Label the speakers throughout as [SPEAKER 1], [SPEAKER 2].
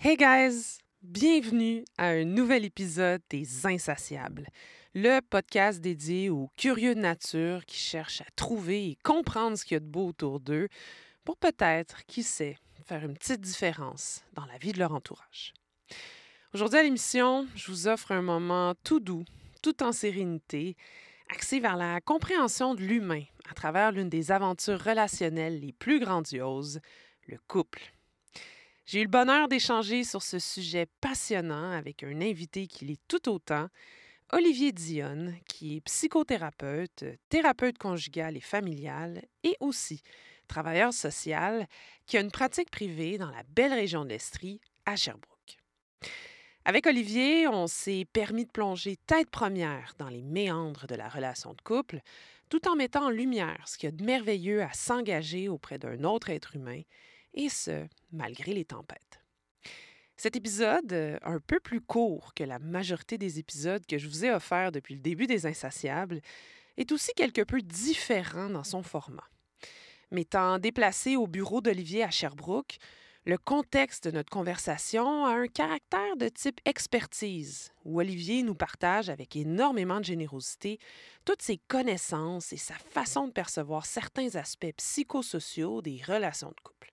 [SPEAKER 1] Hey guys! Bienvenue à un nouvel épisode des Insatiables, le podcast dédié aux curieux de nature qui cherchent à trouver et comprendre ce qu'il y a de beau autour d'eux pour peut-être, qui sait, faire une petite différence dans la vie de leur entourage. Aujourd'hui à l'émission, je vous offre un moment tout doux, tout en sérénité, axé vers la compréhension de l'humain à travers l'une des aventures relationnelles les plus grandioses, le couple. J'ai eu le bonheur d'échanger sur ce sujet passionnant avec un invité qui l'est tout autant, Olivier Dionne, qui est psychothérapeute, thérapeute conjugale et familiale et aussi travailleur social, qui a une pratique privée dans la belle région de l'Estrie, à Sherbrooke. Avec Olivier, on s'est permis de plonger tête première dans les méandres de la relation de couple, tout en mettant en lumière ce qu'il y a de merveilleux à s'engager auprès d'un autre être humain et ce, malgré les tempêtes. Cet épisode, euh, un peu plus court que la majorité des épisodes que je vous ai offerts depuis le début des Insatiables, est aussi quelque peu différent dans son format. M'étant déplacé au bureau d'Olivier à Sherbrooke, le contexte de notre conversation a un caractère de type expertise, où Olivier nous partage avec énormément de générosité toutes ses connaissances et sa façon de percevoir certains aspects psychosociaux des relations de couple.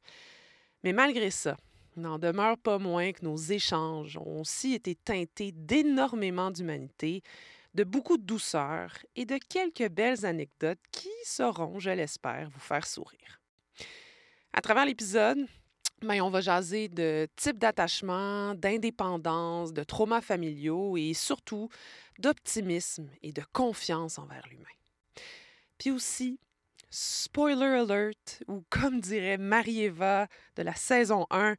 [SPEAKER 1] Mais malgré ça, n'en demeure pas moins que nos échanges ont aussi été teintés d'énormément d'humanité, de beaucoup de douceur et de quelques belles anecdotes qui sauront, je l'espère, vous faire sourire. À travers l'épisode, ben, on va jaser de types d'attachement, d'indépendance, de traumas familiaux et surtout d'optimisme et de confiance envers l'humain. Puis aussi spoiler alert, ou comme dirait Marie-Eva de la saison 1,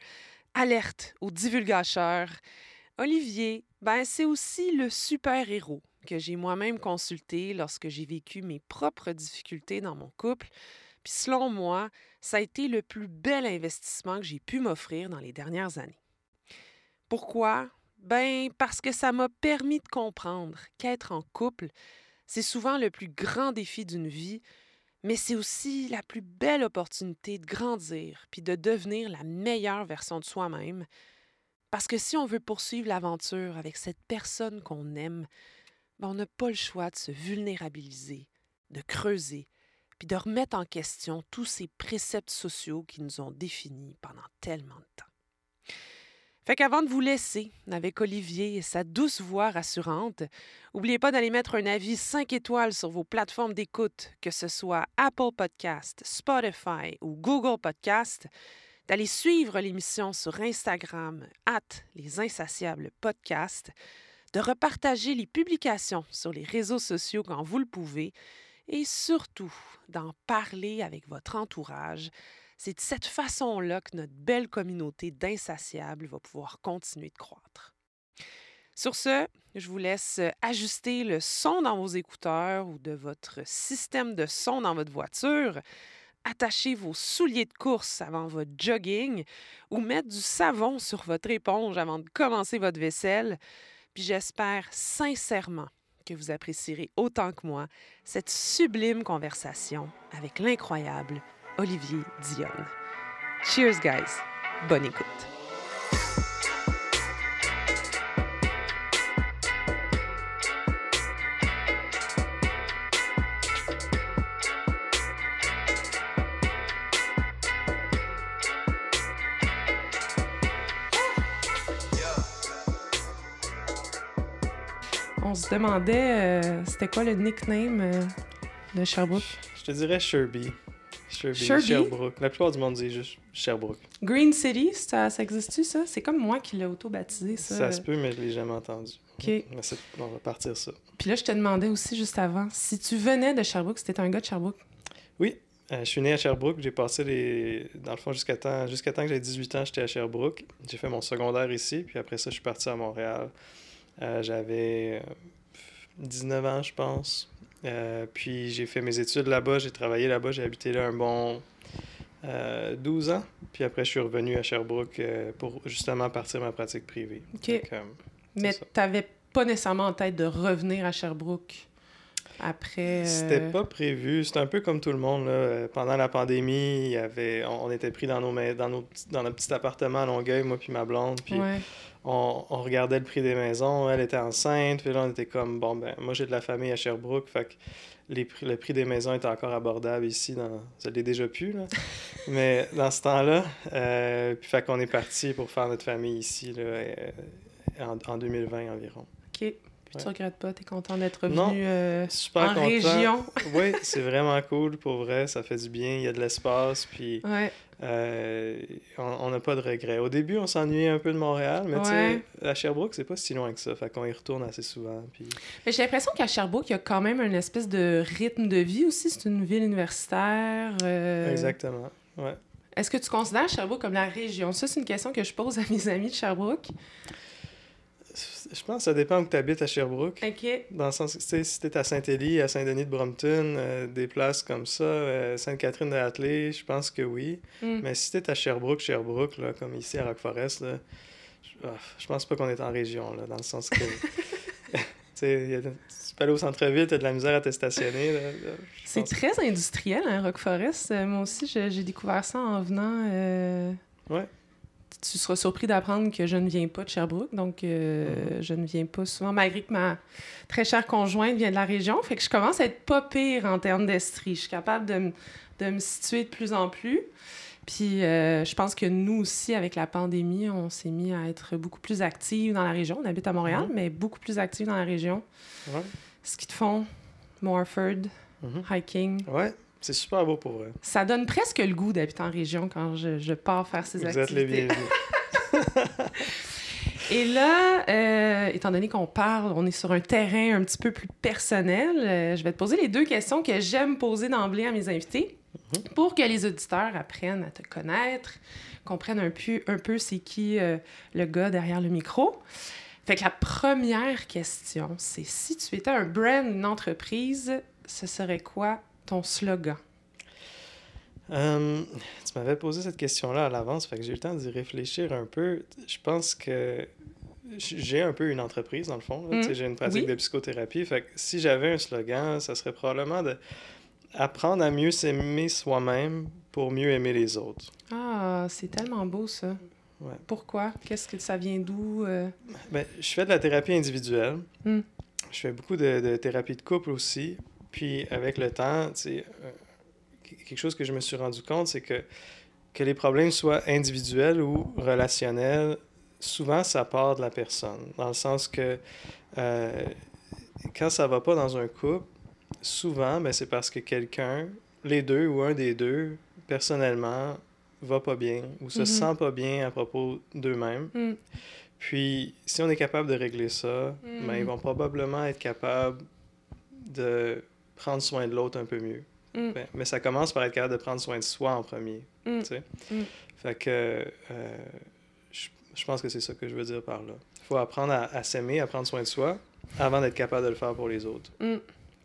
[SPEAKER 1] alerte aux divulgateurs. Olivier, ben, c'est aussi le super-héros que j'ai moi-même consulté lorsque j'ai vécu mes propres difficultés dans mon couple. Puis selon moi, ça a été le plus bel investissement que j'ai pu m'offrir dans les dernières années. Pourquoi? Ben, parce que ça m'a permis de comprendre qu'être en couple, c'est souvent le plus grand défi d'une vie, mais c'est aussi la plus belle opportunité de grandir puis de devenir la meilleure version de soi-même. Parce que si on veut poursuivre l'aventure avec cette personne qu'on aime, ben, on n'a pas le choix de se vulnérabiliser, de creuser, puis de remettre en question tous ces préceptes sociaux qui nous ont définis pendant tellement de temps. Fait qu'avant de vous laisser avec Olivier et sa douce voix rassurante, n'oubliez pas d'aller mettre un avis 5 étoiles sur vos plateformes d'écoute, que ce soit Apple Podcast, Spotify ou Google Podcast, d'aller suivre l'émission sur Instagram, at les insatiables podcasts, de repartager les publications sur les réseaux sociaux quand vous le pouvez, et surtout d'en parler avec votre entourage c'est de cette façon-là que notre belle communauté d'insatiables va pouvoir continuer de croître. Sur ce, je vous laisse ajuster le son dans vos écouteurs ou de votre système de son dans votre voiture, attacher vos souliers de course avant votre jogging ou mettre du savon sur votre éponge avant de commencer votre vaisselle. Puis j'espère sincèrement que vous apprécierez autant que moi cette sublime conversation avec l'incroyable Olivier Dionne. Cheers, guys. Bonne écoute. Se demandait, euh, c'était quoi le nickname euh, de Sherbrooke?
[SPEAKER 2] Je te dirais Sherby. Sherbrooke. La plupart du monde dit juste Sherbrooke.
[SPEAKER 1] Green City, ça, ça existe-tu, ça? C'est comme moi qui l'ai auto-baptisé, ça.
[SPEAKER 2] Ça se peut, mais je l'ai jamais entendu.
[SPEAKER 1] OK.
[SPEAKER 2] On va partir ça.
[SPEAKER 1] Puis là, je te demandais aussi juste avant, si tu venais de Sherbrooke, c'était un gars de Sherbrooke?
[SPEAKER 2] Oui. Euh, je suis né à Sherbrooke. J'ai passé les... Dans le fond, jusqu'à temps, jusqu'à temps que j'avais 18 ans, j'étais à Sherbrooke. J'ai fait mon secondaire ici, puis après ça, je suis parti à Montréal. Euh, j'avais 19 euh, ans, je pense. Euh, puis j'ai fait mes études là-bas, j'ai travaillé là-bas, j'ai habité là un bon 12 ans. Puis après, je suis revenu à Sherbrooke pour justement partir ma pratique privée.
[SPEAKER 1] OK. Mais tu n'avais pas nécessairement en tête de revenir à Sherbrooke après.
[SPEAKER 2] C'était
[SPEAKER 1] euh,
[SPEAKER 2] pas prévu. C'était un peu comme tout le monde. Là. Euh, Pendant la pandémie, il y avait... on, était pris dans, nos dans, nos dans notre petit appartement à Longueuil, moi puis ma blonde. Puis
[SPEAKER 1] ouais.
[SPEAKER 2] On, on regardait le prix des maisons. Elle était enceinte. Puis là, on était comme, bon, ben, moi j'ai de la famille à Sherbrooke. Fait que les prix, le prix des maisons était encore abordable ici. Dans... Ça l'est déjà plus, là. Mais dans ce temps-là, euh, puis fait qu'on est parti pour faire notre famille ici, là, euh, en, en 2020 environ.
[SPEAKER 1] OK. Puis tu
[SPEAKER 2] Ouais.
[SPEAKER 1] regrettes pas, tu es content d'être revenu euh, en
[SPEAKER 2] content.
[SPEAKER 1] région.
[SPEAKER 2] Oui, c'est vraiment cool pour vrai. Ça fait du bien. Il y a de l'espace. Puis
[SPEAKER 1] Ouais.
[SPEAKER 2] Euh, on n'a pas de regrets. Au début, on s'ennuyait un peu de Montréal, mais tu sais, à Sherbrooke, c'est pas si loin que ça. Fait qu'on y retourne assez souvent. Puis...
[SPEAKER 1] Mais j'ai l'impression qu'à Sherbrooke, il y a quand même une espèce de rythme de vie aussi. C'est une ville universitaire. euh,
[SPEAKER 2] Exactement. Ouais.
[SPEAKER 1] Est-ce que tu considères Sherbrooke comme la région? Ça, c'est une question que je pose à mes amis de Sherbrooke.
[SPEAKER 2] Je pense que ça dépend où tu habites à Sherbrooke.
[SPEAKER 1] OK.
[SPEAKER 2] Dans le sens que tu sais, si t'es à Saint-Élie, à Saint-Denis de Brompton, euh, des places comme ça, euh, Sainte-Catherine de Hatley, je pense que oui.
[SPEAKER 1] Mm.
[SPEAKER 2] Mais si t'es à Sherbrooke, Sherbrooke, là, comme ici à Rock Forest, là, je, ah, je pense pas qu'on est en région, là, dans le sens que. tu tu peux aller au centre-ville, t'as de la misère à te stationner.
[SPEAKER 1] C'est très industriel, hein, Rock Forest. Euh, moi aussi, j'ai découvert ça en venant. euh,
[SPEAKER 2] Ouais.
[SPEAKER 1] Tu seras surpris d'apprendre que je ne viens pas de Sherbrooke, donc euh, je ne viens pas souvent, malgré que ma très chère conjointe vient de la région. Fait que je commence à être pas pire en termes d'estrie. Je suis capable de, me- de me situer de plus en plus. Puis euh, je pense que nous aussi, avec la pandémie, on s'est mis à être beaucoup plus actifs dans la région. On habite à Montréal,
[SPEAKER 2] Mhm.
[SPEAKER 1] mais beaucoup plus actifs dans la région.
[SPEAKER 2] Ouais.
[SPEAKER 1] Ski de fond, Morford,
[SPEAKER 2] Mhm.
[SPEAKER 1] hiking.
[SPEAKER 2] Ouais, c'est super beau pour vrai.
[SPEAKER 1] Ça donne presque le goût d'habiter en région quand je, je pars faire ces
[SPEAKER 2] Vous êtes les
[SPEAKER 1] activités.
[SPEAKER 2] bienvenus.
[SPEAKER 1] Et là, euh, étant donné qu'on parle, on est sur un terrain un petit peu plus personnel, euh, je vais te poser les deux questions que j'aime poser d'emblée à mes invités pour que les auditeurs apprennent à te connaître, comprennent un peu, un peu c'est qui euh, le gars derrière le micro. Fait que la première question, c'est si tu étais un brand, une entreprise, ce serait quoi ton slogan?
[SPEAKER 2] Euh, tu m'avais posé cette question-là à l'avance, fait que j'ai eu le temps d'y réfléchir un peu. Je pense que j'ai un peu une entreprise, dans le fond.
[SPEAKER 1] Mm.
[SPEAKER 2] J'ai une pratique
[SPEAKER 1] Oui.
[SPEAKER 2] de psychothérapie. Fait que si j'avais un slogan, ça serait probablement de apprendre à mieux s'aimer soi-même pour mieux aimer les autres.
[SPEAKER 1] Ah, c'est tellement beau ça.
[SPEAKER 2] Ouais.
[SPEAKER 1] Pourquoi? Qu'est-ce que ça vient d'où? euh?
[SPEAKER 2] Ben, je fais de la thérapie individuelle.
[SPEAKER 1] Mm.
[SPEAKER 2] Je fais beaucoup de, de thérapie de couple aussi. Puis avec le temps, euh, quelque chose que je me suis rendu compte, c'est que que les problèmes soient individuels ou relationnels, souvent ça part de la personne. Dans le sens que euh, quand ça va pas dans un couple, souvent ben, c'est parce que quelqu'un, les deux ou un des deux, personnellement, va pas bien ou se
[SPEAKER 1] Mhm.
[SPEAKER 2] sent pas bien à propos d'eux-mêmes.
[SPEAKER 1] Hmm.
[SPEAKER 2] Puis, si on est capable de régler ça,
[SPEAKER 1] Mm.
[SPEAKER 2] ben, ils vont probablement être capables de prendre soin de l'autre un peu mieux.
[SPEAKER 1] Mm.
[SPEAKER 2] Ben, mais ça commence par être capable de prendre soin de soi en premier.
[SPEAKER 1] Mm. Mm.
[SPEAKER 2] Fait que euh, je, je pense que c'est ça que je veux dire par là. Il faut apprendre à, à s'aimer, à prendre soin de soi, avant d'être capable de le faire pour les autres.
[SPEAKER 1] Hmm.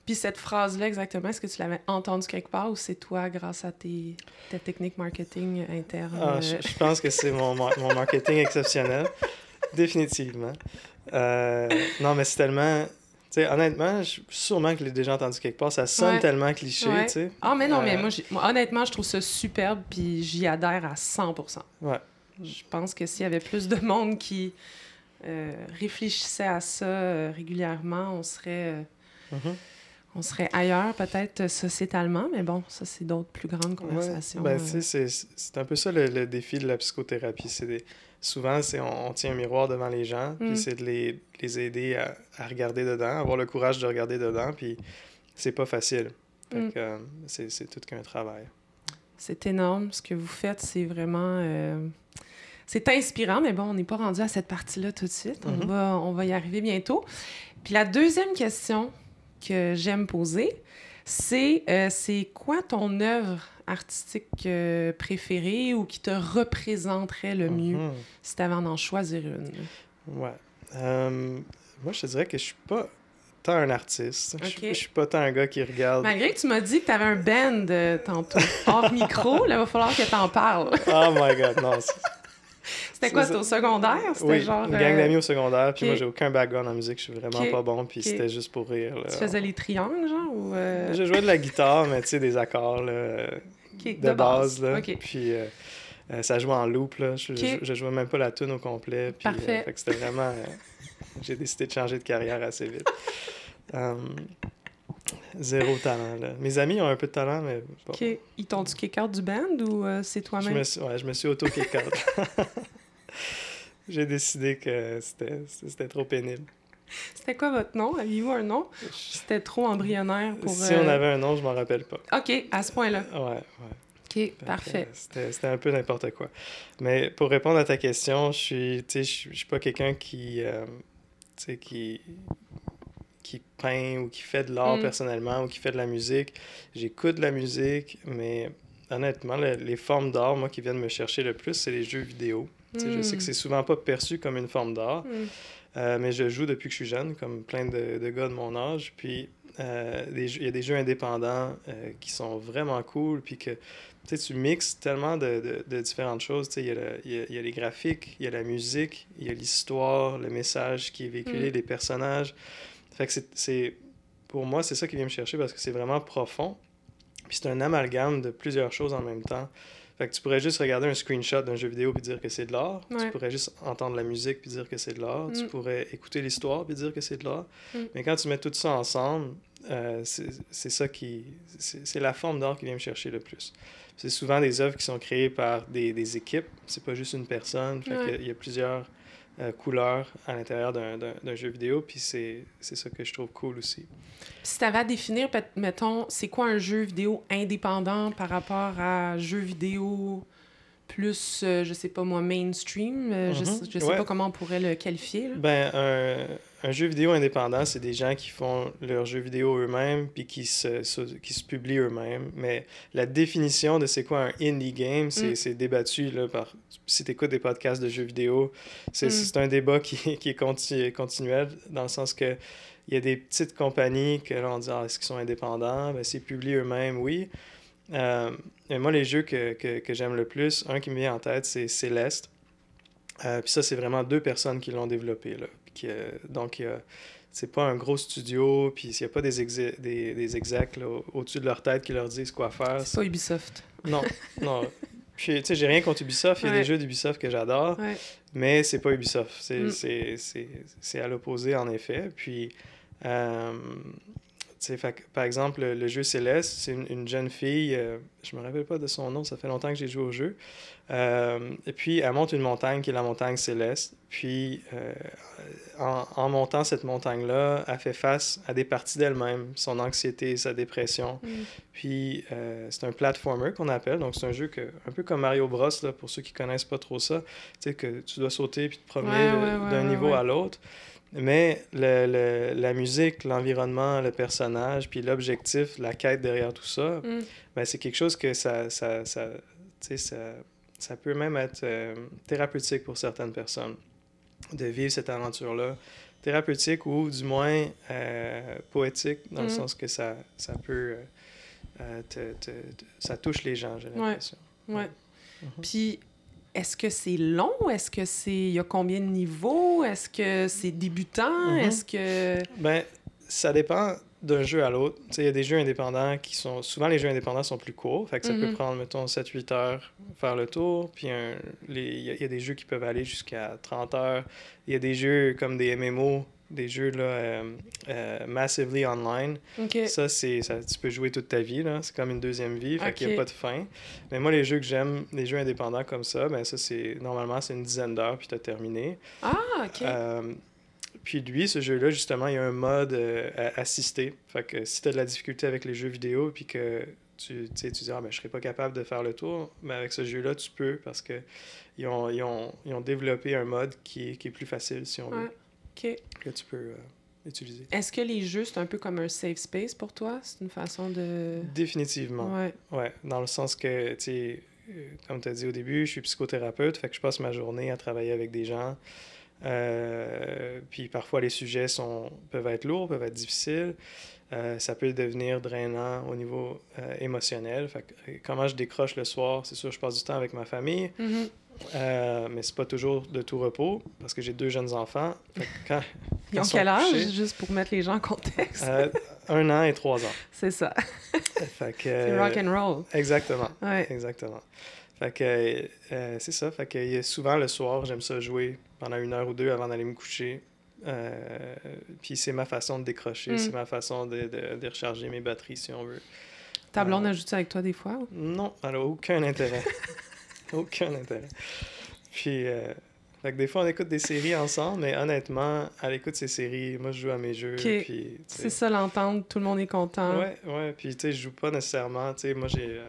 [SPEAKER 1] Puis cette phrase-là, exactement, est-ce que tu l'avais entendue quelque part ou c'est toi, grâce à tes, tes techniques marketing internes?
[SPEAKER 2] Ah, je, je pense que c'est mon, mon marketing exceptionnel. Définitivement. Euh, non, mais c'est tellement. Sais, honnêtement, je, sûrement que je l'ai déjà entendu quelque part. Ça sonne
[SPEAKER 1] Ouais.
[SPEAKER 2] tellement cliché,
[SPEAKER 1] Ouais.
[SPEAKER 2] tu sais.
[SPEAKER 1] Ah, mais non, mais
[SPEAKER 2] Euh,
[SPEAKER 1] moi, honnêtement, je trouve ça superbe, puis j'y adhère à 100
[SPEAKER 2] Ouais.
[SPEAKER 1] Je pense que s'il y avait plus de monde qui euh, réfléchissait à ça euh, régulièrement, on serait,
[SPEAKER 2] Mhm.
[SPEAKER 1] on serait ailleurs, peut-être sociétalement, mais bon, ça, c'est d'autres plus grandes
[SPEAKER 2] Ouais.
[SPEAKER 1] conversations.
[SPEAKER 2] Ben, tu sais, c'est- c'est un peu ça le, le défi de la psychothérapie. C'est Souvent, c'est on, on tient un miroir devant les gens,
[SPEAKER 1] Mm.
[SPEAKER 2] puis c'est de les, les aider à, à regarder dedans, avoir le courage de regarder dedans, puis c'est pas facile.
[SPEAKER 1] Mm.
[SPEAKER 2] euh, c'est c'est tout qu'un travail.
[SPEAKER 1] C'est énorme. Ce que vous faites, c'est vraiment. euh, C'est inspirant, mais bon, on n'est pas rendu à cette partie-là tout de suite. On,
[SPEAKER 2] Mhm.
[SPEAKER 1] va, on va y arriver bientôt. Puis la deuxième question que j'aime poser, c'est euh, c'est quoi ton œuvre artistique euh, préférée ou qui te représenterait le mieux
[SPEAKER 2] Mhm.
[SPEAKER 1] si tu avais à en choisir une?
[SPEAKER 2] Ouais. Euh, moi, je te dirais que je suis pas tant un artiste. Je-. Je, suis pas tant un gars qui regarde.
[SPEAKER 1] Malgré que tu m'as dit que tu avais un band euh, tantôt, hors micro, là, il va falloir que tu en parles.
[SPEAKER 2] Oh my god, non.
[SPEAKER 1] C'était quoi, c'était au secondaire? C'était
[SPEAKER 2] oui,
[SPEAKER 1] genre.
[SPEAKER 2] une gang
[SPEAKER 1] euh,
[SPEAKER 2] d'amis au secondaire, puis
[SPEAKER 1] ok.
[SPEAKER 2] moi, j'ai aucun background en musique, je suis vraiment pas bon, puis c'était juste pour rire. là.
[SPEAKER 1] Tu faisais les triangles, genre? Ou, euh,
[SPEAKER 2] Je jouais de la guitare, mais tu sais, des accords, là, de, base, là. Puis euh, euh, ça jouait en loop, là. Je,
[SPEAKER 1] Ok.
[SPEAKER 2] je, je jouais même pas la tune au complet. Puis, euh,
[SPEAKER 1] Parfait.
[SPEAKER 2] fait que c'était vraiment... euh, j'ai décidé de changer de carrière assez vite. Um, zéro talent, là. Mes amis ont un peu de talent, mais... bon.
[SPEAKER 1] Ils t'ont-tu kick out du band ou c'est
[SPEAKER 2] Je
[SPEAKER 1] toi-même?
[SPEAKER 2] me suis, ouais, je me suis auto kick out. J'ai décidé que c'était trop pénible.
[SPEAKER 1] C'était quoi votre nom? Aviez-vous un nom? C'était trop embryonnaire pour.
[SPEAKER 2] Si
[SPEAKER 1] euh,
[SPEAKER 2] on avait un nom, je m'en rappelle pas.
[SPEAKER 1] Ok, à ce point-là.
[SPEAKER 2] Ouais, ouais.
[SPEAKER 1] Ok, parfait.
[SPEAKER 2] euh, C'était un peu n'importe quoi. Mais pour répondre à ta question, je suis, tu sais, je suis- je suis pas quelqu'un qui, euh, tu sais, qui, qui peint ou qui fait de l'art
[SPEAKER 1] Mm.
[SPEAKER 2] personnellement ou qui fait de la musique. J'écoute de la musique, mais honnêtement, le- les formes d'art, moi, qui viennent me chercher le plus, c'est les jeux vidéo. Tu sais, Je sais que
[SPEAKER 1] Mm.
[SPEAKER 2] c'est souvent pas perçu comme une forme d'art,
[SPEAKER 1] Hmm.
[SPEAKER 2] Euh, mais je joue depuis que je suis jeune, comme plein de, de gars de mon âge. Puis euh, il y a des jeux indépendants euh, qui sont vraiment cool, puis que tu mixes tellement de, de- de différentes choses. Il y, a le- y a- y a les graphiques, il y a la musique, il y a l'histoire, le message qui est véhiculé,
[SPEAKER 1] Mm.
[SPEAKER 2] les personnages. Fait que c'est- c'est... Pour moi, c'est ça qui vient me chercher parce que c'est vraiment profond. Puis c'est un amalgame de plusieurs choses en même temps. Fait que tu pourrais juste regarder un screenshot d'un jeu vidéo puis dire que c'est de l'art.
[SPEAKER 1] Ouais.
[SPEAKER 2] Tu pourrais juste entendre la musique puis dire que c'est de l'art. Tu
[SPEAKER 1] Mm.
[SPEAKER 2] pourrais écouter l'histoire puis dire que c'est de l'art.
[SPEAKER 1] Mm.
[SPEAKER 2] Mais quand tu mets tout ça ensemble, euh, c'est ça qui... C'est la forme d'art qui vient me chercher le plus. C'est souvent des œuvres qui sont créées par des, des équipes. C'est pas juste une personne. Fait
[SPEAKER 1] Ouais.
[SPEAKER 2] il y a plusieurs euh, couleurs à l'intérieur d'un- jeu vidéo. Puis c'est ça que je trouve cool aussi.
[SPEAKER 1] Si tu avais à définir, mettons, c'est quoi un jeu vidéo indépendant par rapport à jeu vidéo plus, euh, je sais pas moi, mainstream? euh, je,
[SPEAKER 2] Mhm.
[SPEAKER 1] sais- je sais
[SPEAKER 2] Ouais.
[SPEAKER 1] pas comment on pourrait le qualifier. là.
[SPEAKER 2] Ben, un, un jeu vidéo indépendant, c'est des gens qui font leurs jeux vidéo eux-mêmes puis qui se, se- qui se publient eux-mêmes. Mais la définition de c'est quoi un indie game, c'est
[SPEAKER 1] Mm.
[SPEAKER 2] c'est débattu là, par. Si tu écoutes des podcasts de jeux vidéo, c'est
[SPEAKER 1] Mm.
[SPEAKER 2] un débat qui, qui est conti- continuel dans le sens que. Il y a des petites compagnies que là, on dit ah, est-ce qu'ils sont indépendants? Ben, C'est publié eux-mêmes, oui. Euh, mais moi, les jeux que, que, que j'aime le plus, un qui me vient en tête, c'est Céleste. Euh, puis ça, c'est vraiment deux personnes qui l'ont développé. Là. Que- donc, a- c'est pas un gros studio, puis il n'y a pas des, exé- des, des execs au-dessus de leur tête qui leur disent quoi faire.
[SPEAKER 1] C'est pas Ubisoft.
[SPEAKER 2] Non, non. Puis, tu sais, j'ai rien contre Ubisoft. Il y a des jeux d'Ubisoft que j'adore,
[SPEAKER 1] Ouais.
[SPEAKER 2] mais c'est pas Ubisoft. C'est
[SPEAKER 1] Mm.
[SPEAKER 2] c'est- c'est- c'est à l'opposé, en effet. Puis, euh, fait par exemple, le, jeu Céleste, c'est une, une jeune fille, euh, je me rappelle pas de son nom, ça fait longtemps que j'ai joué au jeu. Euh, et puis, elle monte une montagne qui est la montagne Céleste. Puis, euh, en, en montant cette montagne-là, elle fait face à des parties d'elle-même, son anxiété, sa dépression.
[SPEAKER 1] Mm.
[SPEAKER 2] Puis euh, c'est un platformer qu'on appelle, donc c'est un jeu que, un peu comme Mario Bros, là, pour ceux qui connaissent pas trop ça, tu sais, que tu dois sauter puis te promener
[SPEAKER 1] Ouais,
[SPEAKER 2] de-
[SPEAKER 1] ouais, ouais,
[SPEAKER 2] d'un niveau à l'autre. Mais le, le- la musique, l'environnement, le personnage, puis l'objectif, la quête derrière tout ça,
[SPEAKER 1] Mm.
[SPEAKER 2] ben, c'est quelque chose que ça, ça, ça, ça, ça peut même être euh, thérapeutique pour certaines personnes de vivre cette aventure-là. Thérapeutique ou du moins euh, poétique, dans le
[SPEAKER 1] Mhm.
[SPEAKER 2] sens que ça, ça peut... euh, euh, te- te- te- ça touche les gens, j'ai
[SPEAKER 1] Ouais.
[SPEAKER 2] l'impression.
[SPEAKER 1] Ouais.
[SPEAKER 2] Mhm.
[SPEAKER 1] Puis, est-ce que c'est long? Est-ce que c'est. Il y a combien de niveaux? Est-ce que c'est débutant?
[SPEAKER 2] Mhm.
[SPEAKER 1] Est-ce que.
[SPEAKER 2] Ben, ça dépend d'un jeu à l'autre. Tu il y a des jeux indépendants qui sont... Souvent, les jeux indépendants sont plus courts. Fait que ça peut
[SPEAKER 1] Mhm.
[SPEAKER 2] prendre, mettons, 7-8 heures faire le tour. Puis un- les... il, y a, il y a des jeux qui peuvent aller jusqu'à 30 heures. Il y a des jeux comme des MMO, des jeux là, euh, euh, massively online. Ça, c'est, ça, tu peux jouer toute ta vie, là. C'est comme une deuxième vie, fait qu'il n'y a pas de fin. Mais moi, les jeux que j'aime, les jeux indépendants comme ça, ben ça, c'est... Normalement, c'est une dizaine d'heures, puis t'as terminé.
[SPEAKER 1] Ah, OK.
[SPEAKER 2] Euh, puis lui, ce jeu-là, justement, il y a un mode euh, assisté. Fait que si t'as de la difficulté avec les jeux vidéo, puis que tu, tu tu dis, ah, ben, je serais pas capable de faire le tour, mais avec ce jeu-là, tu peux, parce que ils ont, ils ont, ils ont développé un mode qui est, qui est plus facile, si on veut,
[SPEAKER 1] Ouais. OK.
[SPEAKER 2] que tu peux euh, utiliser.
[SPEAKER 1] Est-ce que les jeux, c'est un peu comme un safe space pour toi? C'est une façon de.
[SPEAKER 2] Définitivement.
[SPEAKER 1] Ouais.
[SPEAKER 2] Ouais, dans le sens que, tu sais, euh, comme tu as dit au début, je suis psychothérapeute, fait que je passe ma journée à travailler avec des gens. Euh, puis parfois, les sujets sont, peuvent être lourds, peuvent être difficiles. Euh, ça peut devenir drainant au niveau euh, émotionnel. Fait que, comment je décroche le soir, c'est sûr, je passe du temps avec ma famille,
[SPEAKER 1] Mhm.
[SPEAKER 2] euh, mais c'est pas toujours de tout repos parce que j'ai deux jeunes enfants. Fait que quand,
[SPEAKER 1] Ils ont quel âge,
[SPEAKER 2] couchés,
[SPEAKER 1] juste pour mettre les gens en contexte?
[SPEAKER 2] un an et trois ans.
[SPEAKER 1] C'est ça. C'est rock and roll.
[SPEAKER 2] Exactement.
[SPEAKER 1] Ouais.
[SPEAKER 2] Exactement. Fait que c'est ça. Fait que souvent le soir, j'aime ça jouer pendant une heure ou deux avant d'aller me coucher. Euh, puis c'est ma façon de décrocher,
[SPEAKER 1] Mm.
[SPEAKER 2] c'est ma façon de, de, de recharger mes batteries, si on veut.
[SPEAKER 1] Ta blonde
[SPEAKER 2] Euh,
[SPEAKER 1] ajoute ça avec toi des fois?
[SPEAKER 2] Non, elle n'a aucun intérêt. aucun intérêt. Puis, euh, fait que des fois, on écoute des séries ensemble, mais honnêtement, elle écoute ses séries, moi, je joue à mes jeux. Puis,
[SPEAKER 1] C'est ça l'entente, tout le monde est content.
[SPEAKER 2] Ouais, ouais. Puis, tu sais, je joue pas nécessairement. Tu sais, moi, j'ai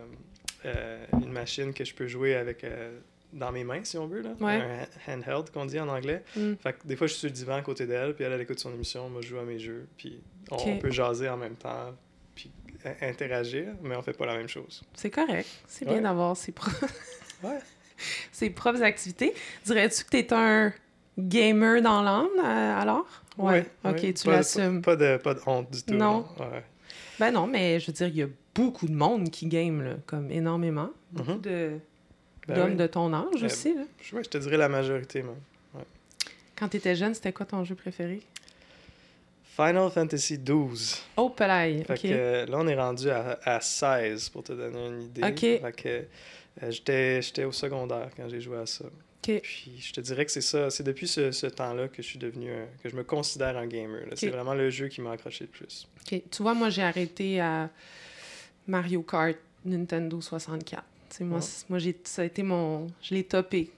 [SPEAKER 2] euh, une machine que je peux jouer avec dans mes mains, si on veut, là.
[SPEAKER 1] Ouais.
[SPEAKER 2] Un ha- handheld, qu'on dit en anglais.
[SPEAKER 1] Mm.
[SPEAKER 2] Fait que des fois, je suis sur le divan à côté d'elle, puis elle, elle écoute son émission, moi, je joue à mes jeux. Puis, on, peut jaser en même temps, puis interagir, mais on fait pas la même chose.
[SPEAKER 1] C'est correct. C'est bien d'avoir ses, pro-
[SPEAKER 2] Ouais.
[SPEAKER 1] ses propres activités. Dirais-tu que tu es un gamer dans l'âme, euh, alors? Ouais. Ok, tu l'assumes.
[SPEAKER 2] Pas, de, pas de honte du tout.
[SPEAKER 1] Non. Ben non, mais je veux dire, il y a beaucoup de monde qui game, là, comme énormément. Beaucoup
[SPEAKER 2] Mhm.
[SPEAKER 1] de-
[SPEAKER 2] Ben
[SPEAKER 1] d'hommes
[SPEAKER 2] oui.
[SPEAKER 1] de ton âge
[SPEAKER 2] Euh,
[SPEAKER 1] aussi. Là.
[SPEAKER 2] Je, ouais, je te dirais la majorité, même.
[SPEAKER 1] Quand tu étais jeune, c'était quoi ton jeu préféré?
[SPEAKER 2] Final Fantasy XII.
[SPEAKER 1] Oh, Pelaille.
[SPEAKER 2] Fait que euh, là, on est rendu à, à 16 pour te donner une idée.
[SPEAKER 1] Ok.
[SPEAKER 2] Fait que euh, j'étais, j'étais au secondaire quand j'ai joué à ça.
[SPEAKER 1] OK.
[SPEAKER 2] Puis je te dirais que c'est ça, c'est depuis ce, ce temps-là que je suis devenu, un- que je me considère un gamer. C'est vraiment le jeu qui m'a accroché le plus.
[SPEAKER 1] OK. Tu vois, moi, j'ai arrêté à Mario Kart Nintendo 64. Moi,
[SPEAKER 2] Ouais.
[SPEAKER 1] c- moi j'ai, ça a été mon... Je l'ai topé.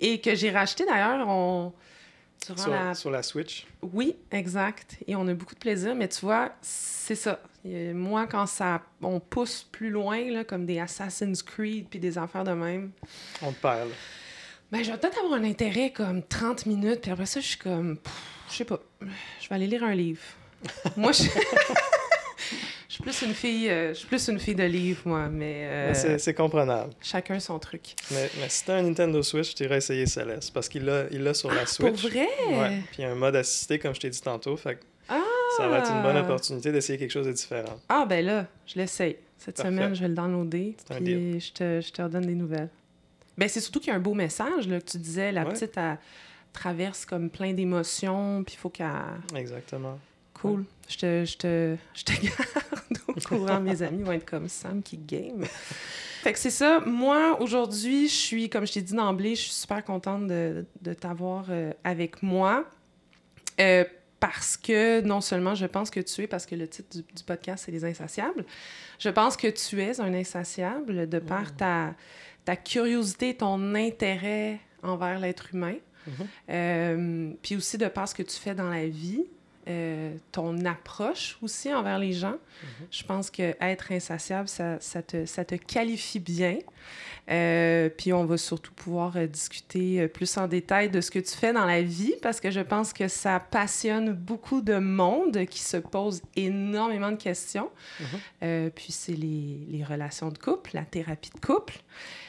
[SPEAKER 1] Et que j'ai racheté, d'ailleurs, on...
[SPEAKER 2] Sur,
[SPEAKER 1] la...
[SPEAKER 2] sur la Switch.
[SPEAKER 1] Oui, exact. Et on a beaucoup de plaisir, mais tu vois, c'est ça. Moi, quand ça, on pousse plus loin, là, comme des Assassin's Creed puis des affaires de même,
[SPEAKER 2] On te perd. là.
[SPEAKER 1] ben, je vais peut-être avoir un intérêt comme 30 minutes, puis après ça, je suis comme, je sais pas, je vais aller lire un livre. moi, je... je suis plus une fille, euh, je suis plus une fille de livre, moi, mais euh,
[SPEAKER 2] Mais c'est, comprenable.
[SPEAKER 1] chacun son truc.
[SPEAKER 2] Mais, mais si t'as un Nintendo Switch, je t'irais essayer Céleste. Parce qu'il l'a, il l'a sur la
[SPEAKER 1] Pour
[SPEAKER 2] Switch.
[SPEAKER 1] vrai?
[SPEAKER 2] Ouais. Puis il y a un mode assisté, comme je t'ai dit tantôt. Fait que
[SPEAKER 1] Ah!
[SPEAKER 2] ça va être une bonne opportunité d'essayer quelque chose de différent.
[SPEAKER 1] Ah, ben là, je l'essaye. Cette
[SPEAKER 2] Parfait.
[SPEAKER 1] semaine, je vais le downloader. Puis je te, je te redonne des nouvelles. Ben, c'est surtout qu'il y a un beau message, là, que tu disais. La
[SPEAKER 2] Ouais.
[SPEAKER 1] petite, elle traverse comme plein d'émotions, puis il faut qu'elle.
[SPEAKER 2] Exactement.
[SPEAKER 1] Cool. Je te, je, te, je te garde au courant. Mes amis vont être comme Sam qui game. Fait que c'est ça. Moi, aujourd'hui, je suis, comme je t'ai dit d'emblée, je suis super contente de, de t'avoir euh, avec moi. Euh, parce que non seulement je pense que tu es, parce que le titre du, du podcast, c'est Les Insatiables, je pense que tu es un insatiable de par ta, ta curiosité, ton intérêt envers l'être humain.
[SPEAKER 2] Mhm.
[SPEAKER 1] Euh, puis aussi de par ce que tu fais dans la vie, euh, ton approche aussi envers les gens. Je pense que être insatiable, ça, ça, te, ça te qualifie bien. Euh, puis on va surtout pouvoir euh, discuter plus en détail de ce que tu fais dans la vie parce que je pense que ça passionne beaucoup de monde qui se pose énormément de questions.
[SPEAKER 2] Mhm.
[SPEAKER 1] Euh, puis c'est les, les relations de couple, la thérapie de couple.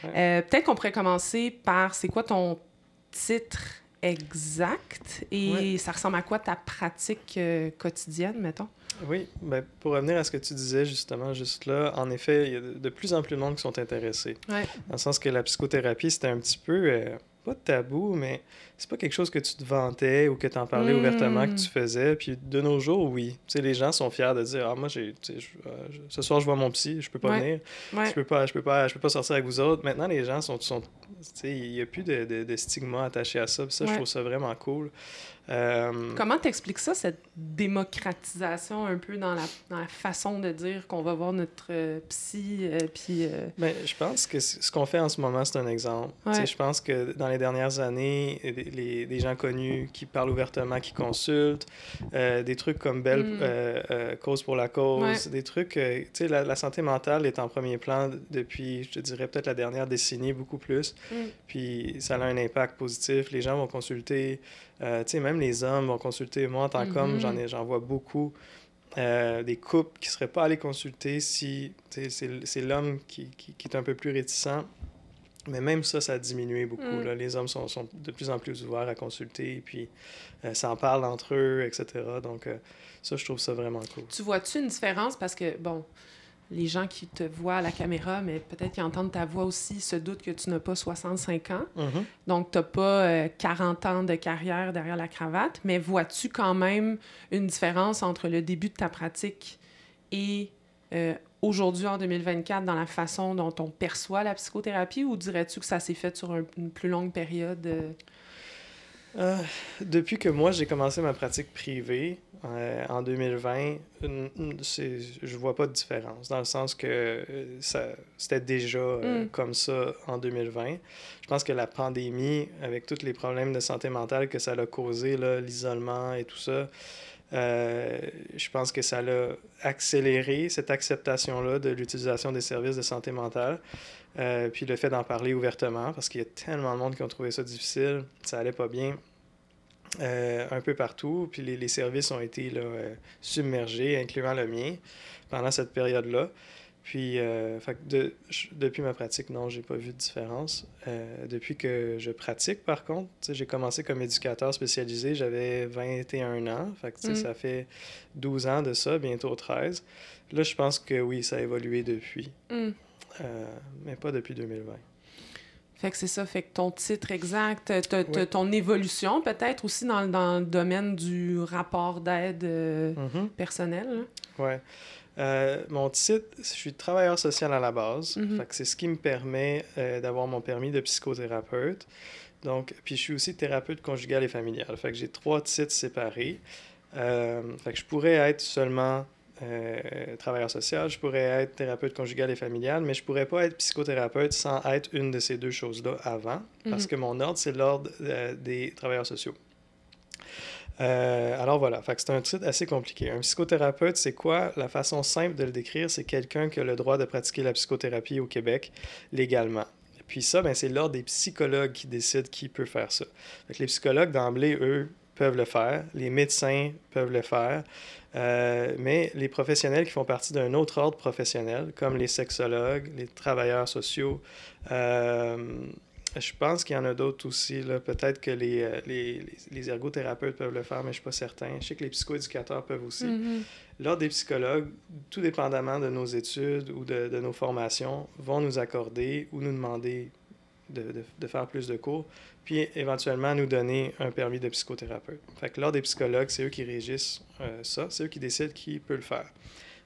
[SPEAKER 2] Ouais.
[SPEAKER 1] Peut-être qu'on pourrait commencer par c'est quoi ton titre exact et
[SPEAKER 2] Ouais.
[SPEAKER 1] ça ressemble à quoi ta pratique euh, quotidienne, mettons?
[SPEAKER 2] Oui, ben, pour revenir à ce que tu disais justement, juste là, en effet, il y a de, plus en plus de monde qui sont intéressés.
[SPEAKER 1] Ouais.
[SPEAKER 2] Dans le sens que la psychothérapie, c'était un petit peu, euh, pas tabou, mais c'est pas quelque chose que tu te vantais ou que tu en parlais ouvertement que tu faisais. Puis de nos jours, oui. Tu sais, les gens sont fiers de dire Ah, moi, j'ai, je- euh, je- ce soir, je vois mon psy, je peux pas
[SPEAKER 1] Ouais.
[SPEAKER 2] venir,
[SPEAKER 1] Ouais.
[SPEAKER 2] je peux pas, je peux pas, je peux pas sortir avec vous autres. Maintenant, les gens sont, sont il y a plus de, de, de stigma attaché à ça. Puis ça, je trouve ça vraiment cool. Euh,
[SPEAKER 1] Comment t'expliques ça, cette démocratisation un peu dans la, dans la façon de dire qu'on va voir notre euh, psy, euh, puis...
[SPEAKER 2] Ben, je pense que ce qu'on fait en ce moment, c'est un exemple.
[SPEAKER 1] Ouais.
[SPEAKER 2] Tu sais, Je pense que dans les dernières années, les, les gens connus qui parlent ouvertement, qui consultent, euh, des trucs comme Belle
[SPEAKER 1] Mm.
[SPEAKER 2] euh, euh, Cause pour la cause,
[SPEAKER 1] Ouais.
[SPEAKER 2] des trucs... tu sais, la, la santé mentale est en premier plan depuis, je te dirais, peut-être la dernière décennie, beaucoup plus.
[SPEAKER 1] Mm.
[SPEAKER 2] Puis ça a un impact positif. Les gens vont consulter, tu sais, même les hommes vont consulter. Moi, en tant qu'homme,
[SPEAKER 1] Mhm.
[SPEAKER 2] j'en ai- j'en vois beaucoup. euh, des couples qui seraient pas allés consulter si c'est c'est l'homme qui, qui, qui est un peu plus réticent. Mais même ça, ça a diminué beaucoup.
[SPEAKER 1] Mm.
[SPEAKER 2] là. Les hommes sont, sont de plus en plus ouverts à consulter, puis euh, s'en parlent entre eux, etc. Donc, euh, ça, je trouve ça vraiment cool.
[SPEAKER 1] Tu vois-tu une différence? Parce que, bon, les gens qui te voient à la caméra, mais peut-être qui entendent ta voix aussi, se doutent que tu n'as pas 65 ans.
[SPEAKER 2] Mhm.
[SPEAKER 1] Donc, tu n'as pas euh, 40 ans de carrière derrière la cravate. Mais vois-tu quand même une différence entre le début de ta pratique et euh, aujourd'hui, en 2024, dans la façon dont on perçoit la psychothérapie? Ou dirais-tu que ça s'est fait sur un- une plus longue période? euh?
[SPEAKER 2] Euh, depuis que moi, j'ai commencé ma pratique privée euh, en 2020, n- n- c'est- je vois pas de différence, dans le sens que ça, c'était déjà euh,
[SPEAKER 1] Mm.
[SPEAKER 2] comme ça en 2020. Je pense que la pandémie, avec tous les problèmes de santé mentale que ça a causé, l'isolement et tout ça, euh, je pense que ça l'a accéléré cette acceptation-là de l'utilisation des services de santé mentale. Euh, puis le fait d'en parler ouvertement, parce qu'il y a tellement de monde qui ont trouvé ça difficile, ça allait pas bien euh, un peu partout. Puis les, les services ont été là, submergés, incluant le mien, pendant cette période-là. Puis, euh, fait de- je- depuis ma pratique, non, j'ai pas vu de différence. Euh, depuis que je pratique, par contre, j'ai commencé comme éducateur spécialisé, j'avais 21 ans. Fait que,
[SPEAKER 1] Mm.
[SPEAKER 2] ça fait 12 ans de ça, bientôt 13. Là, je pense que oui, ça a évolué depuis,
[SPEAKER 1] Hmm.
[SPEAKER 2] euh, mais pas depuis 2020.
[SPEAKER 1] Fait que c'est ça, fait que ton titre exact,
[SPEAKER 2] Ouais.
[SPEAKER 1] ton évolution peut-être aussi dans, dans le domaine du rapport d'aide euh,
[SPEAKER 2] Mhm.
[SPEAKER 1] personnel. là.
[SPEAKER 2] Euh, mon titre, je suis travailleur social à la base.
[SPEAKER 1] Mhm.
[SPEAKER 2] C'est ce qui me permet euh, d'avoir mon permis de psychothérapeute. Donc, puis je suis aussi thérapeute conjugale et familiale. Fait que j'ai trois titres séparés. Euh, fait que je pourrais être seulement travailleur social, je pourrais être thérapeute conjugale et familiale, mais je pourrais pas être psychothérapeute sans être une de ces deux choses-là avant, parce
[SPEAKER 1] Mhm.
[SPEAKER 2] que mon ordre, c'est l'ordre des travailleurs sociaux. Euh, alors voilà, c'est un titre assez compliqué. Un psychothérapeute, c'est quoi? La façon simple de le décrire, c'est quelqu'un qui a le droit de pratiquer la psychothérapie au Québec légalement. Puis ça, ben, c'est l'ordre des psychologues qui décident qui peut faire ça. Les psychologues, d'emblée, eux, peuvent le faire. Les médecins peuvent le faire. Euh, mais les professionnels qui font partie d'un autre ordre professionnel, comme les sexologues, les travailleurs sociaux, euh, je pense qu'il y en a d'autres aussi. Peut-être que les, euh, les, les- les ergothérapeutes peuvent le faire, mais je ne suis pas certain. Je sais que les psychoéducateurs peuvent aussi.
[SPEAKER 1] Mhm.
[SPEAKER 2] L'ordre des psychologues, tout dépendamment de nos études ou de, de nos formations, vont nous accorder ou nous demander de, de- de faire plus de cours, puis éventuellement nous donner un permis de psychothérapeute. Fait que l'ordre des psychologues, c'est eux qui régissent euh, ça, c'est eux qui décident qui peut le faire.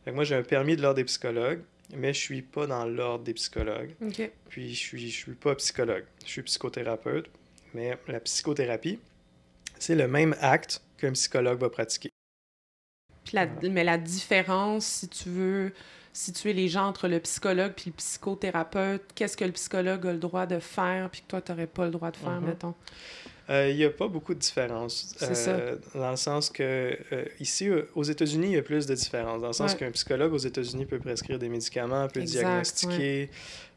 [SPEAKER 2] Fait que moi, j'ai un permis de l'ordre des psychologues, mais je suis pas dans l'ordre des psychologues. Puis je suis, je suis pas psychologue, je suis psychothérapeute, mais la psychothérapie, c'est le même acte qu'un psychologue va pratiquer.
[SPEAKER 1] Puis la-
[SPEAKER 2] Voilà.
[SPEAKER 1] Mais la différence, si tu veux situer les gens entre le psychologue puis le psychothérapeute, qu'est-ce que le psychologue a le droit de faire puis que toi, tu n'aurais pas le droit de faire,
[SPEAKER 2] Mhm.
[SPEAKER 1] mettons?
[SPEAKER 2] Euh, Il n'y a pas beaucoup de différence.
[SPEAKER 1] C'est ça.
[SPEAKER 2] Dans le sens que, euh, ici, euh, aux États-Unis, il y a plus de différence. Dans le sens
[SPEAKER 1] Ouais.
[SPEAKER 2] qu'un psychologue aux États-Unis peut prescrire des médicaments, peut
[SPEAKER 1] Exact,
[SPEAKER 2] diagnostiquer.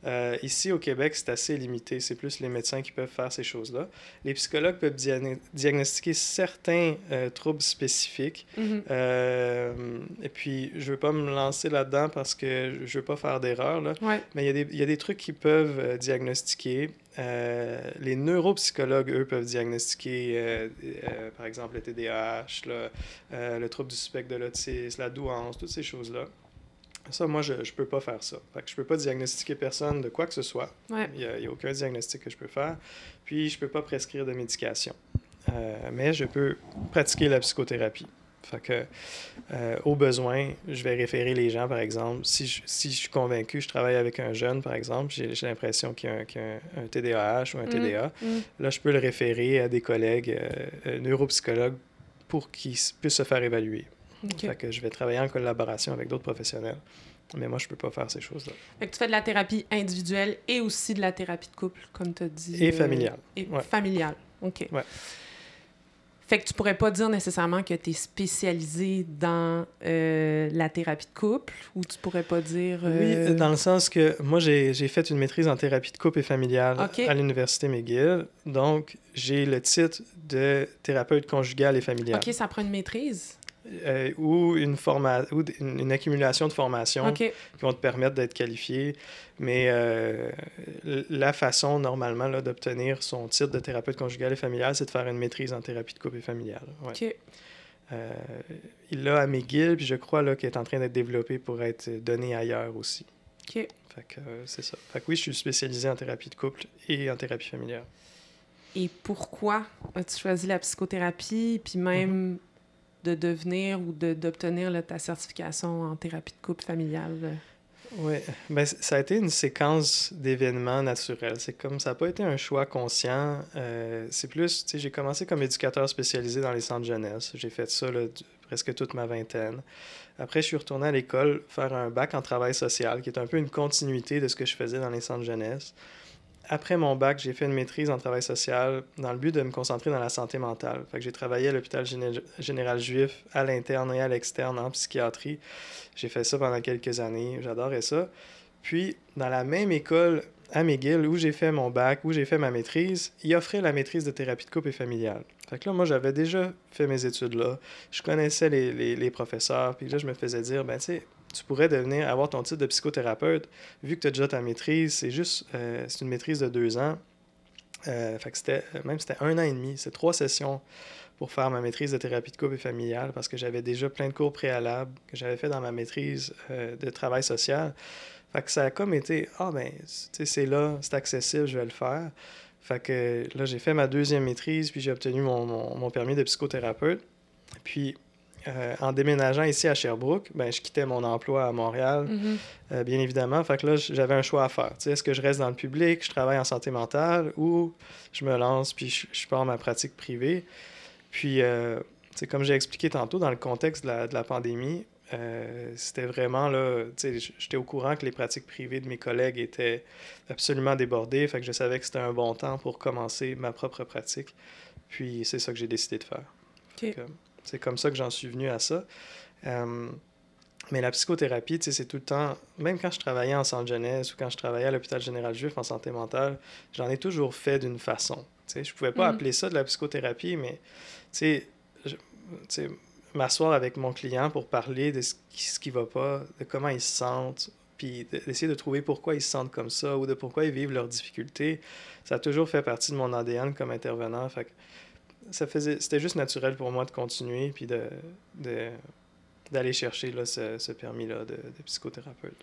[SPEAKER 2] Euh, ici, au Québec, c'est assez limité. C'est plus les médecins qui peuvent faire ces choses-là. Les psychologues peuvent diagno- diagnostiquer certains euh, troubles spécifiques.
[SPEAKER 1] Mhm.
[SPEAKER 2] Euh, et puis, je ne veux pas me lancer là-dedans parce que je ne veux pas faire d'erreur.
[SPEAKER 1] Ouais.
[SPEAKER 2] Mais il y, a des, il y a des trucs qui peuvent diagnostiquer. Les neuropsychologues, eux, peuvent diagnostiquer, par exemple, le TDAH, là, le trouble du spectre de l'autisme, la douance, toutes ces choses-là. Ça, moi, je ne peux pas faire ça. Fait que je peux pas diagnostiquer personne de quoi que ce soit.
[SPEAKER 1] Ouais.
[SPEAKER 2] Il n'y a, aucun diagnostic que je peux faire. Puis, je peux pas prescrire de médication. Euh, mais je peux pratiquer la psychothérapie. Fait que, euh, au besoin, je vais référer les gens, par exemple. Si je, si je suis convaincu, je travaille avec un jeune, par exemple, j'ai l'impression qu'il y a, un, qu'il y a un- un TDAH ou un
[SPEAKER 1] Mhm.
[SPEAKER 2] TDA.
[SPEAKER 1] Mhm.
[SPEAKER 2] Là, je peux le référer à des collègues euh, neuropsychologues pour qu'ils puissent se faire évaluer.
[SPEAKER 1] OK.
[SPEAKER 2] Fait que je vais travailler en collaboration avec d'autres professionnels. Mais moi, je peux pas faire ces choses-là.
[SPEAKER 1] Fait que tu fais de la thérapie individuelle et aussi de la thérapie de couple, comme tu as dit.
[SPEAKER 2] Et
[SPEAKER 1] euh,
[SPEAKER 2] familiale.
[SPEAKER 1] Et
[SPEAKER 2] Ouais.
[SPEAKER 1] familiale. OK.
[SPEAKER 2] Ouais.
[SPEAKER 1] Fait que tu pourrais pas dire nécessairement que tu es spécialisé dans euh, la thérapie de couple ou tu pourrais pas dire. euh,
[SPEAKER 2] Oui, dans le sens que moi, j'ai fait une maîtrise en thérapie de couple et familiale à l'Université McGill. Donc, j'ai le titre de thérapeute conjugale et familiale.
[SPEAKER 1] OK, ça prend une maîtrise?
[SPEAKER 2] Euh, ou, une, forma ou une, accumulation de formations qui vont te permettre d'être qualifié. Mais euh, la façon, normalement, d'obtenir son titre de thérapeute conjugale et familiale, c'est de faire une maîtrise en thérapie de couple et familiale. Ouais. Euh, il l'a à McGill, puis je crois là, qu'il est en train d'être développé pour être donné ailleurs aussi.
[SPEAKER 1] OK.
[SPEAKER 2] Fait que euh, c'est ça. Fait que oui, je suis spécialisé en thérapie de couple et en thérapie familiale.
[SPEAKER 1] Et pourquoi as-tu choisi la psychothérapie, puis même
[SPEAKER 2] Mm-hmm.
[SPEAKER 1] De devenir ou d'obtenir ta certification en thérapie de couple familiale?
[SPEAKER 2] Oui, ben, ça a été une séquence d'événements naturels. C'est comme ça n'a pas été un choix conscient. euh, c'est plus, tu sais, j'ai commencé comme éducateur spécialisé dans les centres jeunesse. J'ai fait ça là, presque toute ma vingtaine. Après, je suis retourné à l'école faire un bac en travail social, qui est un peu une continuité de ce que je faisais dans les centres jeunesse. Après mon bac, j'ai fait une maîtrise en travail social dans le but de me concentrer dans la santé mentale. Fait que j'ai travaillé à l'hôpital Géné- général juif, à l'interne et à l'externe en psychiatrie. J'ai fait ça pendant quelques années. J'adorais ça. Puis, dans la même école à McGill, où j'ai fait mon bac, où j'ai fait ma maîtrise, il offrait la maîtrise de thérapie de couple et familiale. Fait que là, moi, j'avais déjà fait mes études là. Je connaissais les professeurs. Puis là, je me faisais dire, ben, tu sais, tu pourrais devenir, avoir ton titre de psychothérapeute, vu que tu as déjà ta maîtrise, c'est juste, euh, c'est une maîtrise de deux ans. Euh, fait que c'était, même c'était un an et demi, c'est trois sessions pour faire ma maîtrise de thérapie de couple et familiale parce que j'avais déjà plein de cours préalables que j'avais fait dans ma maîtrise euh, de travail social. Fait que ça a comme été, ah ben, tu sais, c'est là, c'est accessible, je vais le faire. Fait que là, j'ai fait ma deuxième maîtrise, puis j'ai obtenu mon, mon, mon permis de psychothérapeute. Puis, euh, en déménageant ici à Sherbrooke, ben, je quittais mon emploi à Montréal,
[SPEAKER 1] Mhm.
[SPEAKER 2] euh, bien évidemment. Fait que là, j'avais un choix à faire. Est-ce que je reste dans le public, je travaille en santé mentale, ou je me lance, puis je, je pars ma pratique privée. Puis, euh, comme j'ai expliqué tantôt, dans le contexte de la, de la pandémie, euh, c'était vraiment là, j'étais au courant que les pratiques privées de mes collègues étaient absolument débordées, fait que je savais que c'était un bon temps pour commencer ma propre pratique. Puis c'est ça que j'ai décidé de faire. Fait
[SPEAKER 1] Ok.
[SPEAKER 2] que C'est comme ça que j'en suis venu à ça. Euh, mais la psychothérapie, c'est tout le temps, même quand je travaillais en centre jeunesse ou quand je travaillais à l'hôpital général juif en santé mentale, j'en ai toujours fait d'une façon. Tu sais, je pouvais pas
[SPEAKER 1] Mhm.
[SPEAKER 2] appeler ça de la psychothérapie, mais m'asseoir avec mon client pour parler de ce qui, ce qui va pas, de comment ils se sentent, puis de- d'essayer de trouver pourquoi ils se sentent comme ça ou de pourquoi ils vivent leurs difficultés, ça a toujours fait partie de mon ADN comme intervenant. Fait que ça faisait, c'était juste naturel pour moi de continuer puis de, de- d'aller chercher là, ce, ce permis-là de, de psychothérapeute.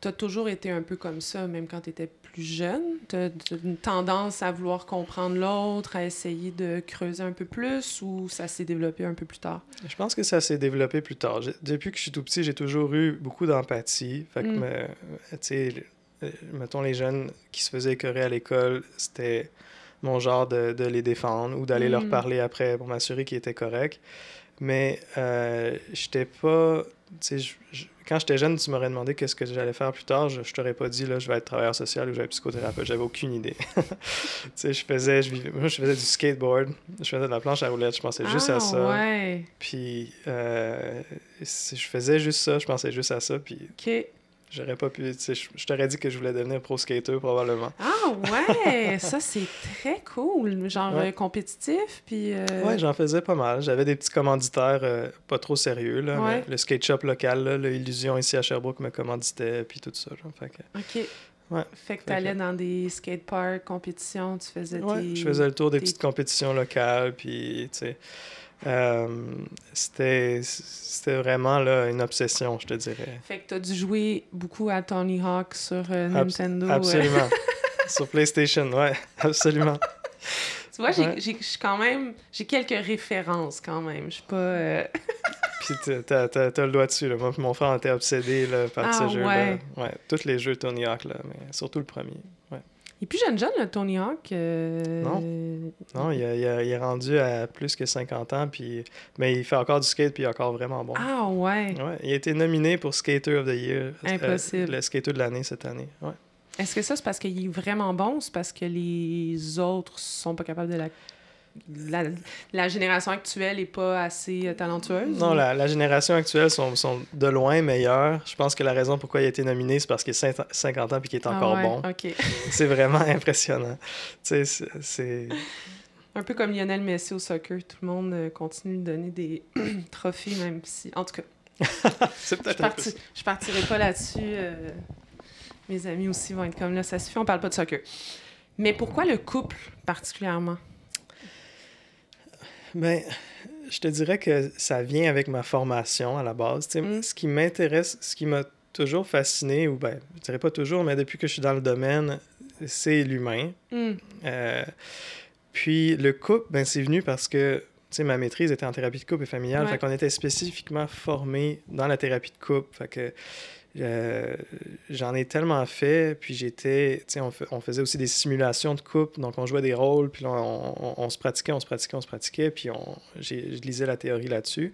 [SPEAKER 1] Tu as toujours été un peu comme ça, même quand tu étais plus jeune? Tu as une tendance à vouloir comprendre l'autre, à essayer de creuser un peu plus, ou ça s'est développé un peu plus tard?
[SPEAKER 2] Je pense que ça s'est développé plus tard. Depuis que je suis tout petit, j'ai toujours eu beaucoup d'empathie. Fait que,
[SPEAKER 1] Mm.
[SPEAKER 2] me- tu sais, euh, mettons les jeunes qui se faisaient écœurer à l'école, c'était mon genre de, de les défendre ou d'aller leur
[SPEAKER 1] Mm.
[SPEAKER 2] parler après pour m'assurer qu'ils étaient corrects. Mais euh, j'étais pas. Je- je- quand j'étais jeune, tu m'aurais demandé qu'est-ce que j'allais faire plus tard. Je, je t'aurais pas dit, là, je vais être travailleur social ou je vais être psychothérapeute. J'avais aucune idée. tu je faisais, je vivais, moi, je faisais du skateboard. Je faisais de la planche à roulettes. Je pensais juste
[SPEAKER 1] ah,
[SPEAKER 2] à ça.
[SPEAKER 1] ouais.
[SPEAKER 2] Puis euh, si je faisais juste ça, je pensais juste à ça, puis
[SPEAKER 1] OK.
[SPEAKER 2] J'aurais pas pu... tu Je, t'aurais dit que je voulais devenir pro skater probablement.
[SPEAKER 1] Ah, ouais! ça, c'est très cool. Genre
[SPEAKER 2] Ouais.
[SPEAKER 1] euh, compétitif, puis... euh,
[SPEAKER 2] Ouais, j'en faisais pas mal. J'avais des petits commanditaires euh, pas trop sérieux, là,
[SPEAKER 1] Ouais.
[SPEAKER 2] mais le skate shop local, là, le Illusion ici à Sherbrooke me commanditait, puis tout ça. Genre, fait que,
[SPEAKER 1] OK.
[SPEAKER 2] Ouais.
[SPEAKER 1] Fait que
[SPEAKER 2] Fait
[SPEAKER 1] t'allais
[SPEAKER 2] que-
[SPEAKER 1] dans des skateparks, compétitions, tu faisais
[SPEAKER 2] ouais,
[SPEAKER 1] tes...
[SPEAKER 2] je faisais le tour des
[SPEAKER 1] tes-
[SPEAKER 2] petites compétitions locales, puis tu sais... euh, c'était vraiment là, une obsession, je te dirais.
[SPEAKER 1] Fait que t'as dû jouer beaucoup à Tony Hawk sur euh, Nintendo. euh.
[SPEAKER 2] Absolument. Sur PlayStation, ouais, absolument.
[SPEAKER 1] Tu vois, j'ai
[SPEAKER 2] Ouais.
[SPEAKER 1] quand même... J'ai quelques références, quand même. Je suis pas... euh,
[SPEAKER 2] Puis t'as- le doigt dessus, là. Moi mon frère était obsédé là, par
[SPEAKER 1] Ah,
[SPEAKER 2] ce jeu-là.
[SPEAKER 1] ouais.
[SPEAKER 2] Ouais, tous les jeux Tony Hawk, là, mais surtout le premier.
[SPEAKER 1] Est plus jeune jeune, le Tony Hawk. euh,
[SPEAKER 2] Non. Non, il, a- il a- il est rendu à plus que 50 ans, puis... mais il fait encore du skate, puis il est encore vraiment bon.
[SPEAKER 1] Ah, ouais.
[SPEAKER 2] Ouais, il a été nominé pour Skater of the Year. euh,
[SPEAKER 1] Impossible.
[SPEAKER 2] le skater de l'année cette année. Ouais.
[SPEAKER 1] Est-ce que ça, c'est parce qu'il est vraiment bon ou c'est parce que les autres sont pas capables de la... La, la génération actuelle est pas assez euh, talentueuse?
[SPEAKER 2] Non,
[SPEAKER 1] ou-
[SPEAKER 2] la, la génération actuelle sont, sont de loin meilleures. Je pense que la raison pourquoi il a été nominé, c'est parce qu'il a 50 ans puis qu'il est
[SPEAKER 1] Ah
[SPEAKER 2] encore
[SPEAKER 1] ouais,
[SPEAKER 2] bon. C'est vraiment impressionnant. Tu sais, c'est-.
[SPEAKER 1] Un peu comme Lionel Messi au soccer, tout le monde euh, continue de donner des trophées, même si. En tout cas. je, parti... je partirai pas là-dessus. Euh, mes amis aussi vont être comme là, ça suffit, on parle pas de soccer. Mais pourquoi le couple particulièrement?
[SPEAKER 2] Ben, je te dirais que ça vient avec ma formation à la base. Mm. Ce qui m'intéresse, ce qui m'a toujours fasciné, ou ben, je dirais pas toujours, mais depuis que je suis dans le domaine, c'est l'humain. Mm. Euh, puis le couple, ben, c'est venu parce que ma maîtrise était en thérapie de couple et familiale. Fait qu'on était spécifiquement formé dans la thérapie de couple. Fait que euh, j'en ai tellement fait, puis j'étais, on, on, faisait aussi des simulations de couple, donc on jouait des rôles, puis on, se pratiquait, on se pratiquait, on se pratiquait, puis on, je lisais la théorie là-dessus.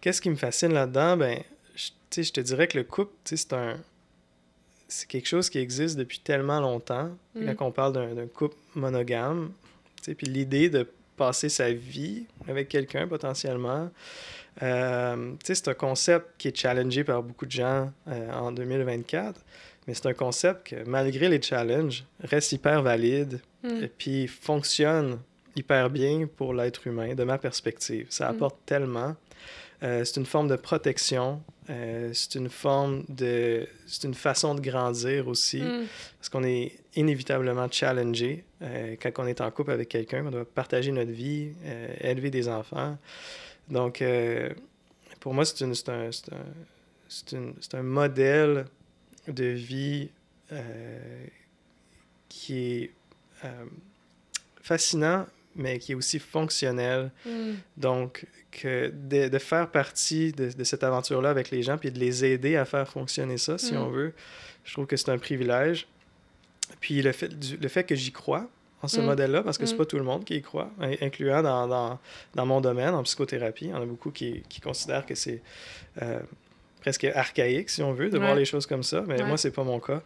[SPEAKER 2] Qu'est-ce qui me fascine là-dedans? Ben, je, je te dirais que le couple, c'est un, c'est quelque chose qui existe depuis tellement longtemps. Mm. Quand on parle d'un couple monogame, puis l'idée de passer sa vie avec quelqu'un potentiellement, euh, c'est un concept qui est challengé par beaucoup de gens euh, en 2024, mais c'est un concept que, malgré les challenges, reste hyper valide mm. et puis fonctionne hyper bien pour l'être humain, de ma perspective. Ça mm. apporte tellement. Euh, c'est une forme de protection, c'est une forme de... C'est une façon de grandir aussi, mm. parce qu'on est inévitablement challengé quand on est en couple avec quelqu'un, on doit partager notre vie, élever des enfants. Donc, euh, pour moi, c'est un, un, un, modèle de vie euh, qui est euh, fascinant, mais qui est aussi fonctionnel. Mm. Donc, que de, de, faire partie de, de cette aventure-là avec les gens, puis de les aider à faire fonctionner ça, si mm. on veut, je trouve que c'est un privilège. Puis le fait, le fait que j'y crois, en ce mm. modèle-là, parce que c'est mm. pas tout le monde qui y croit, incluant dans, dans, dans, mon domaine, en psychothérapie. Il y en a beaucoup qui, qui considèrent que c'est euh, presque archaïque, si on veut, de voir les choses comme ça, mais moi, c'est pas mon cas.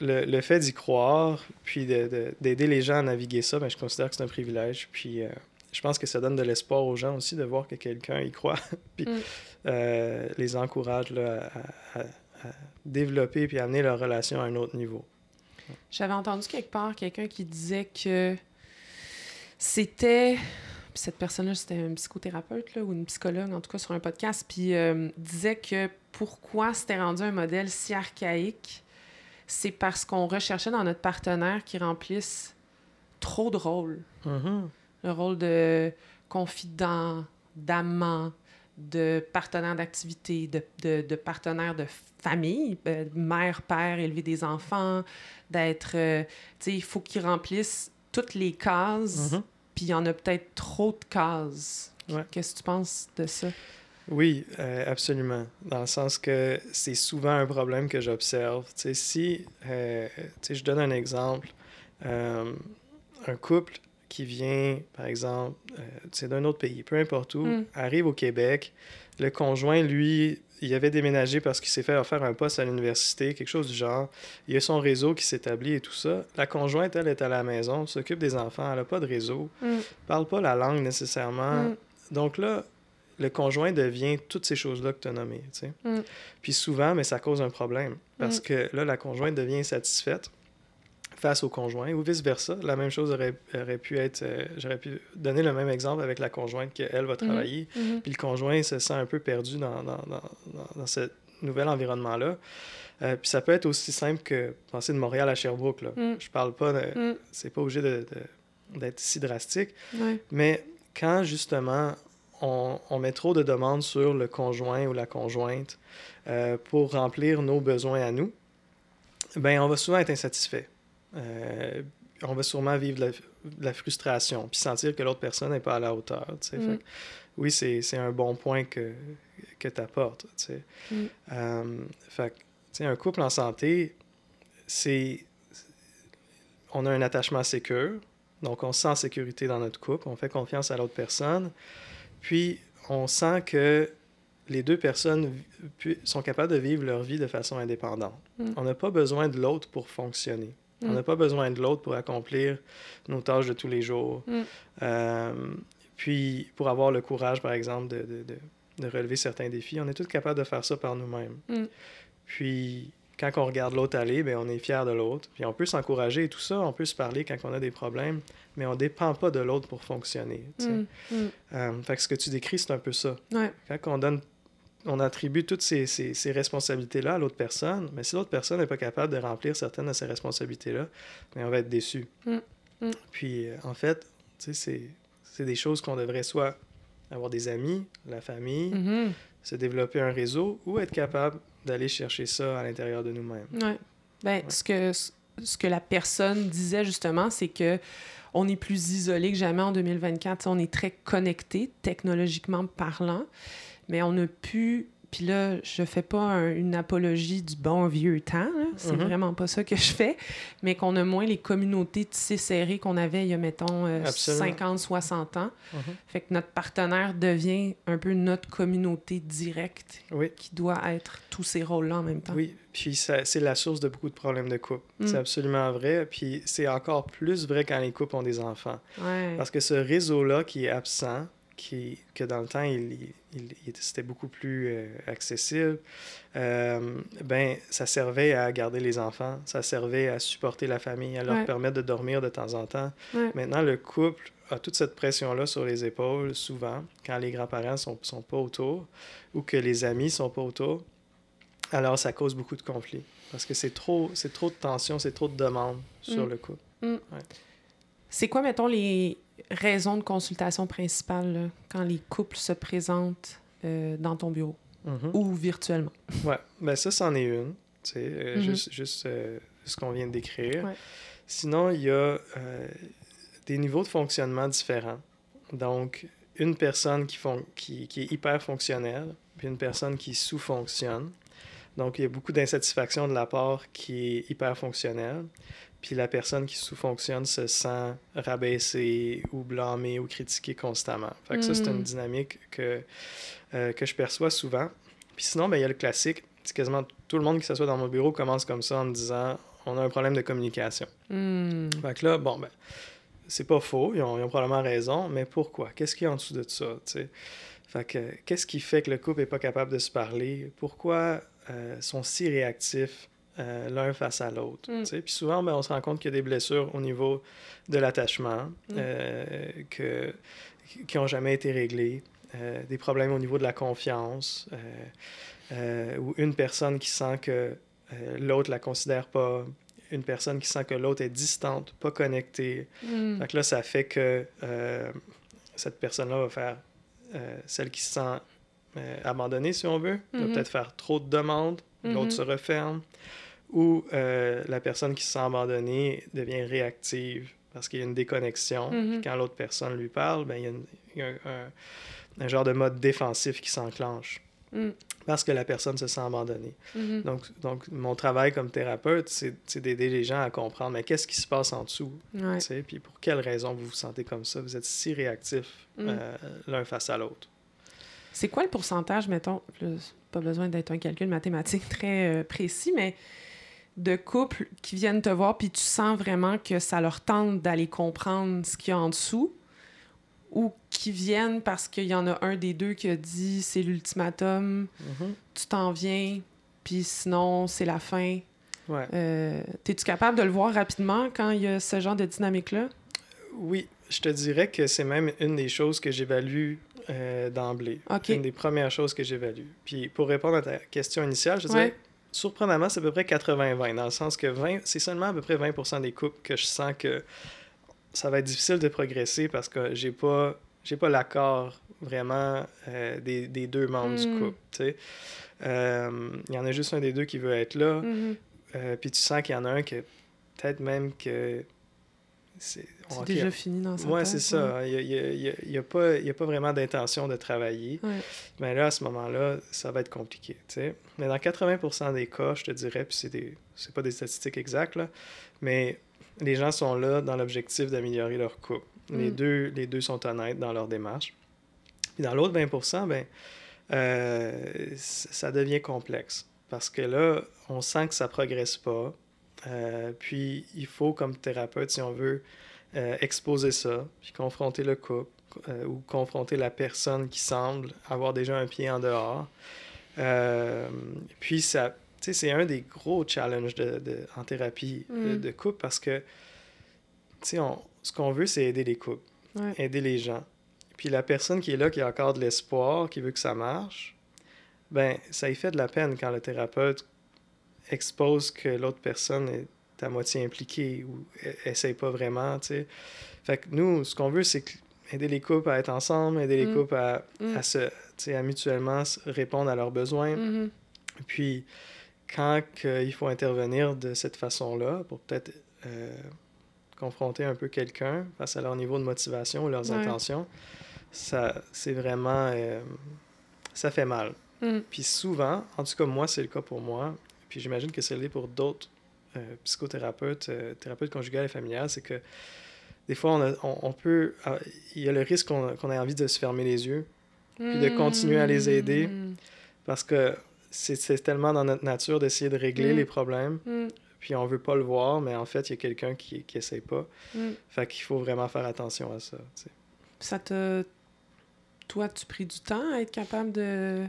[SPEAKER 2] le, le, fait d'y croire, puis d'aider de, les gens à naviguer ça, ben, je considère que c'est un privilège. Puis euh, je pense que ça donne de l'espoir aux gens aussi de voir que quelqu'un y croit, puis mm. euh, les encourage là, à, à, développer puis amener leur relation à un autre niveau.
[SPEAKER 1] J'avais entendu quelque part quelqu'un qui disait que c'était. Cette personne-là, c'était un psychothérapeute là, ou une psychologue, en tout cas, sur un podcast, puis euh, disait que pourquoi c'était rendu un modèle si archaïque, c'est parce qu'on recherchait dans notre partenaire qui remplisse trop de rôles.
[SPEAKER 2] Mm-hmm.
[SPEAKER 1] Le rôle de confident, d'amant, de partenaire d'activité, de, de, de, partenaire de famille, euh, mère, père, élever des enfants, d'être... Euh, tu sais, il faut qu'ils remplissent toutes les cases,
[SPEAKER 2] mm-hmm.
[SPEAKER 1] puis il y en a peut-être trop de cases. Qu'est-ce que tu penses de ça?
[SPEAKER 2] Oui, euh, absolument. Dans le sens que c'est souvent un problème que j'observe. Tu sais, si, tu sais, je donne un exemple, un couple qui vient, par exemple, euh, d'un autre pays, peu importe où, mm. arrive au Québec, le conjoint, lui, il avait déménagé parce qu'il s'est fait offrir un poste à l'université, quelque chose du genre. Il y a son réseau qui s'établit et tout ça. La conjointe, elle, est à la maison, s'occupe des enfants, elle n'a pas de réseau,
[SPEAKER 1] mm.
[SPEAKER 2] parle pas la langue nécessairement.
[SPEAKER 1] Mm.
[SPEAKER 2] Donc là, le conjoint devient toutes ces choses-là que tu as nommées.
[SPEAKER 1] Mm.
[SPEAKER 2] Puis souvent, mais ça cause un problème parce que là, la conjointe devient insatisfaite face au conjoint ou vice-versa. La même chose aurait, aurait pu être... Euh, j'aurais pu donner le même exemple avec la conjointe qu'elle va
[SPEAKER 1] Mhm.
[SPEAKER 2] travailler,
[SPEAKER 1] Mhm.
[SPEAKER 2] puis le conjoint se sent un peu perdu dans, dans, dans, dans, ce nouvel environnement-là. Euh, puis ça peut être aussi simple que penser de Montréal à Sherbrooke. Là.
[SPEAKER 1] Mm.
[SPEAKER 2] Je parle pas de...
[SPEAKER 1] Mm.
[SPEAKER 2] C'est pas obligé de, de- d'être si drastique.
[SPEAKER 1] Ouais.
[SPEAKER 2] Mais quand justement on, on met trop de demandes sur le conjoint ou la conjointe euh, pour remplir nos besoins à nous, ben on va souvent être insatisfait. Euh, on va sûrement vivre de la, de la frustration, puis sentir que l'autre personne n'est pas à la hauteur. tu sais.
[SPEAKER 1] Mm.
[SPEAKER 2] Fait oui, c'est, un bon point que, que tu apportes. tu sais.
[SPEAKER 1] Mm.
[SPEAKER 2] Euh, fait que, tu sais, un couple en santé, c'est. On a un attachement sécure, donc on se sent en sécurité dans notre couple, on fait confiance à l'autre personne, puis on sent que les deux personnes sont capables de vivre leur vie de façon indépendante.
[SPEAKER 1] Mm.
[SPEAKER 2] On n'a pas besoin de l'autre pour fonctionner. On
[SPEAKER 1] Mm.
[SPEAKER 2] n'a pas besoin de l'autre pour accomplir nos tâches de tous les jours.
[SPEAKER 1] Mm.
[SPEAKER 2] Euh, puis, pour avoir le courage, par exemple, de, de, de, de relever certains défis, on est tous capables de faire ça par nous-mêmes.
[SPEAKER 1] Mm.
[SPEAKER 2] Puis, quand on regarde l'autre aller, ben, on est fier de l'autre. Puis on peut s'encourager et tout ça, on peut se parler quand on a des problèmes, mais on ne dépend pas de l'autre pour fonctionner.
[SPEAKER 1] Mm, mm.
[SPEAKER 2] Euh, fait que ce que tu décris, c'est un peu ça.
[SPEAKER 1] Ouais.
[SPEAKER 2] Quand on donne on attribue toutes ces, ces, ces responsabilités-là à l'autre personne, mais si l'autre personne n'est pas capable de remplir certaines de ces responsabilités-là, ben, on va être déçu.
[SPEAKER 1] Mm, mm.
[SPEAKER 2] Puis, euh, en fait, c'est- des choses qu'on devrait soit avoir des amis, la famille,
[SPEAKER 1] Mhm.
[SPEAKER 2] se développer un réseau ou être capable d'aller chercher ça à l'intérieur de nous-mêmes.
[SPEAKER 1] Ouais. Ben,
[SPEAKER 2] Ouais.
[SPEAKER 1] ce, que, ce que la personne disait justement, c'est que on est plus isolé que jamais en 2024. T'sais, On est très connecté, technologiquement parlant, mais on a pu. Puis là, je fais pas un- une apologie du bon vieux temps, c'est
[SPEAKER 2] Mhm.
[SPEAKER 1] vraiment pas ça que je fais, mais qu'on a moins les communautés tissées serrées qu'on avait il y a, mettons, euh,
[SPEAKER 2] Absolument.
[SPEAKER 1] 50, 60 ans.
[SPEAKER 2] Mhm.
[SPEAKER 1] Fait que notre partenaire devient un peu notre communauté directe
[SPEAKER 2] Oui.
[SPEAKER 1] qui doit être tous ces rôles-là en même temps.
[SPEAKER 2] Oui, puis c'est la source de beaucoup de problèmes de couple.
[SPEAKER 1] Mm.
[SPEAKER 2] C'est absolument vrai. Puis c'est encore plus vrai quand les couples ont des enfants.
[SPEAKER 1] Ouais.
[SPEAKER 2] Parce que ce réseau-là qui est absent, qui, que dans le temps, il, il- il- il était- c'était beaucoup plus euh, accessible, euh, ben, ça servait à garder les enfants, ça servait à supporter la famille, à leur
[SPEAKER 1] Ouais.
[SPEAKER 2] permettre de dormir de temps en temps.
[SPEAKER 1] Ouais.
[SPEAKER 2] Maintenant, le couple a toute cette pression-là sur les épaules, souvent, quand les grands-parents sont, sont pas autour ou que les amis sont pas autour. Alors, ça cause beaucoup de conflits. Parce que c'est trop, c'est trop de tension, c'est trop de demandes sur
[SPEAKER 1] Mm.
[SPEAKER 2] le couple.
[SPEAKER 1] C'est quoi, mettons, les raisons de consultation principales là, quand les couples se présentent euh, dans ton bureau
[SPEAKER 2] Mhm.
[SPEAKER 1] ou virtuellement?
[SPEAKER 2] Ouais, ben ça, c'en est une. tu sais, euh,
[SPEAKER 1] Mhm.
[SPEAKER 2] Juste, juste euh, ce qu'on vient de décrire.
[SPEAKER 1] Ouais.
[SPEAKER 2] Sinon, il y a euh, des niveaux de fonctionnement différents. Donc, une personne qui, fon- qui, qui est hyper fonctionnelle, puis une personne qui sous-fonctionne. Donc, il y a beaucoup d'insatisfaction de la part qui est hyper fonctionnelle. Puis la personne qui sous-fonctionne se sent rabaissée ou blâmée ou critiquée constamment. Fait que ça, c'est
[SPEAKER 1] Mm.
[SPEAKER 2] une dynamique que, euh, que je perçois souvent. Puis sinon, ben, il y a le classique. C'est quasiment tout le monde qui s'assoit dans mon bureau commence comme ça en me disant on a un problème de communication.
[SPEAKER 1] Hmm.
[SPEAKER 2] Fait que là, bon, ben, c'est pas faux, ils ont, ils ont probablement raison, mais pourquoi? Qu'est-ce qu'il y a en dessous de ça tu sais? Fait que qu'est-ce qui fait que le couple n'est pas capable de se parler? Pourquoi euh, sont si réactifs? Euh, l'un face à l'autre
[SPEAKER 1] Mm.
[SPEAKER 2] Puis souvent, ben, on se rend compte qu'il y a des blessures au niveau de l'attachement
[SPEAKER 1] Mm.
[SPEAKER 2] euh, que, qui n'ont jamais été réglées, euh, des problèmes au niveau de la confiance, ou une personne qui sent que l'autre la considère pas, une personne qui sent que l'autre est distante, pas connectée.
[SPEAKER 1] Hmm.
[SPEAKER 2] Fait que là, ça fait que cette personne-là va faire celle qui se sent abandonnée, si on veut, va
[SPEAKER 1] Mhm.
[SPEAKER 2] peut-être faire trop de demandes, l'autre
[SPEAKER 1] Mhm.
[SPEAKER 2] se referme, ou euh, la personne qui se sent abandonnée devient réactive parce qu'il y a une déconnexion. Puis quand l'autre personne lui parle, ben, il y a, une- il y a un, un genre de mode défensif qui s'enclenche
[SPEAKER 1] Hmm.
[SPEAKER 2] parce que la personne se sent abandonnée.
[SPEAKER 1] Mhm.
[SPEAKER 2] Donc, donc mon travail comme thérapeute, c'est d'aider les gens à comprendre, mais qu'est-ce qui se passe en dessous?
[SPEAKER 1] Ouais.
[SPEAKER 2] Puis pour quelles raisons vous vous sentez comme ça? Vous êtes si réactifs
[SPEAKER 1] Mm.
[SPEAKER 2] euh, l'un face à l'autre.
[SPEAKER 1] C'est quoi le pourcentage, mettons, c'est pas besoin d'être un calcul mathématique très euh, précis, mais de couples qui viennent te voir puis tu sens vraiment que ça leur tente d'aller comprendre ce qu'il y a en dessous ou qui viennent parce qu'il y en a un des deux qui a dit c'est l'ultimatum, tu t'en viens, puis sinon c'est la fin.
[SPEAKER 2] Ouais.
[SPEAKER 1] Euh, T'es-tu capable de le voir rapidement quand il y a ce genre de dynamique-là?
[SPEAKER 2] Oui, je te dirais que c'est même une des choses que j'évalue euh, d'emblée. Une des premières choses que j'évalue. Puis pour répondre à ta question initiale, je
[SPEAKER 1] Ouais.
[SPEAKER 2] Surprenamment, c'est à peu près 80-20, dans le sens que 20, c'est seulement à peu près 20% des couples que je sens que ça va être difficile de progresser parce que j'ai pas j'ai pas l'accord vraiment euh, des, des deux membres du
[SPEAKER 1] Mm.
[SPEAKER 2] couple. tu sais. Euh, Il y en a juste un des deux qui veut être là.
[SPEAKER 1] Mhm.
[SPEAKER 2] Euh, puis tu sens qu'il y en a un que peut-être même que c'est
[SPEAKER 1] déjà fini dans sa
[SPEAKER 2] Ouais, c'est ça. Il n'y a, y a- il y a pas, il y a pas vraiment d'intention de travailler.
[SPEAKER 1] Ouais.
[SPEAKER 2] Mais là, à ce moment-là, ça va être compliqué. tu sais. Mais dans 80 des cas, je te dirais, puis c'est des- pas des statistiques exactes, là, mais les gens sont là dans l'objectif d'améliorer leur couple. Les,
[SPEAKER 1] Mm.
[SPEAKER 2] deux, les deux sont honnêtes dans leur démarche. Puis dans l'autre 20 ben, euh, ça devient complexe. Parce que là, on sent que ça progresse pas. Euh, puis il faut, comme thérapeute, si on veut, euh, exposer ça, puis confronter le couple, euh, ou confronter la personne qui semble avoir déjà un pied en dehors. Puis ça, tu sais, c'est un des gros challenges de, de- en thérapie de,
[SPEAKER 1] Mm.
[SPEAKER 2] de couple parce que, tu sais, on- ce qu'on veut, c'est aider les couples,
[SPEAKER 1] Ouais.
[SPEAKER 2] aider les gens. Puis la personne qui est là, qui a encore de l'espoir, qui veut que ça marche, ben, ça y fait de la peine quand le thérapeute expose que l'autre personne est à moitié impliquée ou e- essaye pas vraiment, tu sais. Fait que nous, ce qu'on veut, c'est aider les couples à être ensemble, aider les
[SPEAKER 1] Mm.
[SPEAKER 2] couples à,
[SPEAKER 1] Mm.
[SPEAKER 2] à se, tu sais, à mutuellement répondre à leurs besoins.
[SPEAKER 1] Mhm.
[SPEAKER 2] Puis, quand il faut intervenir de cette façon-là, pour peut-être euh, confronter un peu quelqu'un face à leur niveau de motivation ou leurs
[SPEAKER 1] Ouais.
[SPEAKER 2] intentions, ça, c'est vraiment... euh, ça fait mal.
[SPEAKER 1] Mm.
[SPEAKER 2] Puis souvent, en tout cas, moi, c'est le cas pour moi, puis j'imagine que c'est le cas pour d'autres euh, psychothérapeutes, euh, thérapeutes conjugales et familiales, c'est que des fois, on, a- on, on peut... ah, Il y a le risque qu'on qu'on ait envie de se fermer les yeux, Puis de continuer à les aider.
[SPEAKER 1] Mm.
[SPEAKER 2] parce que c'est c'est tellement dans notre nature d'essayer de régler
[SPEAKER 1] Mm.
[SPEAKER 2] les problèmes,
[SPEAKER 1] Mm.
[SPEAKER 2] puis on veut pas le voir, mais en fait, il y a quelqu'un qui, qui essaye pas.
[SPEAKER 1] Mm.
[SPEAKER 2] Fait qu'il faut vraiment faire attention à ça.
[SPEAKER 1] Ça te. Toi, tu pris du temps à être capable de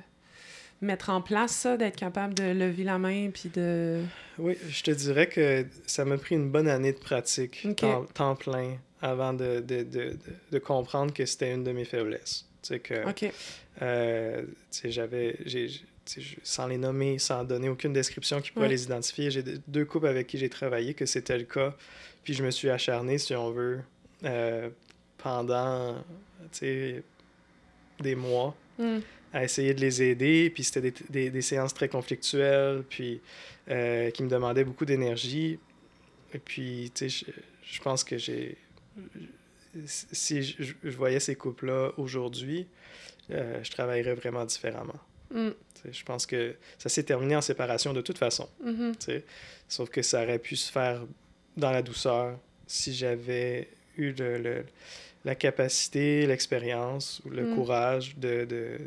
[SPEAKER 1] mettre en place ça, d'être capable de lever la main puis de.
[SPEAKER 2] Oui, je te dirais que ça m'a pris une bonne année de pratique,
[SPEAKER 1] Ok.
[SPEAKER 2] temps, temps plein, avant de, de, de, de, comprendre que c'était une de mes faiblesses. Tu que
[SPEAKER 1] OK.
[SPEAKER 2] euh, j'avais, sans les nommer, sans donner aucune description qui pourrait
[SPEAKER 1] Ouais.
[SPEAKER 2] les identifier, j'ai de- deux couples avec qui j'ai travaillé que c'était le cas, puis je me suis acharné, si on veut, euh, pendant, tu sais, des mois
[SPEAKER 1] Mm.
[SPEAKER 2] À essayer de les aider. Puis c'était des, des, des séances très conflictuelles, puis euh, qui me demandaient beaucoup d'énergie. Et puis, tu sais, je, je pense que j'ai... Si je, je voyais ces couples-là aujourd'hui, euh, je travaillerais vraiment différemment.
[SPEAKER 1] Mm.
[SPEAKER 2] Je pense que ça s'est terminé en séparation de toute façon. Tu sais. Sauf que ça aurait pu se faire dans la douceur si j'avais eu le, le- la capacité, l'expérience ou le
[SPEAKER 1] Mm.
[SPEAKER 2] courage de, de,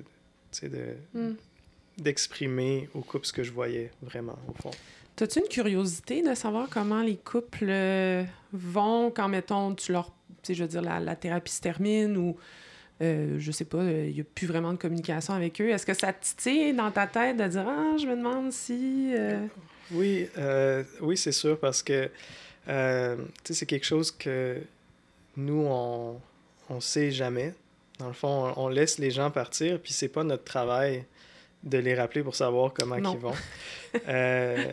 [SPEAKER 2] tu sais, de,
[SPEAKER 1] Mm.
[SPEAKER 2] d'exprimer au couple ce que je voyais vraiment, au fond.
[SPEAKER 1] T'as-tu une curiosité de savoir comment les couples euh, vont quand, mettons, tu leur. Tu sais, je veux dire, la, la thérapie se termine ou. euh, je sais pas, il n'y a plus vraiment de communication avec eux? Est-ce que ça te titille dans ta tête de dire Ah, je me demande si. euh,
[SPEAKER 2] Oui, euh, oui, c'est sûr, parce que euh, tu sais, c'est quelque chose que nous, on on sait jamais. Dans le fond, on, laisse les gens partir, puis c'est pas notre travail de les rappeler pour savoir comment ils vont. Euh,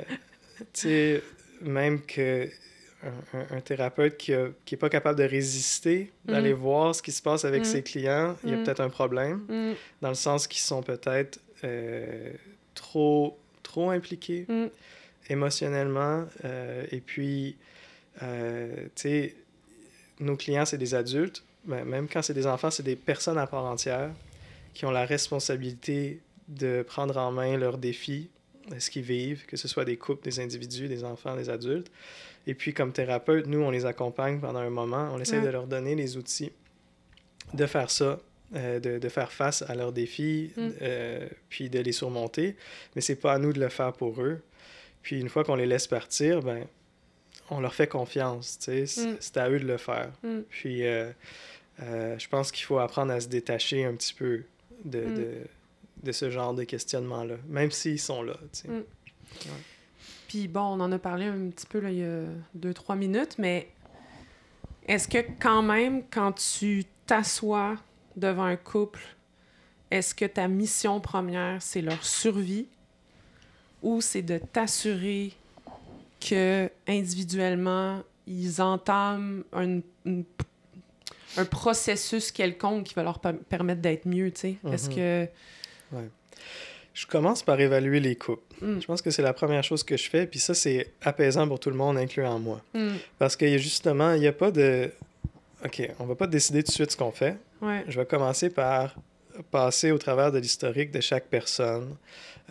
[SPEAKER 2] tu sais, même que un, un- thérapeute qui, a- qui est pas capable de résister, d'aller
[SPEAKER 1] Mm.
[SPEAKER 2] voir ce qui se passe avec
[SPEAKER 1] Mm.
[SPEAKER 2] ses clients, il y a
[SPEAKER 1] Mm.
[SPEAKER 2] peut-être un problème, dans le sens qu'ils sont peut-être euh, trop, trop impliqués émotionnellement. euh, et puis, tu sais, nos clients, c'est des adultes. Mais même quand c'est des enfants, c'est des personnes à part entière qui ont la responsabilité de prendre en main leurs défis, ce qu'ils vivent, que ce soit des couples, des individus, des enfants, des adultes. Et puis, comme thérapeute, nous, on les accompagne pendant un moment. On essaie
[SPEAKER 1] Ouais.
[SPEAKER 2] de leur donner les outils de faire ça, euh, de, de faire face à leurs défis,
[SPEAKER 1] Mm.
[SPEAKER 2] euh, puis de les surmonter. Mais c'est pas à nous de le faire pour eux. Puis une fois qu'on les laisse partir, ben, on leur fait confiance. tu sais. C'est
[SPEAKER 1] Mm.
[SPEAKER 2] c'est à eux de le faire.
[SPEAKER 1] mm.
[SPEAKER 2] Puis euh, euh, je pense qu'il faut apprendre à se détacher un petit peu de,
[SPEAKER 1] Mm.
[SPEAKER 2] de, de ce genre de questionnement-là, même s'ils sont là.
[SPEAKER 1] Mm. Puis bon, on en a parlé un petit peu là, il y a deux, trois minutes, mais est-ce que quand même, quand tu t'assois devant un couple, est-ce que ta mission première, c'est leur survie ou c'est de t'assurer que individuellement, ils entament un, une- un processus quelconque qui va leur per- permettre d'être mieux, tu sais? Est-ce
[SPEAKER 2] Mhm.
[SPEAKER 1] que...
[SPEAKER 2] Je commence par évaluer les couples.
[SPEAKER 1] Mm,
[SPEAKER 2] Je pense que c'est la première chose que je fais, puis ça, c'est apaisant pour tout le monde, incluant moi.
[SPEAKER 1] mm,
[SPEAKER 2] Parce que justement, il n'y a pas de... OK, on va pas décider tout de suite ce qu'on fait.
[SPEAKER 1] ouais.
[SPEAKER 2] Je vais commencer par passer au travers de l'historique de chaque personne.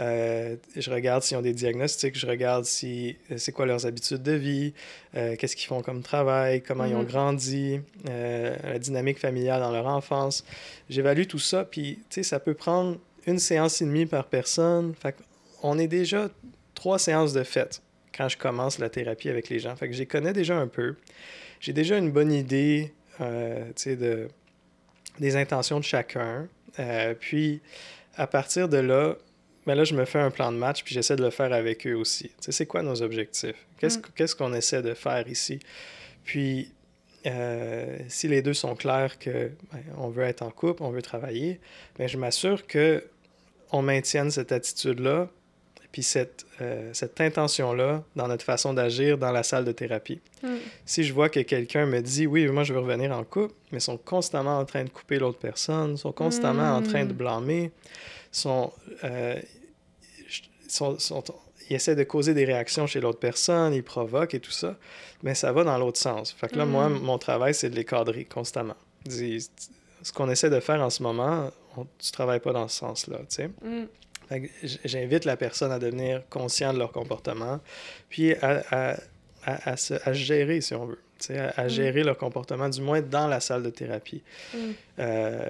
[SPEAKER 2] Euh, je regarde s'ils ont des diagnostics, je regarde si euh, c'est quoi leurs habitudes de vie, euh, qu'est-ce qu'ils font comme travail, comment ils ont
[SPEAKER 1] Mhm.
[SPEAKER 2] grandi, euh, la dynamique familiale dans leur enfance. J'évalue tout ça, puis tu sais, ça peut prendre une séance et demie par personne. Fait on est déjà trois séances de fête quand je commence la thérapie avec les gens. Fait que les connais déjà un peu. J'ai déjà une bonne idée, tu sais, de des intentions de chacun. Puis, à partir de là, ben là, je me fais un plan de match, puis j'essaie de le faire avec eux aussi. Tu sais, c'est quoi nos objectifs? Qu'est-ce
[SPEAKER 1] Mm.
[SPEAKER 2] qu'on essaie de faire ici? Puis, euh, si les deux sont clairs que ben, on veut être en couple, on veut travailler, ben, je m'assure que on maintienne cette attitude-là, puis cette, euh, cette intention-là dans notre façon d'agir dans la salle de thérapie.
[SPEAKER 1] Mm.
[SPEAKER 2] Si je vois que quelqu'un me dit oui, moi je veux revenir en couple, mais sont constamment en train de couper l'autre personne, sont constamment en train de
[SPEAKER 1] Mm.
[SPEAKER 2] blâmer, sont, euh, sont, sont- ils essaient de causer des réactions chez l'autre personne, ils provoquent et tout ça, mais ça va dans l'autre sens. Fait que là, moi,
[SPEAKER 1] Mm.
[SPEAKER 2] mon travail, c'est de les cadrer constamment. Dis- Ce qu'on essaie de faire en ce moment, on, tu travailles pas dans ce sens-là, tu sais. J'invite la personne à devenir conscient de leur comportement, puis à, à, à, à se, à se gérer, si on veut. À,
[SPEAKER 1] Mm.
[SPEAKER 2] gérer leur comportement, du moins dans la salle de thérapie.
[SPEAKER 1] Mm.
[SPEAKER 2] Euh,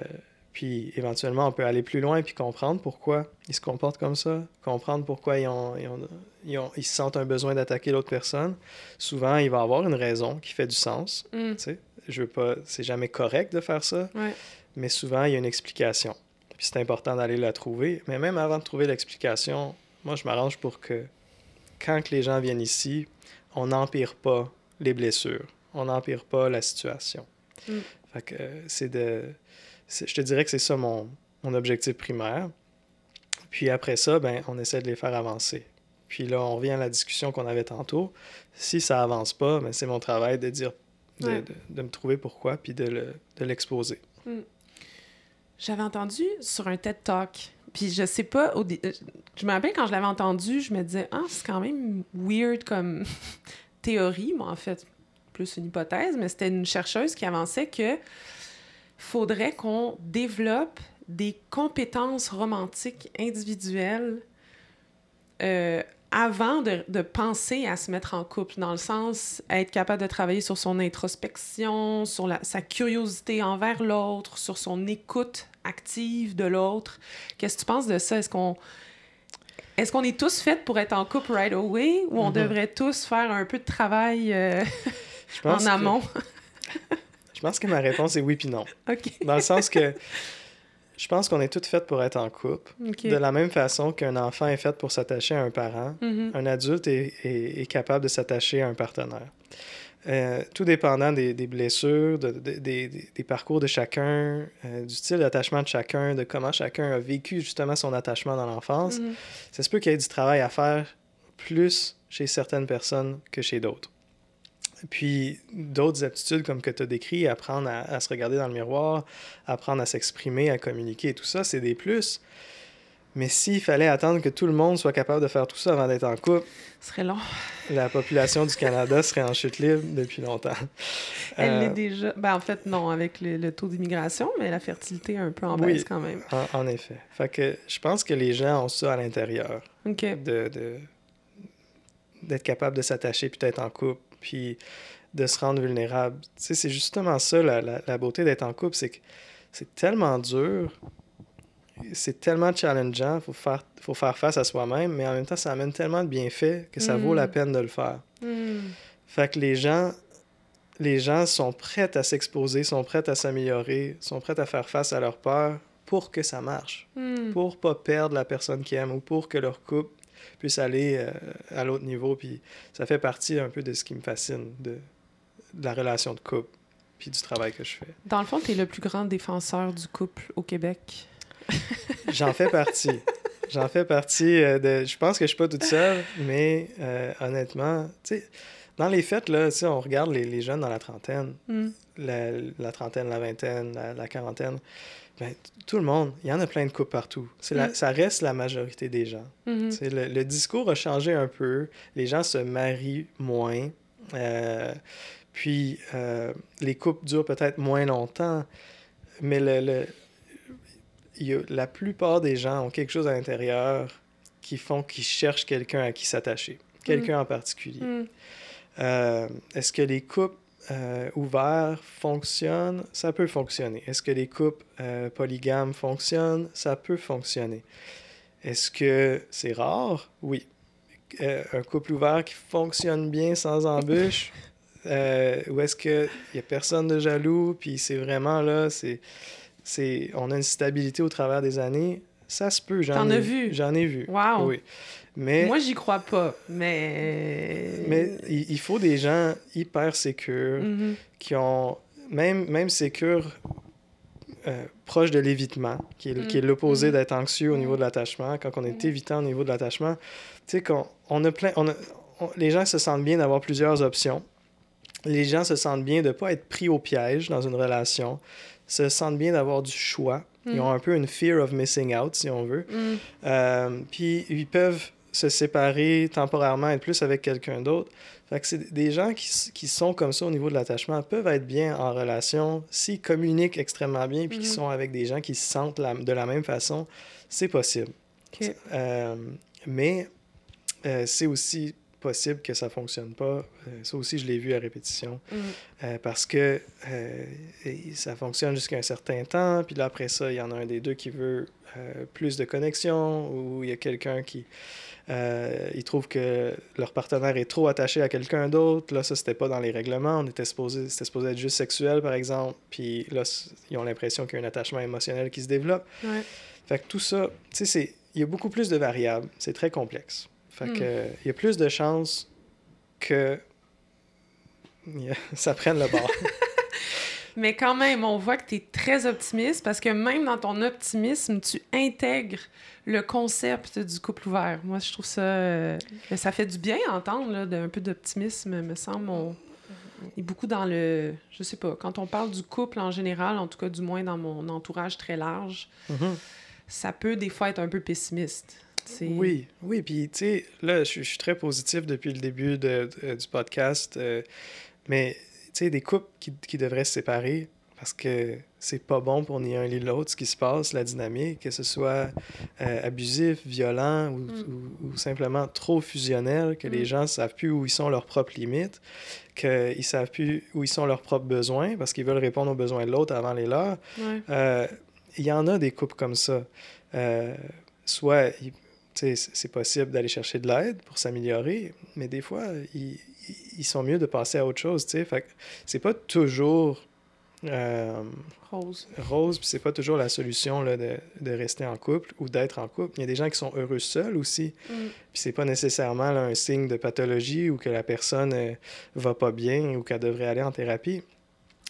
[SPEAKER 2] puis éventuellement, on peut aller plus loin puis comprendre pourquoi ils se comportent comme ça, comprendre pourquoi ils, ont, ils, ont- ils ont- ils sentent un besoin d'attaquer l'autre personne. Souvent, il va y avoir une raison qui fait du sens.
[SPEAKER 1] Mm.
[SPEAKER 2] Je veux pas, c'est jamais correct de faire ça,
[SPEAKER 1] Ouais.
[SPEAKER 2] mais souvent, il y a une explication. Puis c'est important d'aller la trouver. Mais même avant de trouver l'explication, moi, je m'arrange pour que quand que les gens viennent ici, on n'empire pas les blessures. On n'empire pas la situation.
[SPEAKER 1] Mm.
[SPEAKER 2] Fait que euh, c'est de... Je te dirais que c'est ça mon, mon objectif primaire. Puis après ça, ben, on essaie de les faire avancer. Puis là, on revient à la discussion qu'on avait tantôt. Si ça avance pas, ben, c'est mon travail de dire, de,
[SPEAKER 1] Ouais.
[SPEAKER 2] de- de me trouver pourquoi, puis de le- de l'exposer.
[SPEAKER 1] J'avais entendu sur un TED Talk, puis je sais pas, au je me rappelle quand je l'avais entendu, je me disais, ah, c'est quand même weird comme théorie, mais en fait, plus une hypothèse, mais c'était une chercheuse qui avançait que faudrait qu'on développe des compétences romantiques individuelles euh, avant de, de penser à se mettre en couple, dans le sens être capable de travailler sur son introspection, sur la- sa curiosité envers l'autre, sur son écoute active de l'autre. Qu'est-ce que tu penses de ça? Est-ce qu'on est tous faits pour être en couple right away ou on
[SPEAKER 2] Mhm.
[SPEAKER 1] devrait tous faire un peu de travail euh, en
[SPEAKER 2] que-
[SPEAKER 1] amont?
[SPEAKER 2] Je pense que ma réponse est oui puis non. Dans le sens que je pense qu'on est toutes faites pour être en couple. De la même façon qu'un enfant est fait pour s'attacher à un parent,
[SPEAKER 1] Mhm.
[SPEAKER 2] un adulte est, est- est capable de s'attacher à un partenaire. Euh, tout dépendant des, des blessures, de- de- des, des- des parcours de chacun, euh, du style d'attachement de chacun, de comment chacun a vécu justement son attachement dans l'enfance,
[SPEAKER 1] Mhm.
[SPEAKER 2] ça se peut qu'il y ait du travail à faire plus chez certaines personnes que chez d'autres. Puis d'autres aptitudes comme que tu as décrit, apprendre à, à se regarder dans le miroir, apprendre à s'exprimer, à communiquer et tout ça, c'est des plus. Mais s'il fallait attendre que tout le monde soit capable de faire tout ça avant d'être en couple,
[SPEAKER 1] Ce serait long.
[SPEAKER 2] la population du Canada serait en chute libre depuis longtemps.
[SPEAKER 1] Elle
[SPEAKER 2] Euh,
[SPEAKER 1] l'est déjà. Ben, en fait, non, avec le, le taux d'immigration, mais la fertilité est un peu en
[SPEAKER 2] Oui.
[SPEAKER 1] baisse quand même.
[SPEAKER 2] en, en effet. Fait que je pense que les gens ont ça à l'intérieur.
[SPEAKER 1] OK.
[SPEAKER 2] de, de- d'être capable de s'attacher puis d'être en couple puis de se rendre vulnérable. Tu sais, c'est justement ça la, la, la beauté d'être en couple, c'est que c'est tellement dur, c'est tellement challengeant, faut faire faut faire face à soi-même, mais en même temps ça amène tellement de bienfaits que ça vaut
[SPEAKER 1] Mm.
[SPEAKER 2] la peine de le faire.
[SPEAKER 1] Hmm.
[SPEAKER 2] Fait que les gens les gens sont prêts à s'exposer, sont prêts à s'améliorer, sont prêts à faire face à leur peur pour que ça marche
[SPEAKER 1] Hmm.
[SPEAKER 2] pour pas perdre la personne qu'ils aiment ou pour que leur couple puisse aller euh, à l'autre niveau. Puis ça fait partie un peu de ce qui me fascine, de, de la relation de couple, puis du travail que je fais.
[SPEAKER 1] Dans le fond, tu es le plus grand défenseur du couple au Québec.
[SPEAKER 2] J'en fais partie. J'en fais partie. euh, de, je pense que je suis pas toute seule, mais euh, honnêtement, tu sais, dans les fêtes, là, on regarde les, les jeunes dans la trentaine,
[SPEAKER 1] Hmm.
[SPEAKER 2] la, la trentaine, la vingtaine, la, la quarantaine. Ben, tout le monde, il y en a plein de couples partout. La-
[SPEAKER 1] Mm.
[SPEAKER 2] Ça reste la majorité des gens. Sais, Le, le discours a changé un peu. Les gens se marient moins. Euh, puis euh, les couples durent peut-être moins longtemps. Mais le, le- y a- la plupart des gens ont quelque chose à l'intérieur qui font qu'ils cherchent quelqu'un à qui s'attacher. Quelqu'un en particulier.
[SPEAKER 1] Hmm.
[SPEAKER 2] Euh, Est-ce que les couples euh, ouverts fonctionnent? Ça peut fonctionner. Est-ce que les couples euh, polygames fonctionnent? Ça peut fonctionner. Est-ce que c'est rare? Oui. Euh, un couple ouvert qui fonctionne bien sans embûche? euh, ou est-ce qu'il n'y a personne de jaloux? Puis c'est vraiment là, c'est, c'est, on a une stabilité au travers des années? Ça se peut, j'en
[SPEAKER 1] T'en
[SPEAKER 2] ai
[SPEAKER 1] vu?
[SPEAKER 2] J'en ai vu.
[SPEAKER 1] Wow.
[SPEAKER 2] Oui. Mais,
[SPEAKER 1] Moi, j'y crois pas, mais...
[SPEAKER 2] mais il, faut des gens hyper sécures
[SPEAKER 1] Mhm.
[SPEAKER 2] qui ont, même, même sécures euh, proches de l'évitement, qui est, est
[SPEAKER 1] Mm.
[SPEAKER 2] l'opposé
[SPEAKER 1] Mm.
[SPEAKER 2] d'être anxieux au niveau de l'attachement. Quand on est évitant au niveau de l'attachement, tu sais, qu'on on a plein... On a, on- les gens se sentent bien d'avoir plusieurs options. Les gens se sentent bien de ne pas être pris au piège dans une relation, se sentent bien d'avoir du choix. Ils ont un peu une fear of missing out, si on veut. Euh, puis ils peuvent se séparer temporairement, être plus avec quelqu'un d'autre. Fait que c'est des gens qui, qui sont comme ça au niveau de l'attachement peuvent être bien en relation s'ils communiquent extrêmement bien puis qu'ils
[SPEAKER 1] Mhm.
[SPEAKER 2] sont avec des gens qui se sentent la- de la même façon, c'est possible. Euh, mais euh, c'est aussi possible que ça fonctionne pas. Euh, ça aussi, je l'ai vu à répétition.
[SPEAKER 1] Mm.
[SPEAKER 2] Euh, parce que euh, ça fonctionne jusqu'à un certain temps, puis là, après ça, il y en a un des deux qui veut euh, plus de connexion, ou il y a quelqu'un qui il trouve que leur partenaire est trop attaché à quelqu'un d'autre. Là, ça, c'était pas dans les règlements. On était supposé, c'était supposé être juste sexuel, par exemple. Puis là, ils ont l'impression qu'il y a un attachement émotionnel qui se développe.
[SPEAKER 1] Ouais.
[SPEAKER 2] Fait que tout ça, tu sais, il y a beaucoup plus de variables. C'est très complexe. Fait
[SPEAKER 1] Hmm.
[SPEAKER 2] que, il y a plus de chances que ça prenne le bord.
[SPEAKER 1] Mais quand même, on voit que tu es très optimiste parce que même dans ton optimisme, tu intègres le concept du couple ouvert. Moi, je trouve ça... euh, ça fait du bien à entendre, là, d'un peu d'optimisme, me semble. On est beaucoup dans le... Je sais pas, quand on parle du couple en général, en tout cas du moins dans mon entourage très large,
[SPEAKER 2] Mhm.
[SPEAKER 1] ça peut des fois être un peu pessimiste. C'est-
[SPEAKER 2] Oui, oui, puis tu sais, là, je, suis très positif depuis le début de- de- du podcast, euh, mais tu sais, des couples qui, qui devraient se séparer parce que c'est pas bon pour ni un ni l'autre ce qui se passe, la dynamique, que ce soit euh, abusif, violent ou,
[SPEAKER 1] Mm.
[SPEAKER 2] ou- ou simplement trop fusionnel, que
[SPEAKER 1] Mm.
[SPEAKER 2] les gens ne savent plus où ils sont leurs propres limites, qu'ils savent plus où ils sont leurs propres besoins parce qu'ils veulent répondre aux besoins de l'autre avant les leurs.
[SPEAKER 1] Ouais.
[SPEAKER 2] Euh, Il y en a des couples comme ça. Euh, soit, c'est possible d'aller chercher de l'aide pour s'améliorer, mais des fois, ils, ils- sont mieux de passer à autre chose. c'est pas toujours euh,
[SPEAKER 1] Rose.
[SPEAKER 2] rose, puis c'est pas toujours la solution là, de, de rester en couple ou d'être en couple. Il y a des gens qui sont heureux seuls aussi.
[SPEAKER 1] Mm.
[SPEAKER 2] Puis c'est pas nécessairement là, un signe de pathologie ou que la personne euh, va pas bien ou qu'elle devrait aller en thérapie.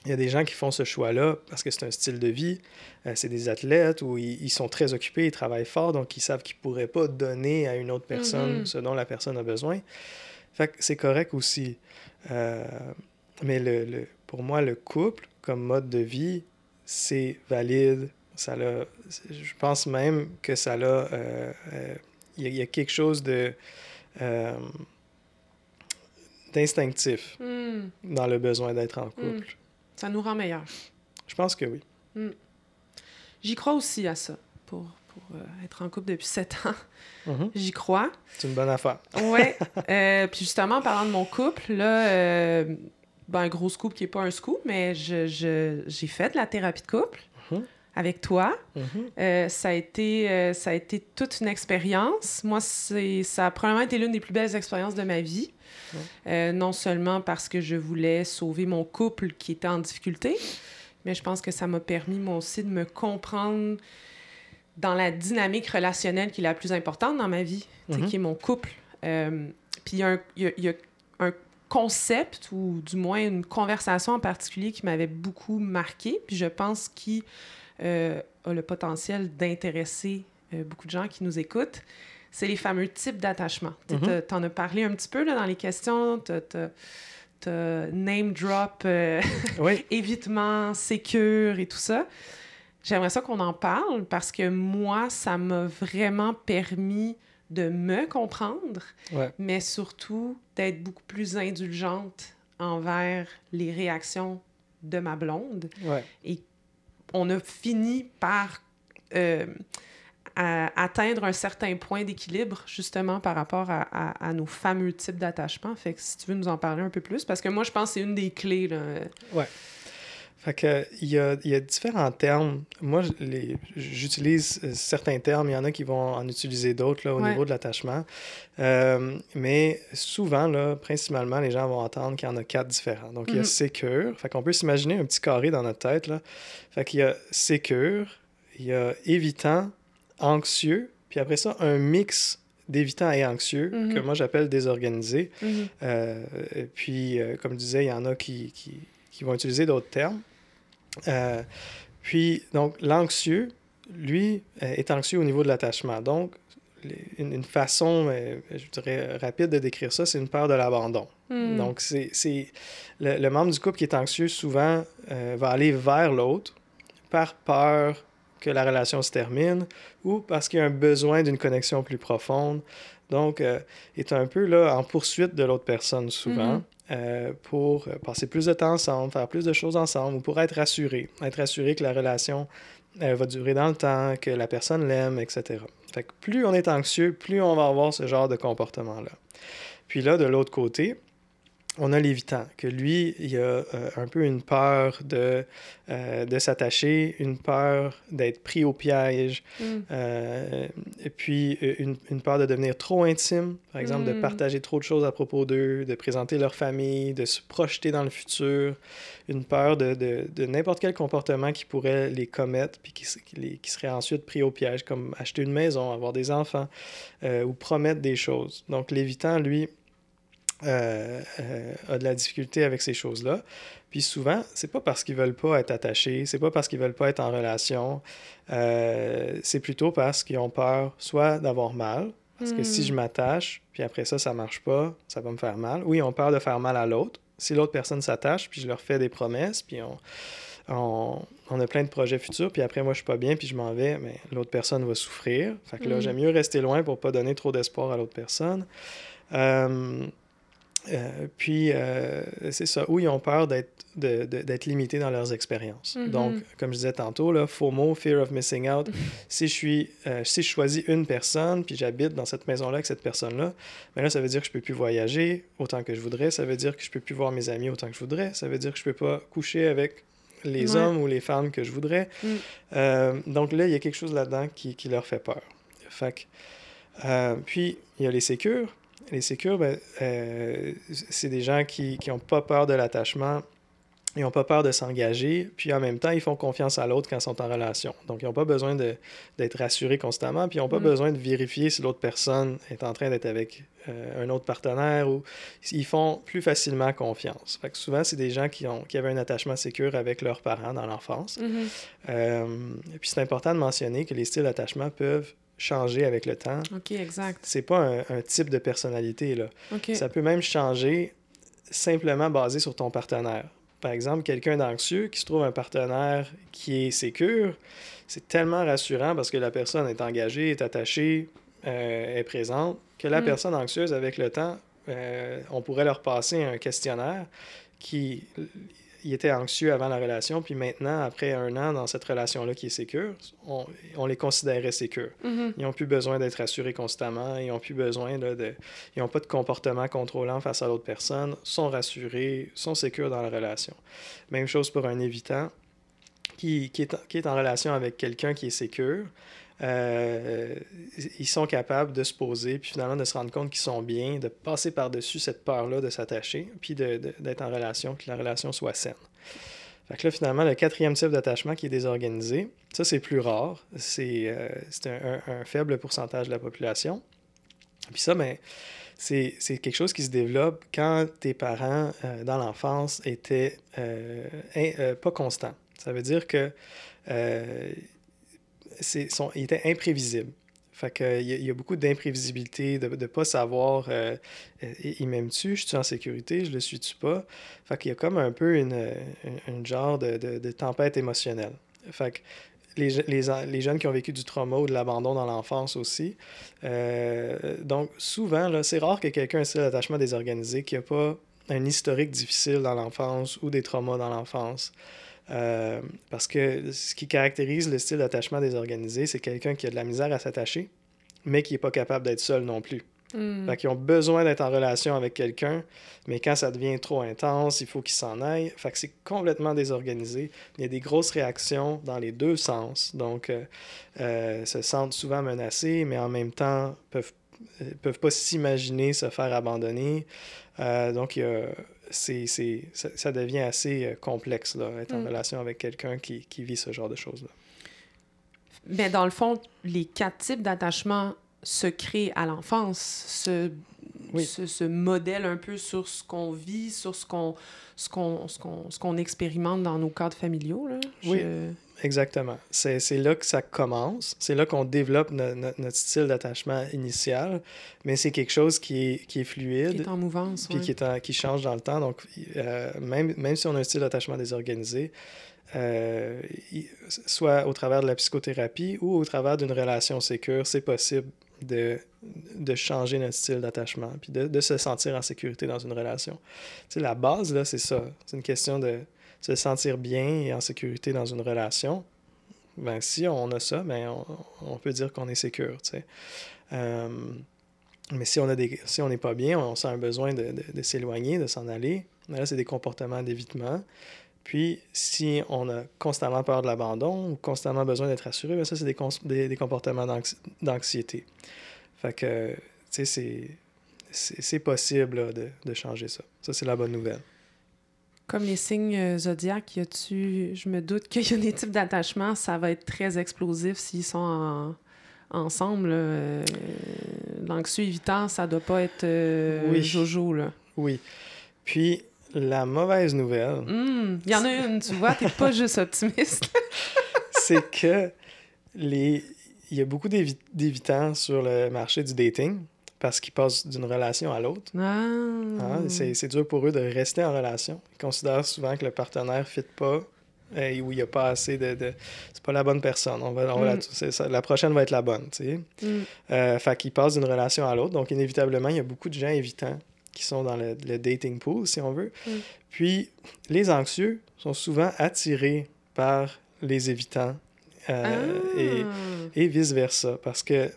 [SPEAKER 2] Il y a des gens qui font ce choix-là parce que c'est un style de vie. Euh, c'est des athlètes ou ils, ils sont très occupés, ils travaillent fort, donc ils savent qu'ils pourraient pas donner à une autre personne
[SPEAKER 1] Mhm.
[SPEAKER 2] ce dont la personne a besoin. Fait que c'est correct aussi. Euh, mais le, le- pour moi, le couple comme mode de vie, c'est valide. Ça je pense même que ça l'a. euh, euh, Il y, a- il y a quelque chose de d'instinctif
[SPEAKER 1] Mm.
[SPEAKER 2] dans le besoin d'être en couple.
[SPEAKER 1] Mm. Ça nous rend meilleurs.
[SPEAKER 2] Je pense que oui.
[SPEAKER 1] J'y crois aussi à ça, pour, pour euh, être en couple depuis sept ans.
[SPEAKER 2] Mhm.
[SPEAKER 1] J'y crois.
[SPEAKER 2] C'est une bonne affaire.
[SPEAKER 1] Ouais. Euh, puis justement, en parlant de mon couple, là, euh, ben, un gros scoop qui n'est pas un scoop, mais je, je- j'ai fait de la thérapie de couple
[SPEAKER 2] Mhm.
[SPEAKER 1] avec toi.
[SPEAKER 2] Mhm.
[SPEAKER 1] Ça, a été, ça a été toute une expérience. Moi, ça a probablement été l'une des plus belles expériences de ma vie. Euh, non seulement parce que je voulais sauver mon couple qui était en difficulté, mais je pense que ça m'a permis, moi aussi, de me comprendre dans la dynamique relationnelle qui est la plus importante dans ma vie,
[SPEAKER 2] Mhm.
[SPEAKER 1] qui est mon couple. Euh, puis il y, a un- il y a- il y a un concept, ou du moins une conversation en particulier qui m'avait beaucoup marqué, puis je pense qui euh, a le potentiel d'intéresser euh, beaucoup de gens qui nous écoutent, c'est les fameux types d'attachement. Tu
[SPEAKER 2] Mhm.
[SPEAKER 1] en as parlé un petit peu là, dans les questions, tu as name drop, euh,
[SPEAKER 2] Oui.
[SPEAKER 1] évitement, sécure et tout ça. J'aimerais ça qu'on en parle parce que moi, ça m'a vraiment permis de me comprendre,
[SPEAKER 2] Ouais.
[SPEAKER 1] mais surtout d'être beaucoup plus indulgente envers les réactions de ma blonde.
[SPEAKER 2] Ouais.
[SPEAKER 1] On a fini par euh, à- atteindre un certain point d'équilibre, justement, par rapport à, à- à nos fameux types d'attachement. Fait que si tu veux nous en parler un peu plus, parce que moi, je pense que c'est une des clés. Là.
[SPEAKER 2] Fait que il y a, il y a différents termes. Moi, j'utilise euh, certains termes. Il y en a qui vont en utiliser d'autres au
[SPEAKER 1] Ouais.
[SPEAKER 2] niveau de l'attachement. Euh, mais souvent, là, principalement, les gens vont entendre qu'il y en a quatre différents. Donc, il y a
[SPEAKER 1] Mhm.
[SPEAKER 2] sécure. Fait qu'on peut s'imaginer un petit carré dans notre tête. Là. Fait qu'il y a sécure, il y a évitant, anxieux, puis après ça, un mix d'évitant et anxieux,
[SPEAKER 1] Mhm.
[SPEAKER 2] que moi j'appelle désorganisé.
[SPEAKER 1] Mhm.
[SPEAKER 2] Euh, puis, euh, comme je disais, il y en a qui, qui, qui vont utiliser d'autres termes. Euh, puis, donc, l'anxieux, lui, est anxieux au niveau de l'attachement. Donc, une, une façon, je dirais, rapide de décrire ça, c'est une peur de l'abandon.
[SPEAKER 1] Mhm.
[SPEAKER 2] Donc, c'est c'est- le, le membre du couple qui est anxieux, souvent, va aller vers l'autre par peur que la relation se termine ou parce qu'il y a un besoin d'une connexion plus profonde. Donc, euh, est un peu là en poursuite de l'autre personne souvent
[SPEAKER 1] Mhm.
[SPEAKER 2] euh, pour euh, passer plus de temps ensemble, faire plus de choses ensemble ou pour être rassuré, être rassuré que la relation euh, va durer dans le temps, que la personne l'aime, etc. Fait que plus on est anxieux, plus on va avoir ce genre de comportement-là. Puis là, de l'autre côté, on a l'évitant, que lui, il a euh, un peu une peur de, euh, de s'attacher, une peur d'être pris au piège,
[SPEAKER 1] Mhm.
[SPEAKER 2] euh, et puis une, une peur de devenir trop intime, par exemple, de
[SPEAKER 1] Mm.
[SPEAKER 2] partager trop de choses à propos d'eux, de présenter leur famille, de se projeter dans le futur, une peur de, de, de n'importe quel comportement qui pourrait les commettre, puis qui, qui les- qui serait ensuite pris au piège, comme acheter une maison, avoir des enfants, ou promettre des choses. Donc l'évitant, lui, euh, euh, a de la difficulté avec ces choses-là. Puis souvent, c'est pas parce qu'ils veulent pas être attachés, c'est pas parce qu'ils veulent pas être en relation, euh, c'est plutôt parce qu'ils ont peur soit d'avoir mal, parce que si je m'attache, puis après ça, ça marche pas, ça va me faire mal. Ou ils ont peur de faire mal à l'autre. Si l'autre personne s'attache, puis je leur fais des promesses, puis on, on, on a plein de projets futurs, puis après moi je suis pas bien, puis je m'en vais, mais l'autre personne va souffrir. Fait que là,
[SPEAKER 1] Mm.
[SPEAKER 2] j'aime mieux rester loin pour pas donner trop d'espoir à l'autre personne. Euh, euh, puis, euh, c'est ça, où ils ont peur d'être de- de- d'être limités dans leurs expériences.
[SPEAKER 1] Mhm.
[SPEAKER 2] Donc, comme je disais tantôt, là, FOMO, Fear of Missing Out, si je suis, euh, si je choisis une personne, puis j'habite dans cette maison-là avec cette personne-là, mais là, ça veut dire que je peux plus voyager autant que je voudrais, ça veut dire que je peux plus voir mes amis autant que je voudrais, ça veut dire que je peux pas coucher avec les
[SPEAKER 1] Ouais.
[SPEAKER 2] hommes ou les femmes que je voudrais.
[SPEAKER 1] Mm.
[SPEAKER 2] Donc là, il y a quelque chose là-dedans qui, qui leur fait peur. Fait que, puis, il y a les sécures. Les sécures, ben, euh, c'est des gens qui n'ont pas peur de l'attachement, ils n'ont pas peur de s'engager, puis en même temps, ils font confiance à l'autre quand ils sont en relation. Donc, ils n'ont pas besoin de- d'être rassurés constamment, puis ils n'ont pas
[SPEAKER 1] Mm.
[SPEAKER 2] besoin de vérifier si l'autre personne est en train d'être avec euh, un autre partenaire ou ils font plus facilement confiance. Fait que souvent, c'est des gens qui, ont, qui avaient un attachement sécure avec leurs parents dans l'enfance.
[SPEAKER 1] Mhm.
[SPEAKER 2] Euh, et puis c'est important de mentionner que les styles d'attachement peuvent changer avec le temps.
[SPEAKER 1] OK, exact.
[SPEAKER 2] C'est pas un, un type de personnalité, là.
[SPEAKER 1] OK.
[SPEAKER 2] Ça peut même changer simplement basé sur ton partenaire. Par exemple, quelqu'un d'anxieux qui se trouve un partenaire qui est sécure, c'est tellement rassurant parce que la personne est engagée, est attachée, euh, est présente, que la
[SPEAKER 1] Mm.
[SPEAKER 2] personne anxieuse, avec le temps, euh, on pourrait leur passer un questionnaire qui il était anxieux avant la relation, puis maintenant, après un an dans cette relation-là qui est sécure, on, on les considérait sécures.
[SPEAKER 1] Mhm.
[SPEAKER 2] Ils n'ont plus besoin d'être rassurés constamment. Ils n'ont plus besoin là, de. Ils n'ont pas de comportement contrôlant face à l'autre personne. sont rassurés, sont sécures dans la relation. Même chose pour un évitant qui, qui, est, en- qui est en relation avec quelqu'un qui est sécure. Euh, ils sont capables de se poser, puis finalement de se rendre compte qu'ils sont bien, de passer par-dessus cette peur-là de s'attacher, puis d'être en relation, que la relation soit saine. Fait que là, finalement, le quatrième type d'attachement qui est désorganisé, ça, c'est plus rare. C'est euh, un, faible pourcentage de la population. Puis ça, ben, c'est quelque chose qui se développe quand tes parents, euh, dans l'enfance, étaient euh, pas constants. Ça veut dire que sont, ils étaient imprévisibles. Fait il y, a- il y a beaucoup d'imprévisibilité, de ne pas savoir euh, euh, il m'aime-tu, je suis en sécurité, je le suis-tu pas? Fait qu'il y a comme un peu une, une, genre de, de- de tempête émotionnelle. Fait les, les, les jeunes qui ont vécu du trauma ou de l'abandon dans l'enfance aussi. euh, donc, souvent, là, c'est rare que quelqu'un ait un style d'attachement désorganisé qui n'a pas un historique difficile dans l'enfance ou des traumas dans l'enfance. Euh, parce que ce qui caractérise le style d'attachement désorganisé, c'est quelqu'un qui a de la misère à s'attacher, mais qui n'est pas capable d'être seul non plus.
[SPEAKER 1] Mm.
[SPEAKER 2] Fait qu'ils ont besoin d'être en relation avec quelqu'un, mais quand ça devient trop intense, il faut qu'ils s'en aillent. Fait que c'est complètement désorganisé. Il y a des grosses réactions dans les deux sens. Donc, euh, euh, se sentent souvent menacés, mais en même temps, peuvent euh, peuvent pas s'imaginer se faire abandonner. Euh, donc, il y a- c'est, c'est, ça, ça devient assez euh, complexe, là, être en
[SPEAKER 1] Mm.
[SPEAKER 2] relation avec quelqu'un qui, qui vit ce genre de choses-là.
[SPEAKER 1] Mais dans le fond, les quatre types d'attachement se créent à l'enfance, ce, ce, ce, modèle un peu sur ce qu'on vit, sur ce qu'on ce qu'on ce qu'on expérimente dans nos cadres familiaux. Là.
[SPEAKER 2] Oui, exactement. C'est là que ça commence. C'est là qu'on développe notre style d'attachement initial, mais c'est quelque chose qui est, qui est fluide. Qui
[SPEAKER 1] est en mouvance.
[SPEAKER 2] Puis qui, est qui change dans le temps. Donc, euh, même, même si on a un style d'attachement désorganisé, euh, soit au travers de la psychothérapie ou au travers d'une relation sécure, c'est possible de, de changer notre style d'attachement, puis de, de, se sentir en sécurité dans une relation. Tu sais, la base, là, c'est ça. C'est une question de se sentir bien et en sécurité dans une relation. Ben, si on a ça, ben, on, peut dire qu'on est sécure. Euh, mais si on si n'est pas bien, on sent un besoin de, s'éloigner, de s'en aller. Là, c'est des comportements d'évitement. Puis, si on a constamment peur de l'abandon ou constamment besoin d'être assuré, bien ça, c'est des, des, comportements d'anxiété. Fait tu sais, c'est possible de, de, changer ça. Ça, c'est la bonne nouvelle.
[SPEAKER 1] Comme les signes euh, zodiaques, y a-tu. Je me doute qu'il y a des types d'attachement, ça va être très explosif s'ils sont en, ensemble. Euh, L'anxieux évitant, ça doit pas être euh, oui. Jojo, là.
[SPEAKER 2] Oui. Puis, la mauvaise nouvelle.
[SPEAKER 1] Hmm, il y en a une, tu vois, t'es pas juste optimiste.
[SPEAKER 2] c'est que les... il y a beaucoup d'évitants sur le marché du dating parce qu'ils passent d'une relation à l'autre.
[SPEAKER 1] Ah.
[SPEAKER 2] Hein, c'est dur pour eux de rester en relation. Ils considèrent souvent que le partenaire ne fit pas et où il n'y a pas assez de. de... C'est pas la bonne personne. On va, on va mm. la, ça, la, prochaine va être la bonne. Tu sais.
[SPEAKER 1] Mm.
[SPEAKER 2] Euh, fait qu'ils passent d'une relation à l'autre. Donc, inévitablement, il y a beaucoup de gens évitants qui sont dans le, le dating pool, si on veut.
[SPEAKER 1] Mm.
[SPEAKER 2] Puis, les anxieux sont souvent attirés par les évitants euh,
[SPEAKER 1] ah.
[SPEAKER 2] et, et vice-versa. Parce que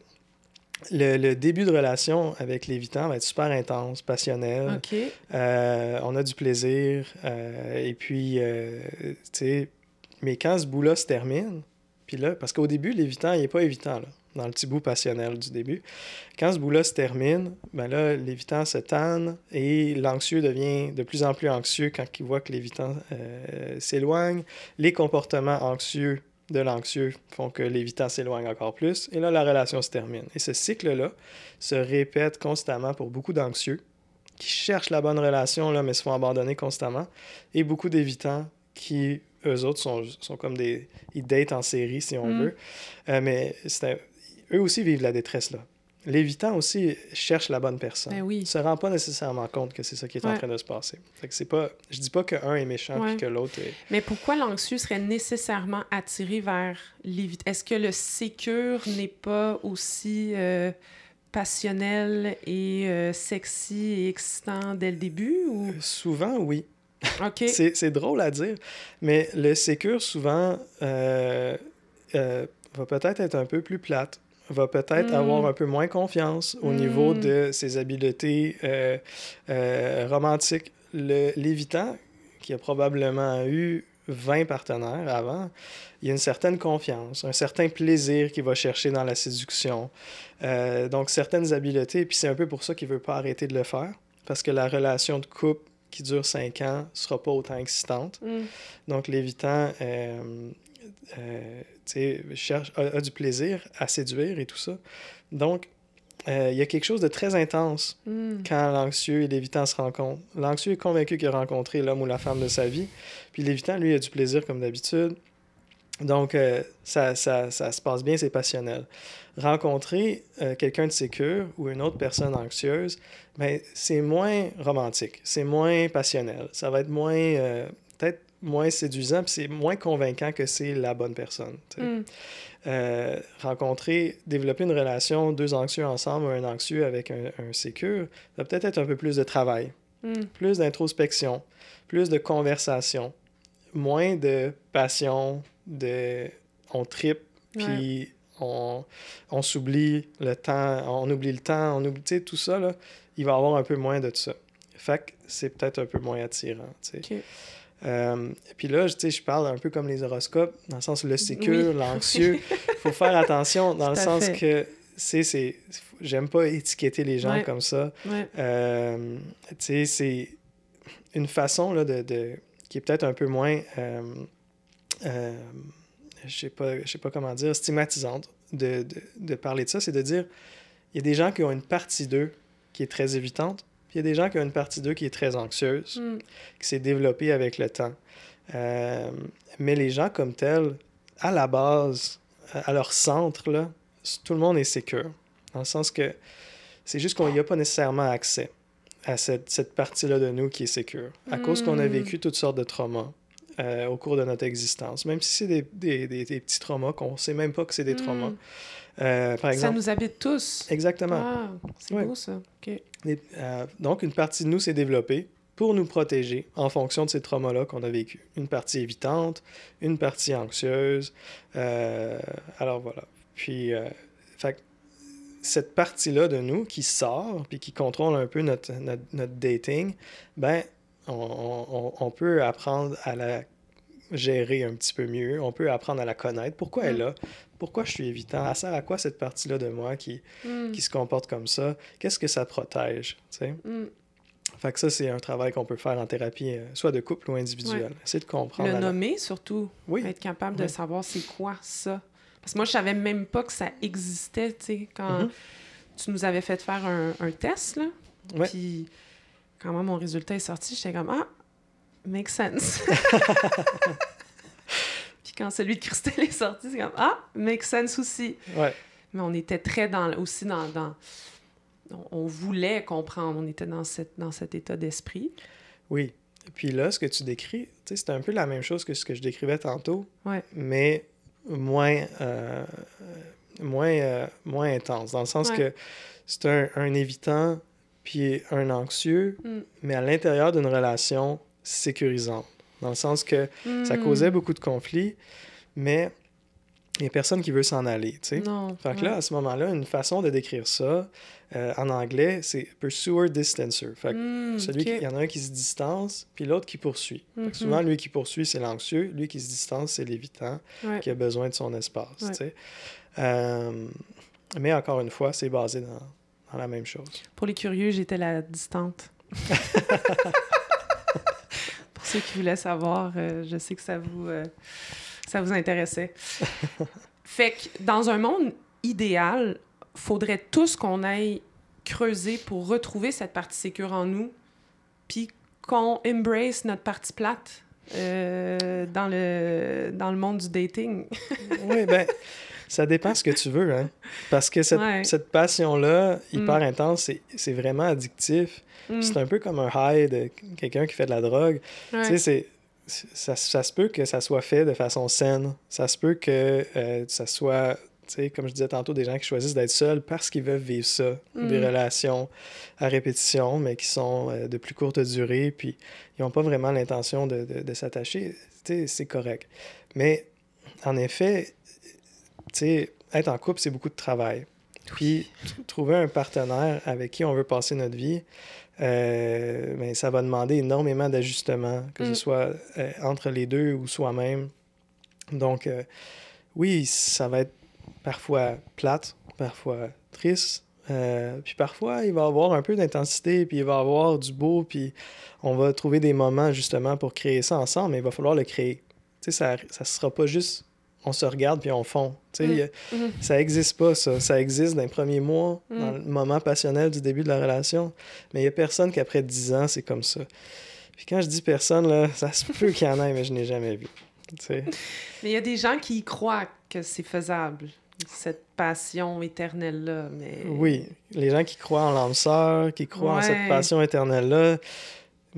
[SPEAKER 2] le, le, début de relation avec l'évitant va être super intense, passionnel.
[SPEAKER 1] Okay.
[SPEAKER 2] Euh, on a du plaisir. Euh, et puis, euh, tu sais, mais quand ce bout-là se termine, puis là, parce qu'au début, l'évitant, il n'est pas évitant, là dans le petit bout passionnel du début. Quand ce bout-là se termine, ben là, l'évitant se tanne et l'anxieux devient de plus en plus anxieux quand il voit que l'évitant s'éloigne. Les comportements anxieux de l'anxieux font que l'évitant s'éloigne encore plus. Et là, la relation se termine. Et ce cycle-là se répète constamment pour beaucoup d'anxieux qui cherchent la bonne relation, là, mais se font abandonner constamment. Et beaucoup d'évitants qui eux autres sont, sont comme des. Ils datent en série, si on
[SPEAKER 1] Mm.
[SPEAKER 2] veut. Euh, mais c'est eux aussi vivent la détresse là. L'évitant aussi cherche la bonne personne.
[SPEAKER 1] Ben oui.
[SPEAKER 2] Il se rend pas nécessairement compte que c'est ça qui est en train de se passer. Fait que c'est pas, je dis pas qu'un est méchant
[SPEAKER 1] Ouais.
[SPEAKER 2] puis que l'autre est.
[SPEAKER 1] Mais pourquoi l'anxieux serait nécessairement attiré vers l'évitement? Est-ce que le sécure n'est pas aussi euh, passionnel et euh, sexy et excitant dès le début? Ou...
[SPEAKER 2] Souvent, oui. C'est drôle à dire, mais le sécure, souvent, euh, euh, va peut-être être un peu plus plate, va peut-être
[SPEAKER 1] Mm.
[SPEAKER 2] avoir un peu moins confiance au
[SPEAKER 1] Mm.
[SPEAKER 2] niveau de ses habiletés euh, euh, romantiques. Le- L'évitant, qui a probablement eu 20 partenaires avant, il y a une certaine confiance, un certain plaisir qu'il va chercher dans la séduction. Euh, donc, certaines habiletés, puis c'est un peu pour ça qu'il ne veut pas arrêter de le faire, parce que la relation de couple qui dure 5 ans sera pas autant excitante.
[SPEAKER 1] Mm.
[SPEAKER 2] Donc, l'évitant euh, cherche, a, a du plaisir à séduire et tout ça. Donc, euh, il y a quelque chose de très intense
[SPEAKER 1] Mm.
[SPEAKER 2] quand l'anxieux et l'évitant se rencontrent. L'anxieux est convaincu qu'il a rencontré l'homme ou la femme de sa vie, puis l'évitant, lui, a du plaisir comme d'habitude. Donc, euh, ça, ça, ça se passe bien, c'est passionnel. Rencontrer euh, quelqu'un de sécure ou une autre personne anxieuse, ben, c'est moins romantique, c'est moins passionnel. Ça va être moins, euh, moins séduisant, puis c'est moins convaincant que c'est la bonne personne.
[SPEAKER 1] Mm.
[SPEAKER 2] Euh, rencontrer, développer une relation, deux anxieux ensemble, un anxieux avec un, un sécure, ça va peut-être être un peu plus de travail,
[SPEAKER 1] Mm.
[SPEAKER 2] plus d'introspection, plus de conversation, moins de passion, de on tripe, puis on, on s'oublie le temps, on oublie le temps, on oublie, tout ça, là, il va y avoir un peu moins de tout ça. Fait que c'est peut-être un peu moins attirant. Euh, puis là, je- parle un peu comme les horoscopes, dans le sens le sécure,
[SPEAKER 1] Oui.
[SPEAKER 2] l'anxieux. Il faut faire attention dans le sens
[SPEAKER 1] fait.
[SPEAKER 2] que, c'est, c'est, j'aime pas étiqueter les gens
[SPEAKER 1] Ouais.
[SPEAKER 2] comme ça.
[SPEAKER 1] Ouais.
[SPEAKER 2] Euh, tu sais, c'est une façon là, de, de- qui est peut-être un peu moins euh, euh, je sais pas, je sais pas comment dire, stigmatisante de, de, de parler de ça, c'est de dire, il y a des gens qui ont une partie d'eux qui est très évitante, y a des gens qui ont une partie d'eux qui est très anxieuse,
[SPEAKER 1] Mm.
[SPEAKER 2] qui s'est développée avec le temps. Euh, mais les gens comme tels, à la base, à leur centre, là, tout le monde est sécure. Dans le sens que c'est juste qu'on n'y a pas nécessairement accès à cette, cette partie-là de nous qui est sécure. À cause qu'on a
[SPEAKER 1] Mm.
[SPEAKER 2] vécu toutes sortes de traumas euh, au cours de notre existence. Même si c'est des, des, des- des petits traumas qu'on ne sait même pas que c'est des traumas.
[SPEAKER 1] Mm.
[SPEAKER 2] Euh, par
[SPEAKER 1] Ça
[SPEAKER 2] exemple.
[SPEAKER 1] nous habite tous.
[SPEAKER 2] Exactement.
[SPEAKER 1] Ah, c'est beau ça. OK.
[SPEAKER 2] Euh, donc, une partie de nous s'est développée pour nous protéger en fonction de ces traumas-là qu'on a vécu. Une partie évitante, une partie anxieuse. euh, alors voilà. Puis, euh, fait cette partie-là de nous qui sort puis qui contrôle un peu notre, notre, dating, ben, on peut apprendre à la gérer un petit peu mieux. On peut apprendre à la connaître. Pourquoi elle est là? Pourquoi je suis évitant? Elle sert à quoi cette partie-là de moi qui,
[SPEAKER 1] Mm.
[SPEAKER 2] qui se comporte comme ça? Qu'est-ce que ça protège? tu sais?
[SPEAKER 1] Mm.
[SPEAKER 2] Fait que ça, c'est un travail qu'on peut faire en thérapie, euh, soit de couple ou individuel. Essayer de comprendre.
[SPEAKER 1] Le
[SPEAKER 2] la-
[SPEAKER 1] nommer surtout.
[SPEAKER 2] Oui,
[SPEAKER 1] Être capable de savoir c'est quoi ça. Parce que moi, je savais même pas que ça existait, tu sais, quand
[SPEAKER 2] Mhm.
[SPEAKER 1] tu nous avais fait faire un, un test, là.
[SPEAKER 2] Ouais.
[SPEAKER 1] Puis, quand moi, mon résultat est sorti, j'étais comme « Ah, make sense! » Puis quand celui de Christelle est sorti, c'est comme « Ah, make sense aussi!
[SPEAKER 2] ouais. »
[SPEAKER 1] Mais on était très dans, aussi dans... dans on, on voulait comprendre, on était dans, cette, dans cet état d'esprit.
[SPEAKER 2] Oui. Puis là, ce que tu décris, c'est un peu la même chose que ce que je décrivais tantôt,
[SPEAKER 1] Ouais.
[SPEAKER 2] mais moins, euh, moins, euh, moins intense. Dans le sens
[SPEAKER 1] Ouais.
[SPEAKER 2] que c'est un, un évitant puis un anxieux,
[SPEAKER 1] Mm.
[SPEAKER 2] mais à l'intérieur d'une relation sécurisante. Dans le sens que ça
[SPEAKER 1] Mm.
[SPEAKER 2] causait beaucoup de conflits, mais il n'y a personne qui veut s'en aller, tu sais. Fait que
[SPEAKER 1] ouais.
[SPEAKER 2] là, à ce moment-là, une façon de décrire ça, euh, en anglais, c'est pursuer distancer. Fait que
[SPEAKER 1] Mm,
[SPEAKER 2] celui qui-
[SPEAKER 1] ok.
[SPEAKER 2] il y en a un qui se distance, puis l'autre qui poursuit. Fait que
[SPEAKER 1] Mhm.
[SPEAKER 2] souvent, lui qui poursuit, c'est l'anxieux. Lui qui se distance, c'est l'évitant,
[SPEAKER 1] Ouais.
[SPEAKER 2] qui a besoin de son espace.
[SPEAKER 1] Ouais.
[SPEAKER 2] tu sais. Euh, mais encore une fois, c'est basé dans, dans la même chose.
[SPEAKER 1] Pour les curieux, j'étais la distante. Ceux qui voulaient savoir, euh, je sais que ça vous, euh, ça vous intéressait. fait que dans un monde idéal, faudrait tous qu'on aille creuser pour retrouver cette partie sécure en nous, puis qu'on embrace notre partie plate euh, dans, le, dans le monde du dating.
[SPEAKER 2] oui, ben, ça dépend ce que tu veux. Hein? Parce que cette,
[SPEAKER 1] Ouais.
[SPEAKER 2] cette passion-là, hyper intense, c'est- c'est vraiment addictif.
[SPEAKER 1] Mm.
[SPEAKER 2] C'est un peu comme un high de quelqu'un qui fait de la drogue.
[SPEAKER 1] Ouais.
[SPEAKER 2] Tu sais, c'est- ça, ça se peut que ça soit fait de façon saine. Ça se peut que euh, ça soit, tu sais, comme je disais tantôt, des gens qui choisissent d'être seuls parce qu'ils veulent vivre ça. Des
[SPEAKER 1] Mm.
[SPEAKER 2] relations à répétition, mais qui sont euh, de plus courte durée, puis ils n'ont pas vraiment l'intention de, de- de s'attacher. Tu sais, c'est correct. Mais en effet, sais, être en couple, c'est beaucoup de travail. Puis tr- trouver un partenaire avec qui on veut passer notre vie, euh, ben, ça va demander énormément d'ajustements, que
[SPEAKER 1] Mm.
[SPEAKER 2] ce soit euh, entre les deux ou soi-même. Donc, euh, oui, ça va être parfois plate, parfois triste. euh, puis parfois, il va y avoir un peu d'intensité, puis il va y avoir du beau, puis on va trouver des moments justement pour créer ça ensemble, mais il va falloir le créer. Tu sais, ça ne sera pas juste on se regarde puis on fond. Tu sais,
[SPEAKER 1] Mm.
[SPEAKER 2] a-
[SPEAKER 1] Mhm.
[SPEAKER 2] ça n'existe pas, ça. Ça existe dans les premiers mois,
[SPEAKER 1] Mm.
[SPEAKER 2] dans le moment passionnel du début de la relation. Mais il n'y a personne qu'après 10 ans, c'est comme ça. Puis quand je dis personne, là, ça se peut qu'il y en ait, mais je n'ai jamais vu.
[SPEAKER 1] Mais il y a des gens qui croient que c'est faisable, cette passion éternelle-là. Mais...
[SPEAKER 2] Oui, les gens qui croient en l'âme sœur, qui croient en cette passion éternelle-là.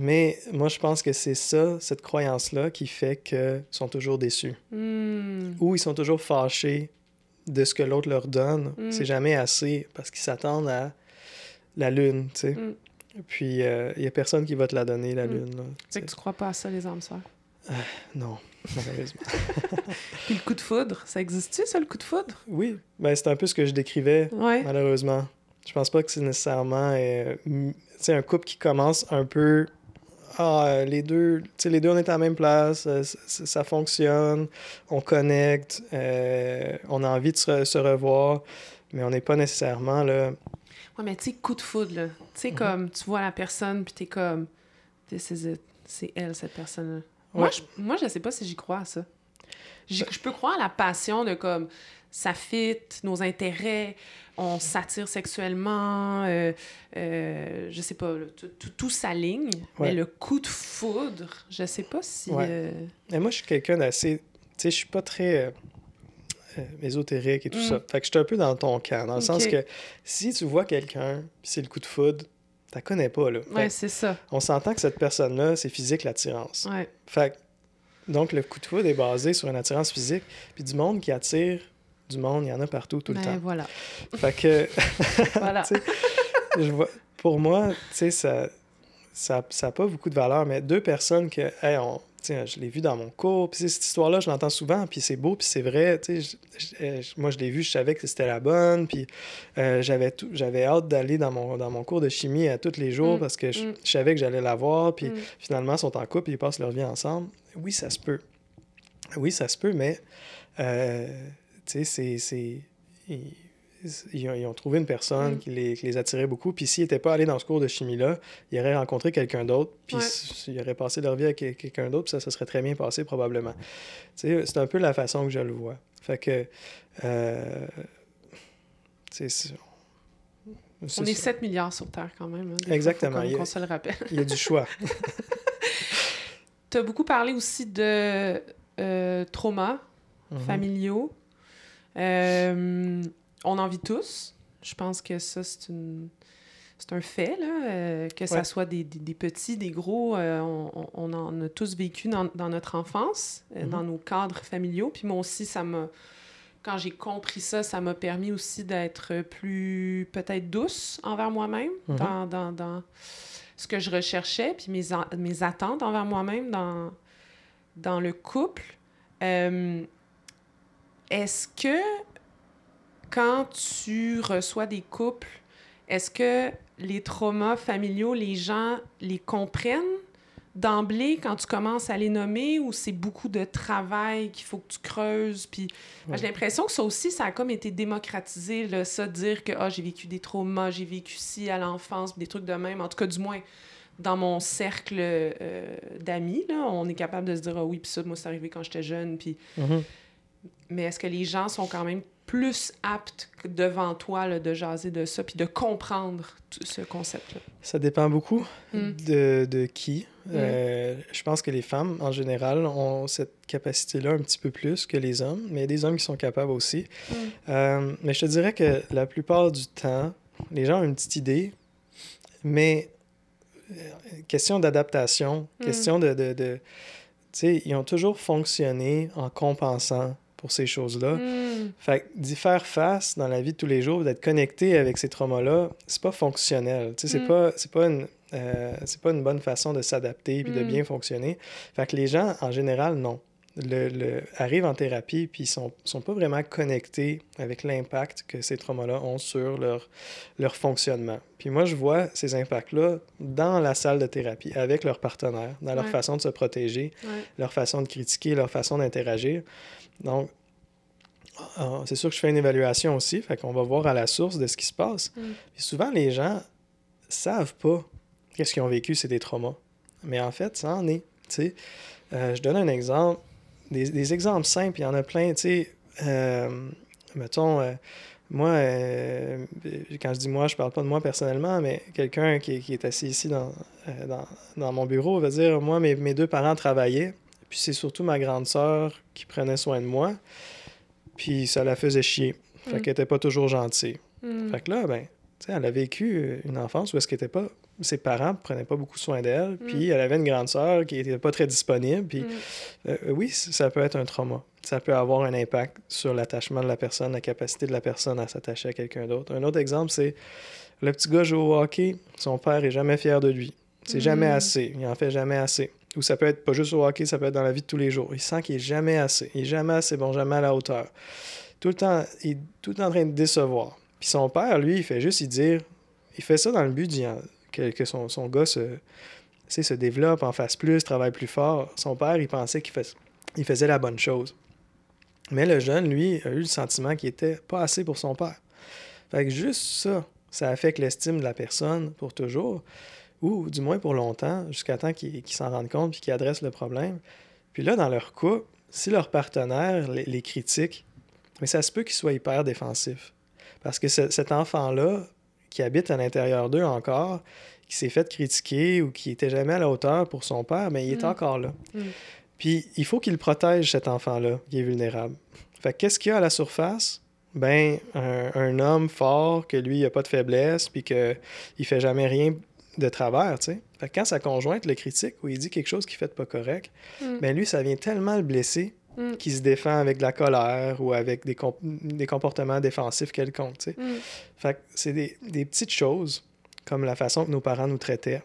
[SPEAKER 2] Mais moi, je pense que c'est ça, cette croyance-là, qui fait qu'ils sont toujours déçus.
[SPEAKER 1] Hmm.
[SPEAKER 2] Ou ils sont toujours fâchés de ce que l'autre leur donne.
[SPEAKER 1] Mm.
[SPEAKER 2] C'est jamais assez parce qu'ils s'attendent à la lune, tu sais.
[SPEAKER 1] Mm.
[SPEAKER 2] Puis il n'y a personne qui va te la donner, la lune. Sais.
[SPEAKER 1] que tu crois pas à ça, les âmes sœurs.
[SPEAKER 2] Non, malheureusement.
[SPEAKER 1] Puis le coup de foudre, ça existe-tu, ça, le coup de foudre?
[SPEAKER 2] oui, ben, c'est un peu ce que je décrivais,
[SPEAKER 1] Ouais.
[SPEAKER 2] malheureusement. Je pense pas que c'est nécessairement euh, un couple qui commence un peu. Ah, euh, les deux, tu sais, les deux, on est à la même place, euh, ça fonctionne, on connecte, euh, on a envie de se, se revoir, mais on n'est pas nécessairement là.
[SPEAKER 1] Ouais, mais tu sais, coup de foudre, là. Tu sais,
[SPEAKER 2] Mhm.
[SPEAKER 1] comme, tu vois la personne, puis t'es comme, this is it. C'est elle, cette personne-là.
[SPEAKER 2] Ouais.
[SPEAKER 1] Moi, je, moi, je sais pas si j'y crois à ça. Je peux croire à la passion de comme ça fit nos intérêts, on s'attire sexuellement, euh, euh, je sais pas, tout s'aligne. Mais le coup de foudre, je sais pas si. Euh,
[SPEAKER 2] moi, je suis quelqu'un d'assez. Tu sais, je suis pas très ésotérique et tout ça. Mm. Fait que je suis un peu dans ton cas, dans le sens que si tu vois quelqu'un, c'est le coup de foudre, la connais pas, là.
[SPEAKER 1] Ouais, c'est ça.
[SPEAKER 2] On s'entend que cette personne-là, c'est physique l'attirance. Ouais. Fait donc, le coup de foudre est basé sur une attirance physique, puis du monde qui attire du monde, il y en a partout, tout le ben, temps.
[SPEAKER 1] voilà.
[SPEAKER 2] Fait que... voilà. je vois, pour moi, tu sais, ça ça n'a pas beaucoup de valeur, mais deux personnes que, hey, on, je l'ai vu dans mon cours, puis cette histoire-là, je l'entends souvent, puis c'est beau, puis c'est vrai, euh, moi je l'ai vu, je savais que c'était la bonne, puis euh, j'avais j'avais hâte d'aller dans mon, dans mon cours de chimie à tous les jours mm. parce que je, mm. savais que j'allais la voir, puis mm. finalement ils sont en couple, et ils passent leur vie ensemble. Oui, ça se peut. Oui, ça se peut, mais, euh, tu sais, c'est ils ont, trouvé une personne mm. qui, les, qui, les, attirait beaucoup. Puis s'ils n'étaient pas allés dans ce cours de chimie-là, ils auraient rencontré quelqu'un d'autre, puis ils auraient passé leur vie avec quelqu'un d'autre, puis ça, ça serait très bien passé probablement. C'est un peu la façon que je le vois. Fait que. Euh,
[SPEAKER 1] on est 7 milliards sur Terre quand même.
[SPEAKER 2] Hein, Exactement.
[SPEAKER 1] Qu'on se le rappelle.
[SPEAKER 2] il y a du choix.
[SPEAKER 1] tu as beaucoup parlé aussi de euh, traumas mm-hmm. familiaux. Euh, on en vit tous. Je pense que ça, c'est une... C'est un fait, là, euh, que ce soit des, des, petits, des gros, euh, on, on, en a tous vécu dans, dans notre enfance, euh, dans mhm. nos cadres familiaux. Puis moi aussi, ça m'a... Quand j'ai compris ça, ça m'a permis aussi d'être plus, peut-être, douce envers moi-même mhm. dans, dans, dans, ce que je recherchais, puis mes, mes attentes envers moi-même dans, dans le couple. Est-ce que quand tu reçois des couples, est-ce que les traumas familiaux, les gens les comprennent d'emblée quand tu commences à les nommer ou c'est beaucoup de travail qu'il faut que tu creuses? Puis j'ai l'impression que ça aussi, ça a comme été démocratisé, là, ça, de dire que ah, j'ai vécu des traumas, j'ai vécu ci à l'enfance, des trucs de même. En tout cas, du moins, dans mon cercle euh, d'amis, là, on est capable de se dire ah oui, puis ça, moi, c'est arrivé quand j'étais jeune. Puis... Mm-hmm. Mais est-ce que les gens sont quand même plus apte devant toi de jaser de ça, puis de comprendre ce concept-là?
[SPEAKER 2] Ça dépend beaucoup hmm. de, de, qui. Hmm. Euh, je pense que les femmes, en général, ont cette capacité-là un petit peu plus que les hommes, mais il y a des hommes qui sont capables aussi. Hmm. Euh, mais je te dirais que la plupart du temps, les gens ont une petite idée, mais euh, question d'adaptation, question de... de, de tu sais, ils ont toujours fonctionné en compensant pour ces choses-là. Hmm. Fait d'y faire face dans la vie de tous les jours, d'être connecté avec ces traumas-là, c'est pas fonctionnel. Tu sais, c'est hmm. pas, c'est pas une... Euh, c'est pas une bonne façon de s'adapter puis de hmm. bien fonctionner. Fait que les gens, en général, non. Le, le, arrivent en thérapie puis ils sont, sont pas vraiment connectés avec l'impact que ces traumas-là ont sur leur, leur fonctionnement. Puis moi, je vois ces impacts-là dans la salle de thérapie avec leurs partenaires, dans leur façon de se protéger, leur façon de critiquer, leur façon d'interagir. Donc, ah, c'est sûr que je fais une évaluation aussi, fait qu'on va voir à la source de ce qui se passe. Mm. souvent, les gens savent pas qu'est-ce qu'ils ont vécu, c'est des traumas. Mais en fait, ça en est. Euh, je donne un exemple, des, exemples simples, il y en a plein. Euh, mettons, euh, moi, quand je dis moi, je parle pas de moi personnellement, mais quelqu'un qui, est assis ici dans, dans, mon bureau va dire Moi, mes, mes deux parents travaillaient. Puis c'est surtout ma grande sœur qui prenait soin de moi. Puis ça la faisait chier. Fait mm. qu'elle était pas toujours gentille. Mm. Fait que là, ben, elle a vécu une enfance où est-ce qu'elle pas. Ses parents prenaient pas beaucoup soin d'elle. Mm. Puis elle avait une grande sœur qui était pas très disponible. Puis euh, oui, ça peut être un trauma. Ça peut avoir un impact sur l'attachement de la personne, la capacité de la personne à s'attacher à quelqu'un d'autre. Un autre exemple, c'est le petit gars joue au hockey. Son père est jamais fier de lui. C'est jamais assez. Il en fait jamais assez. Ou ça peut être pas juste au hockey, ça peut être dans la vie de tous les jours. Il sent qu'il est jamais assez. Il est jamais assez bon, jamais à la hauteur. Tout le temps, il est tout le temps en train de décevoir. Puis son père, lui, il fait juste y dire. Il fait ça dans le but que, que son, son gars se, se développe, en fasse plus, travaille plus fort. Son père, il pensait qu'il il faisait la bonne chose. Mais le jeune, lui, a eu le sentiment qu'il était pas assez pour son père. Fait que juste ça, ça affecte l'estime de la personne pour toujours ou du moins pour longtemps, jusqu'à temps qu'ils s'en rendent compte puis qu'ils adressent le problème. Puis là, dans leur couple, si leur partenaire les, les critique, mais ça se peut qu'ils soient hyper défensifs. Parce que ce- cet enfant-là, qui habite à l'intérieur d'eux encore, qui s'est fait critiquer ou qui était jamais à la hauteur pour son père, mais il est
[SPEAKER 1] Mm.
[SPEAKER 2] encore là.
[SPEAKER 1] Mm.
[SPEAKER 2] Puis il faut qu'il protège cet enfant-là qui est vulnérable. Fait que qu'est-ce qu'il y a à la surface? Ben, un, un homme fort, que lui, il a pas de faiblesse, puis qu'il fait jamais rien de travers, tu sais. Fait que quand sa conjointe le critique ou il dit quelque chose qui fait pas correct,
[SPEAKER 1] Mm.
[SPEAKER 2] ben lui, ça vient tellement le blesser
[SPEAKER 1] Mm.
[SPEAKER 2] qu'il se défend avec de la colère ou avec des, comp- des comportements défensifs quelconques, tu sais.
[SPEAKER 1] Mm.
[SPEAKER 2] Fait que c'est des, des petites choses, comme la façon que nos parents nous traitaient,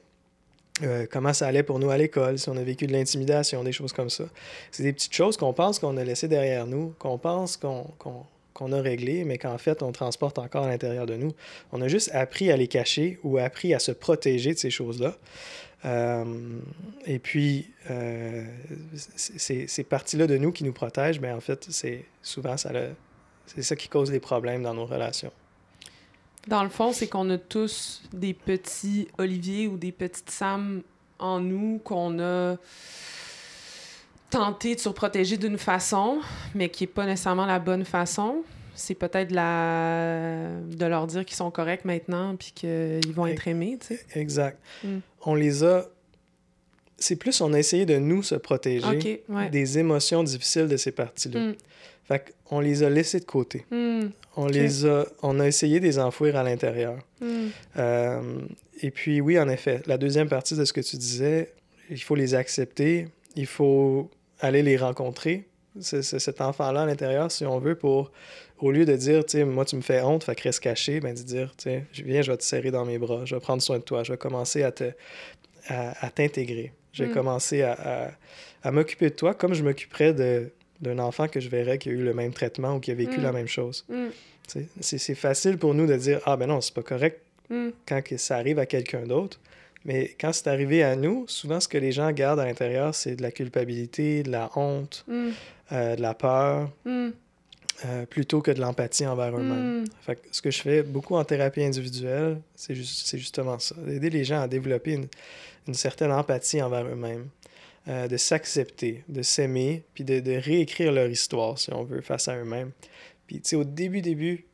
[SPEAKER 2] euh, comment ça allait pour nous à l'école, si on a vécu de l'intimidation, des choses comme ça. C'est des petites choses qu'on pense qu'on a laissées derrière nous, qu'on pense qu'on qu'on- qu'on a réglées, mais qu'en fait, on transporte encore à l'intérieur de nous. On a juste appris à les cacher ou appris à se protéger de ces choses-là. Euh, et puis, euh, ces, parties-là de nous qui nous protègent, ben en fait, c'est souvent ça, c'est ça qui cause des problèmes dans nos relations.
[SPEAKER 1] Dans le fond, c'est qu'on a tous des petits Olivier ou des petites Sam en nous qu'on a tenté de surprotéger d'une façon, mais qui n'est pas nécessairement la bonne façon. C'est peut-être la... de leur dire qu'ils sont corrects maintenant puis qu'ils vont être aimés, tu sais.
[SPEAKER 2] Exact.
[SPEAKER 1] Mm.
[SPEAKER 2] On les a. C'est plus, on a essayé de nous se protéger
[SPEAKER 1] ouais.
[SPEAKER 2] des émotions difficiles de ces parties-là.
[SPEAKER 1] Mm.
[SPEAKER 2] Fait qu'on les a laissés de côté.
[SPEAKER 1] Mm,
[SPEAKER 2] On les a, on a essayé de les enfouir à l'intérieur.
[SPEAKER 1] mm,
[SPEAKER 2] Euh, et puis, oui, en effet, la deuxième partie de ce que tu disais, il faut les accepter, il faut aller les rencontrer, cet enfant-là à l'intérieur, si on veut, pour, au lieu de dire, tu sais, moi, tu me fais honte, fait que reste caché, ben, de dire, tu sais, je viens, je vais te serrer dans mes bras, je vais prendre soin de toi, je vais commencer à, te, à, à t'intégrer, je vais
[SPEAKER 1] Mm.
[SPEAKER 2] commencer à, à, à m'occuper de toi comme je m'occuperais de, d'un enfant que je verrais qui a eu le même traitement ou qui a vécu
[SPEAKER 1] Mm.
[SPEAKER 2] la même chose.
[SPEAKER 1] mm,
[SPEAKER 2] c'est facile pour nous de dire, ah ben non, c'est pas correct
[SPEAKER 1] mm.
[SPEAKER 2] quand que ça arrive à quelqu'un d'autre. Mais quand c'est arrivé à nous, souvent ce que les gens gardent à l'intérieur, c'est de la culpabilité, de la honte,
[SPEAKER 1] Mm,
[SPEAKER 2] euh, de la peur,
[SPEAKER 1] mm,
[SPEAKER 2] euh, plutôt que de l'empathie envers eux-mêmes.
[SPEAKER 1] mm.
[SPEAKER 2] Fait que ce que je fais beaucoup en thérapie individuelle, c'est juste, c'est justement ça. Aider les gens à développer une, une certaine empathie envers eux-mêmes, euh, de s'accepter, de s'aimer, puis de, de réécrire leur histoire, si on veut, face à eux-mêmes. Puis, tu sais, au début, début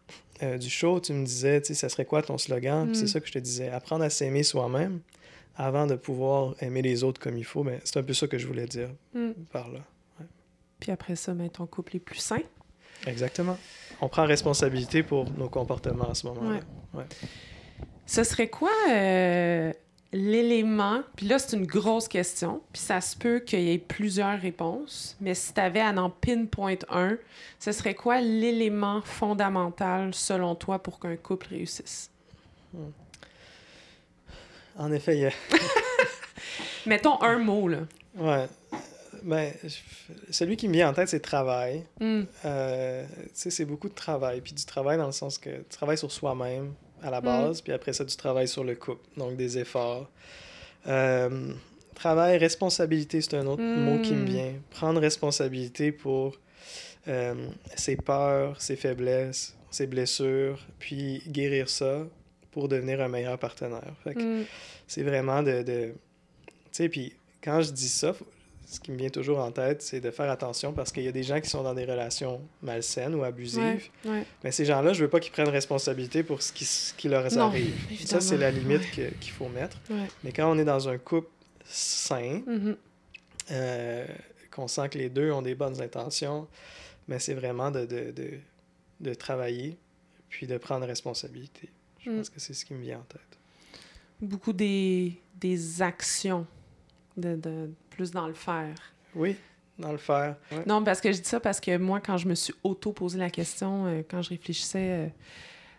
[SPEAKER 2] du show, tu me disais, tu sais, ça serait quoi ton slogan? Puis c'est ça que je te disais, apprendre à s'aimer soi-même avant de pouvoir aimer les autres comme il faut. Mais c'est un peu ça que je voulais dire
[SPEAKER 1] Mm.
[SPEAKER 2] par là.
[SPEAKER 1] Puis après ça, ben, ton couple est plus sain.
[SPEAKER 2] Exactement. On prend responsabilité pour nos comportements à ce moment-là.
[SPEAKER 1] Ouais. Ce serait quoi euh, l'élément, puis là c'est une grosse question, puis ça se peut qu'il y ait plusieurs réponses, mais si tu avais à en pinpoint un, ce serait quoi l'élément fondamental selon toi pour qu'un couple réussisse?
[SPEAKER 2] En effet, il y a...
[SPEAKER 1] Mettons un mot, là.
[SPEAKER 2] Ouais. Ben, celui qui me vient en tête, c'est travail.
[SPEAKER 1] Hmm.
[SPEAKER 2] Euh, tu sais, c'est beaucoup de travail. Puis du travail dans le sens que tu travailles sur soi-même à la base, puis après ça, du travail sur le couple. Donc des efforts. Euh, travail, responsabilité, c'est un autre
[SPEAKER 1] Mm.
[SPEAKER 2] mot qui me vient. Prendre responsabilité pour euh, ses peurs, ses faiblesses, ses blessures, puis guérir ça pour devenir un meilleur partenaire. Fait que
[SPEAKER 1] Hmm.
[SPEAKER 2] c'est vraiment de... de... Tu sais, puis quand je dis ça, ce qui me vient toujours en tête, c'est de faire attention parce qu'il y a des gens qui sont dans des relations malsaines ou abusives.
[SPEAKER 1] Ouais, ouais.
[SPEAKER 2] Mais ces gens-là, je veux pas qu'ils prennent responsabilité pour ce qui, ce qui leur
[SPEAKER 1] Non,
[SPEAKER 2] arrive. Ça, c'est la limite qu'il faut mettre. Mais quand on est dans un couple sain,
[SPEAKER 1] Mhm.
[SPEAKER 2] euh, qu'on sent que les deux ont des bonnes intentions, mais c'est vraiment de, de, de, de travailler puis de prendre responsabilité. Je
[SPEAKER 1] Mm.
[SPEAKER 2] pense que c'est ce qui me vient en tête.
[SPEAKER 1] Beaucoup des, des actions, de, de, plus dans le faire.
[SPEAKER 2] Oui, dans le faire. Ouais.
[SPEAKER 1] Non, parce que je dis ça parce que moi, quand je me suis auto-posé la question, euh, quand je réfléchissais euh,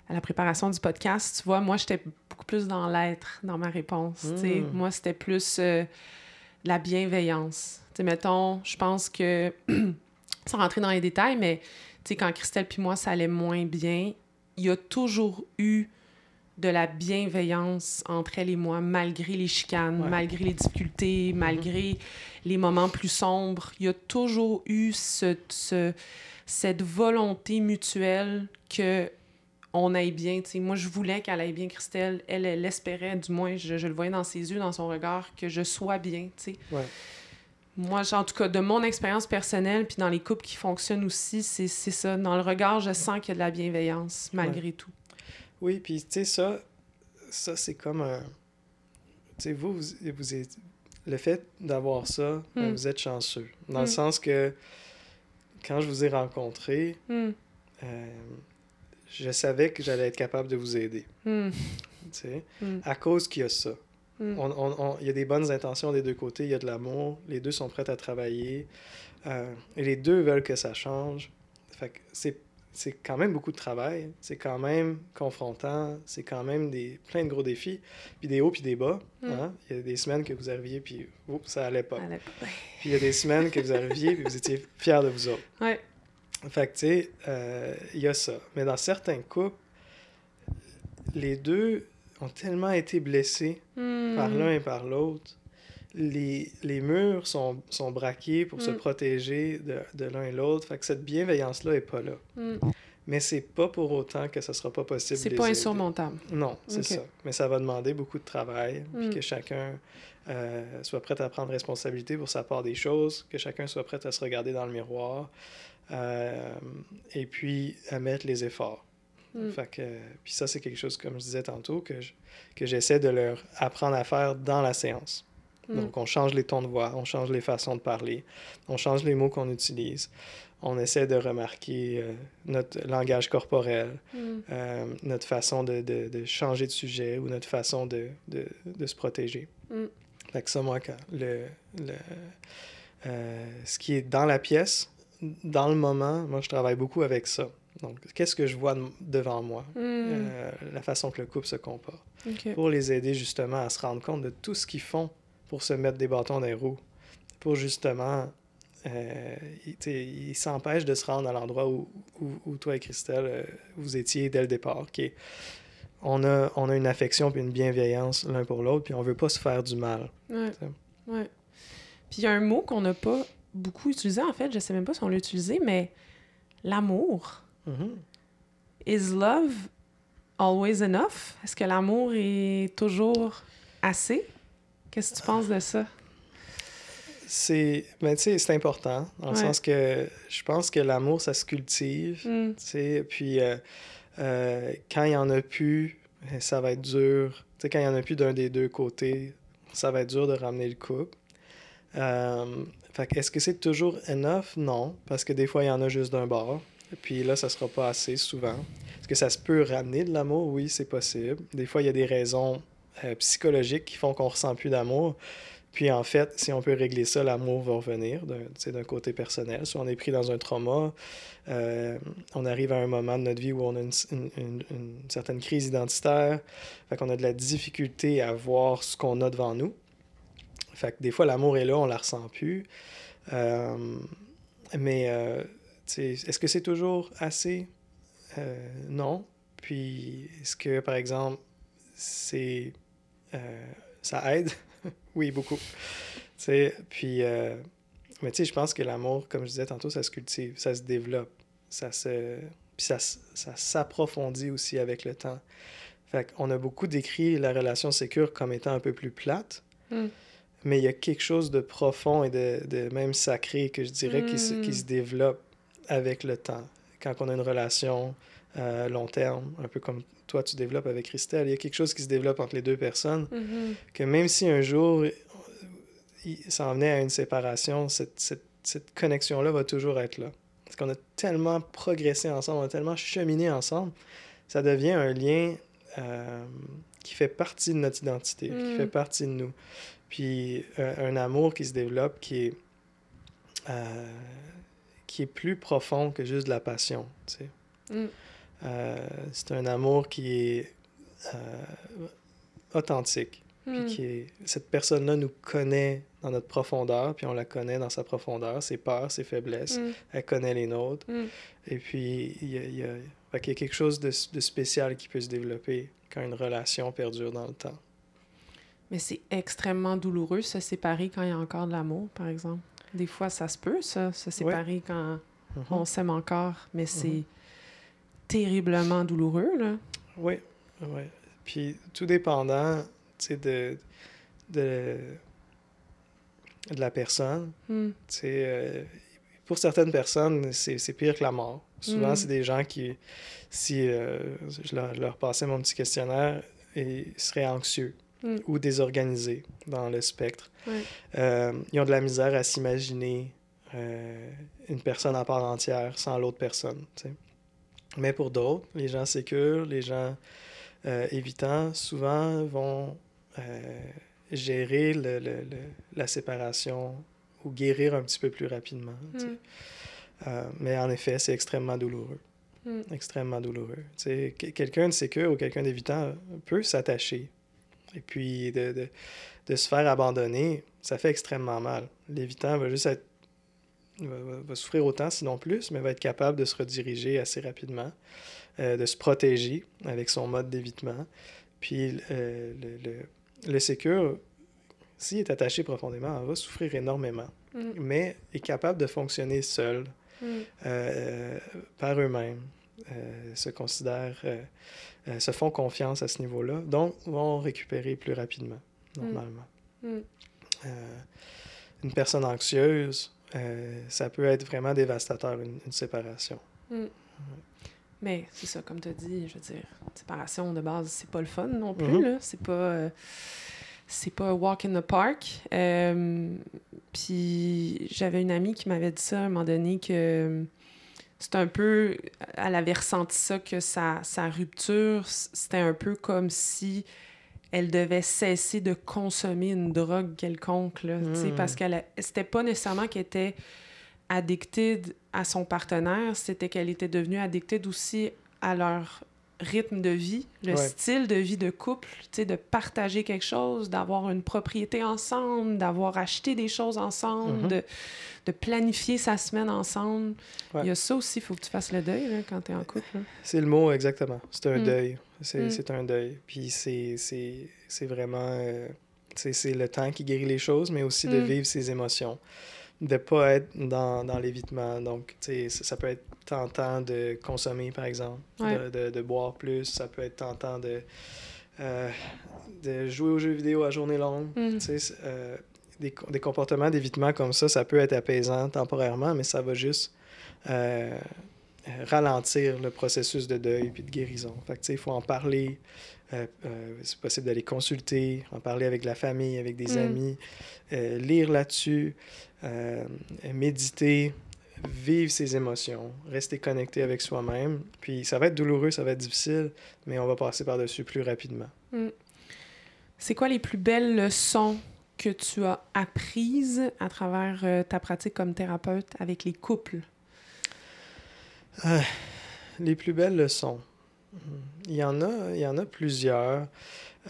[SPEAKER 1] à la préparation du podcast, tu vois, moi, j'étais beaucoup plus dans l'être, dans ma réponse.
[SPEAKER 2] Mm.
[SPEAKER 1] Moi, c'était plus euh, la bienveillance. Tu sais, mettons, je pense que, sans rentrer dans les détails, mais sais, quand Christelle puis moi, ça allait moins bien, il y a toujours eu de la bienveillance entre elle et moi, malgré les chicanes,
[SPEAKER 2] Ouais.
[SPEAKER 1] malgré les difficultés, malgré les moments plus sombres. Il y a toujours eu ce, ce- cette volonté mutuelle que on aille bien. tu sais. moi, je voulais qu'elle aille bien, Christelle. Elle, elle espérait, du moins, je, je le voyais dans ses yeux, dans son regard, que je sois bien.
[SPEAKER 2] Ouais.
[SPEAKER 1] Moi, en tout cas, de mon expérience personnelle, puis dans les couples qui fonctionnent aussi, c'est ça. Dans le regard, je sens qu'il y a de la bienveillance, malgré tout.
[SPEAKER 2] Oui, puis tu sais, ça, ça c'est comme un. Tu sais, vous, vous, êtes. Le fait d'avoir ça, ben, hmm. vous êtes chanceux. Dans le hmm. sens que quand je vous ai rencontré, hmm. euh, je savais que j'allais être capable de vous aider. Tu sais, à cause qu'il y a ça. Il y a des bonnes intentions des deux côtés, il y a de l'amour, les deux sont prêts à travailler, euh, et les deux veulent que ça change. Fait que c'est c'est quand même beaucoup de travail, c'est quand même confrontant, c'est quand même des, plein de gros défis, puis des hauts puis des bas. Mm. Hein. Il y a des semaines que vous arriviez puis ça allait pas. Puis il y a des semaines que vous arriviez puis vous étiez fiers de vous autres.
[SPEAKER 1] Ouais.
[SPEAKER 2] Fait que, tu sais, euh, il y a ça. Mais dans certains couples, les deux ont tellement été blessés mm. par l'un et par l'autre les, les, murs sont, sont, braqués pour se mm. protéger de, de l'un et l'autre. Fait que cette bienveillance-là n'est pas là. Mm. Mais c'est pas pour autant que ce sera pas possible.
[SPEAKER 1] C'est pas insurmontable.
[SPEAKER 2] Non, c'est ça. Mais ça va demander beaucoup de travail, puis mm. que chacun euh, soit prêt à prendre responsabilité pour sa part des choses, que chacun soit prêt à se regarder dans le miroir, euh, et puis à mettre les efforts. Fait que, puis ça, c'est quelque chose, comme je disais tantôt, que, que j'essaie de leur apprendre à faire dans la séance. Mm. Donc, on change les tons de voix, on change les façons de parler, on change les mots qu'on utilise. On essaie de remarquer euh, notre langage corporel, mm. euh, notre façon de, de, de, changer de sujet ou notre façon de, de se protéger. Mm. Fait que ça, moi, quand le, le euh, ce qui est dans la pièce, dans le moment, moi, je travaille beaucoup avec ça. Donc, qu'est-ce que je vois devant moi? la façon que le couple se comporte. Pour les aider justement à se rendre compte de tout ce qu'ils font pour se mettre des bâtons dans les roues, pour justement... Euh, il, s'empêche de se rendre à l'endroit où, où, toi et Christelle, euh, vous étiez dès le départ. qui on, a, on a une affection puis une bienveillance l'un pour l'autre, puis on veut pas se faire du mal.
[SPEAKER 1] Ouais. ouais. Puis il y a un mot qu'on n'a pas beaucoup utilisé, en fait, je sais même pas si on l'a utilisé, mais l'amour. Mm-hmm. Is love always enough? Est-ce que l'amour est toujours assez? Qu'est-ce que tu penses de ça?
[SPEAKER 2] C'est ben, c'est important, dans le sens que je pense que l'amour, ça se cultive. Mm. Puis euh, euh, quand il n'y en a plus, eh, ça va être dur. sais, quand il n'y en a plus d'un des deux côtés, ça va être dur de ramener le couple. Euh, est-ce que c'est toujours enough? Non, parce que des fois, il y en a juste d'un bord. Puis là, ça sera pas assez souvent. Est-ce que ça se peut ramener de l'amour? Oui, c'est possible. Des fois, il y a des raisons euh, psychologiques qui font qu'on ressent plus d'amour. Puis en fait, si on peut régler ça, l'amour va revenir d'un côté personnel. Si on est pris dans un trauma, euh, on arrive à un moment de notre vie où on a une, une, certaine crise identitaire, fait qu'on a de la difficulté à voir ce qu'on a devant nous. Fait que des fois, l'amour est là, on la ressent plus. Euh, mais est-ce que c'est toujours assez? non. Puis est-ce que, par exemple, c'est euh, ça aide. oui, beaucoup. puis, euh, mais tu sais, je pense que l'amour, comme je disais tantôt, ça se cultive, ça se développe, ça se, puis ça, ça s'approfondit aussi avec le temps. Fait qu'on a beaucoup décrit la relation sécure comme étant un peu plus plate, hmm. mais il y a quelque chose de profond et de, de même sacré que je dirais qui, se, qui hmm. se développe avec le temps. Quand on a une relation euh, long terme, un peu comme toi tu développes avec Christelle. Il y a quelque chose qui se développe entre les deux personnes, mm-hmm. que même si un jour ça en venait à une séparation, cette, cette, cette connexion-là va toujours être là. Parce qu'on a tellement progressé ensemble, on a tellement cheminé ensemble, ça devient un lien euh, qui fait partie de notre identité, qui mm. fait partie de nous. Puis euh, un amour qui se développe qui est, euh, qui est plus profond que juste de la passion. Tu sais. Mm. Euh, c'est un amour qui est euh, authentique. Puis hmm. qui est... Cette personne-là nous connaît dans notre profondeur, puis on la connaît dans sa profondeur, ses peurs, ses faiblesses. Hmm. Elle connaît les nôtres. Hmm. Et puis, il y a, y, a... quelque chose de, de, spécial qui peut se développer quand une relation perdure dans le temps.
[SPEAKER 1] Mais c'est extrêmement douloureux se séparer quand il y a encore de l'amour, par exemple. Des fois, ça se peut, ça, se séparer quand mm-hmm. on s'aime encore, mais c'est mm-hmm terriblement douloureux, là.
[SPEAKER 2] Oui, oui. Puis tout dépendant, de, de, de la personne.
[SPEAKER 1] Mm.
[SPEAKER 2] C'est, euh, pour certaines personnes, c'est, pire que la mort. Souvent,
[SPEAKER 1] Mm.
[SPEAKER 2] c'est des gens qui, si euh, je, leur, je leur passais mon petit questionnaire, ils seraient anxieux
[SPEAKER 1] Mm.
[SPEAKER 2] ou désorganisés dans le spectre. Euh, ils ont de la misère à s'imaginer une personne à part entière sans l'autre personne. Mais pour d'autres, les gens sécures, les gens euh, évitants, souvent vont euh, gérer le- le- le- la séparation ou guérir un petit peu plus rapidement. tu sais.
[SPEAKER 1] Mm.
[SPEAKER 2] Euh, mais en effet, c'est extrêmement douloureux.
[SPEAKER 1] Mm.
[SPEAKER 2] Extrêmement douloureux. Tu sais, que- quelqu'un de sécure ou quelqu'un d'évitant peut s'attacher. Et puis de, de, de se faire abandonner, ça fait extrêmement mal. L'évitant va juste être. Va, va- souffrir autant, sinon plus, mais va être capable de se rediriger assez rapidement, euh, de se protéger avec son mode d'évitement. Puis euh, le, le, le sécure, s'il est attaché profondément, va souffrir énormément,
[SPEAKER 1] Mm.
[SPEAKER 2] mais est capable de fonctionner seul
[SPEAKER 1] Mm.
[SPEAKER 2] euh, par eux-mêmes, se considèrent, se font confiance à ce niveau-là, donc vont récupérer plus rapidement, normalement.
[SPEAKER 1] Mm.
[SPEAKER 2] Euh, une personne anxieuse, euh, ça peut être vraiment dévastateur, une, une séparation.
[SPEAKER 1] Mais c'est ça, comme tu as dit, je veux dire, séparation de base, c'est pas le fun non plus, là. C'est pas... euh, c'est pas walk in the park. Euh, puis j'avais une amie qui m'avait dit ça à un moment donné que c'est un peu... Elle avait ressenti ça, que sa, sa rupture, c'était un peu comme si elle devait cesser de consommer une drogue quelconque, là, tu sais,
[SPEAKER 2] Mm.
[SPEAKER 1] parce qu'elle... a- C'était pas nécessairement qu'elle était addicted à son partenaire, c'était qu'elle était devenue addicted aussi à leur rythme de vie, le
[SPEAKER 2] Ouais.
[SPEAKER 1] style de vie de couple, de partager quelque chose, d'avoir une propriété ensemble, d'avoir acheté des choses ensemble,
[SPEAKER 2] Mhm.
[SPEAKER 1] de, de planifier sa semaine ensemble.
[SPEAKER 2] Ouais.
[SPEAKER 1] Il y a ça aussi, il faut que tu fasses le deuil quand tu es en couple. là.
[SPEAKER 2] C'est le mot exactement. C'est un
[SPEAKER 1] Mm.
[SPEAKER 2] deuil. C'est
[SPEAKER 1] Mm.
[SPEAKER 2] c'est un deuil. Puis c'est- vraiment... euh, c'est le temps qui guérit les choses, mais aussi de
[SPEAKER 1] Mm.
[SPEAKER 2] vivre ses émotions. De pas être dans, dans l'évitement. Donc, ça peut être tentant de consommer, par exemple,
[SPEAKER 1] Ouais.
[SPEAKER 2] de, de, de boire plus. Ça peut être tentant de, euh, de jouer aux jeux vidéo à journée longue.
[SPEAKER 1] Mm.
[SPEAKER 2] Tu sais, c'est, euh, des, des comportements d'évitement comme ça, ça peut être apaisant temporairement, mais ça va juste euh, ralentir le processus de deuil puis de guérison. Fait que, tu sais, il faut en parler. euh, c'est possible d'aller consulter, en parler avec la famille, avec des
[SPEAKER 1] Mm.
[SPEAKER 2] amis, lire là-dessus, méditer, vivre ses émotions, rester connecté avec soi-même. Puis ça va être douloureux, ça va être difficile, mais on va passer par-dessus plus rapidement.
[SPEAKER 1] C'est quoi les plus belles leçons que tu as apprises à travers euh, ta pratique comme thérapeute avec les couples?
[SPEAKER 2] Les plus belles leçons. Il y en a, il y en a plusieurs.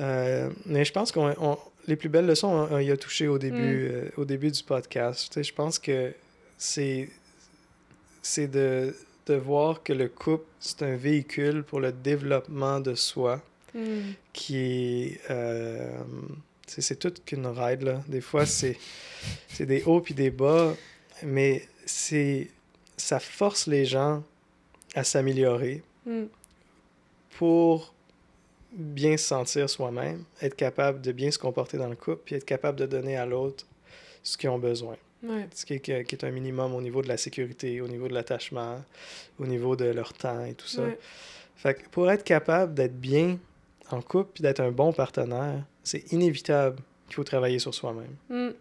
[SPEAKER 2] Euh, mais je pense qu'on on- les plus belles leçons, on, on y a touché au début, euh, au début du podcast. Tu sais, je pense que c'est c'est de, de voir que le couple, c'est un véhicule pour le développement de soi qui est... euh, c'est toute qu'une ride, là. Des fois, c'est c'est des hauts puis des bas, mais c'est ça force les gens à s'améliorer
[SPEAKER 1] Mm.
[SPEAKER 2] pour bien se sentir soi-même, être capable de bien se comporter dans le couple, puis être capable de donner à l'autre ce qu'ils ont besoin.
[SPEAKER 1] Ouais.
[SPEAKER 2] Ce qui est, qui est un minimum au niveau de la sécurité, au niveau de l'attachement, au niveau de leur temps et tout ça.
[SPEAKER 1] Ouais.
[SPEAKER 2] Fait que pour être capable d'être bien en couple puis d'être un bon partenaire, c'est inévitable qu'il faut travailler sur soi-même.
[SPEAKER 1] Mm.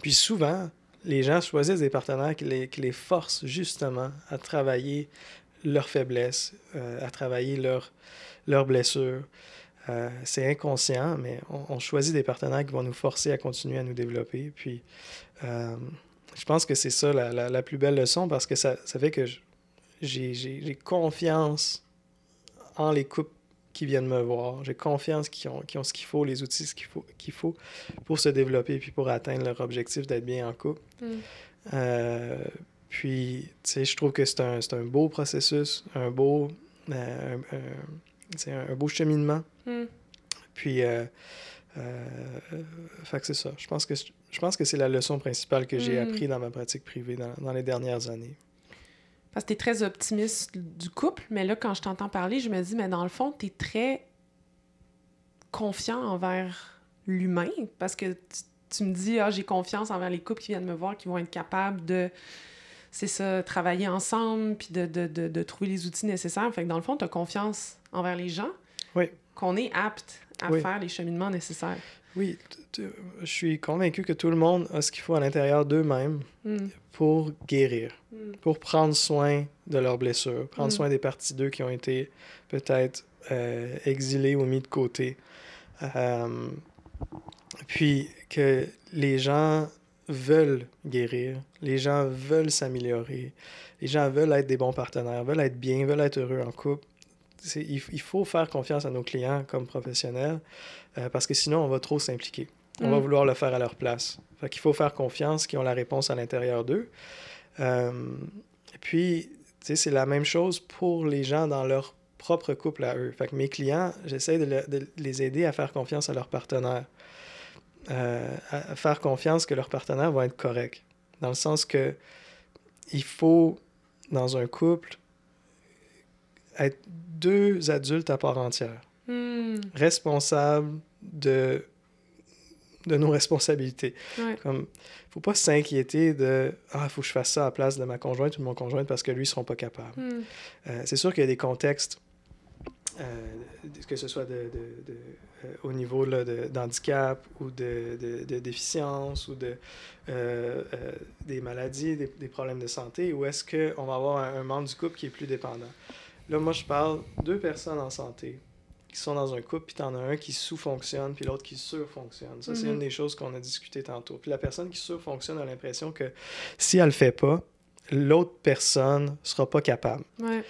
[SPEAKER 2] Puis souvent, les gens choisissent des partenaires qui les, qui les forcent justement à travailler leurs faiblesses, euh, à travailler leurs leurs blessures. Euh, c'est inconscient, mais on, on choisit des partenaires qui vont nous forcer à continuer à nous développer. Puis euh, je pense que c'est ça la, la- la plus belle leçon parce que ça, ça fait que j'ai confiance en les couples qui viennent me voir. J'ai confiance qu'ils ont, qu'ils ont ce qu'il faut, les outils qu'il faut, qu'il faut pour se développer puis pour atteindre leur objectif d'être bien en couple.
[SPEAKER 1] Mm.
[SPEAKER 2] Euh, puis, tu sais, je trouve que c'est un, un beau processus, un beau, un, un- c'est un, un beau cheminement.
[SPEAKER 1] Mm.
[SPEAKER 2] Puis, euh, euh, fait que c'est ça. Je pense que, je pense que c'est la leçon principale que j'ai
[SPEAKER 1] Mm.
[SPEAKER 2] appris dans ma pratique privée dans, dans les dernières années.
[SPEAKER 1] Parce que tu es très optimiste du couple, mais là, quand je t'entends parler, je me dis, mais dans le fond, tu es très confiant envers l'humain parce que tu tu me dis, ah, j'ai confiance envers les couples qui viennent me voir, qui vont être capables de, c'est ça, travailler ensemble, puis de, de, de, de trouver les outils nécessaires. Fait que dans le fond, tu as confiance envers les gens.
[SPEAKER 2] Oui.
[SPEAKER 1] Qu'on est apte à
[SPEAKER 2] Oui.
[SPEAKER 1] faire les cheminements nécessaires.
[SPEAKER 2] Oui, je suis convaincu que tout le monde a ce qu'il faut à l'intérieur d'eux-mêmes
[SPEAKER 1] Mm.
[SPEAKER 2] pour guérir,
[SPEAKER 1] Mm.
[SPEAKER 2] pour prendre soin de leurs blessures, prendre
[SPEAKER 1] Mm.
[SPEAKER 2] soin des parties d'eux qui ont été peut-être euh, exilées ou mis de côté. Euh, puis que les gens veulent guérir, les gens veulent s'améliorer, les gens veulent être des bons partenaires, veulent être bien, veulent être heureux en couple. Il, il faut faire confiance à nos clients comme professionnels euh, parce que sinon on va trop s'impliquer. On va
[SPEAKER 1] Mm.
[SPEAKER 2] vouloir le faire à leur place. Fait qu'il faut faire confiance qu'ils ont la réponse à l'intérieur d'eux. Euh, et puis, c'est la même chose pour les gens dans leur propre couple à eux. Fait que mes clients, j'essaie de, le- de les aider à faire confiance à leur partenaire. Euh, à à faire confiance que leur partenaire va être correct. Dans le sens que il faut, dans un couple, être deux adultes à part entière
[SPEAKER 1] Mm.
[SPEAKER 2] responsables de, de nos responsabilités.
[SPEAKER 1] Ouais.
[SPEAKER 2] Comme, faut pas s'inquiéter de Ah, il faut que je fasse ça à la place de ma conjointe ou de mon conjoint parce que lui, ils seront pas capables.
[SPEAKER 1] Mm.
[SPEAKER 2] Euh, c'est sûr qu'il y a des contextes, euh, que ce soit de, de- de, euh, au niveau là, de- d'handicap ou de, de- de déficience ou de, des maladies, des, des problèmes de santé, ou est-ce qu'on va avoir un, un membre du couple qui est plus dépendant? Là, moi, je parle deux personnes en santé qui sont dans un couple, puis t'en as un qui sous-fonctionne, puis l'autre qui surfonctionne. Ça, c'est
[SPEAKER 1] Mhm.
[SPEAKER 2] une des choses qu'on a discuté tantôt. Puis la personne qui surfonctionne a l'impression que si elle le fait pas, l'autre personne sera pas capable.
[SPEAKER 1] Ouais.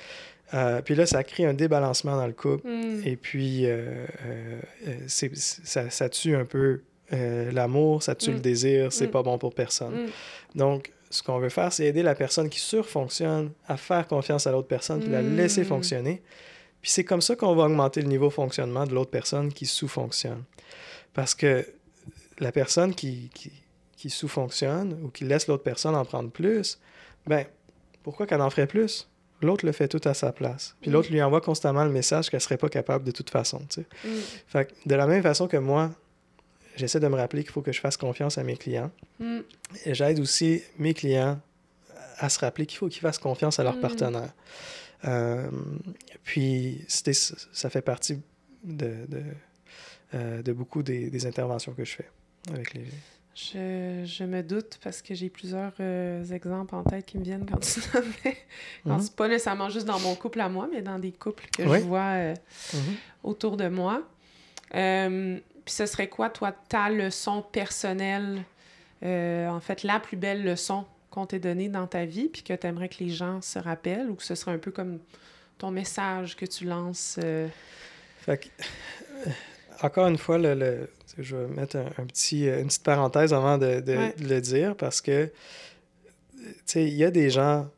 [SPEAKER 2] Euh, puis là, ça crée un débalancement dans le couple.
[SPEAKER 1] Mm.
[SPEAKER 2] Et puis, euh, euh, euh, ça, ça tue un peu l'amour, ça tue
[SPEAKER 1] Mm.
[SPEAKER 2] le désir, c'est
[SPEAKER 1] Mm.
[SPEAKER 2] pas bon pour personne.
[SPEAKER 1] Mm.
[SPEAKER 2] Donc, ce qu'on veut faire, c'est aider la personne qui surfonctionne à faire confiance à l'autre personne, puis la
[SPEAKER 1] Mm.
[SPEAKER 2] laisser fonctionner. Puis c'est comme ça qu'on va augmenter le niveau de fonctionnement de l'autre personne qui sous-fonctionne. Parce que la personne qui, qui, qui sous-fonctionne ou qui laisse l'autre personne en prendre plus, ben, pourquoi qu'elle en ferait plus? L'autre le fait tout à sa place. Puis
[SPEAKER 1] Mm.
[SPEAKER 2] l'autre lui envoie constamment le message qu'elle serait pas capable de toute façon. tu sais.
[SPEAKER 1] Mm.
[SPEAKER 2] Fait que de la même façon que moi, j'essaie de me rappeler qu'il faut que je fasse confiance à mes clients,
[SPEAKER 1] Mm.
[SPEAKER 2] et j'aide aussi mes clients à se rappeler qu'il faut qu'ils fassent confiance à leur
[SPEAKER 1] Mm.
[SPEAKER 2] partenaire. Euh, puis, ça fait partie de, de, euh, de beaucoup des, des interventions que je fais avec les...
[SPEAKER 1] Je, je me doute parce que j'ai plusieurs euh, exemples en tête qui me viennent quand tu nommais. Quand c'est pas nécessairement juste dans mon couple à moi, mais dans des couples que
[SPEAKER 2] Oui.
[SPEAKER 1] je vois euh,
[SPEAKER 2] Mhm.
[SPEAKER 1] autour de moi. Puis ce serait quoi, toi, ta leçon personnelle, euh, en fait, la plus belle leçon qu'on t'ait donnée dans ta vie, puis que tu aimerais que les gens se rappellent, ou que ce serait un peu comme ton message que tu lances? euh,
[SPEAKER 2] Fait que, euh, encore une fois, le, je vais mettre un, un petit, une petite parenthèse avant de, de-
[SPEAKER 1] Ouais.
[SPEAKER 2] de le dire parce que, tu sais, il y a des gens,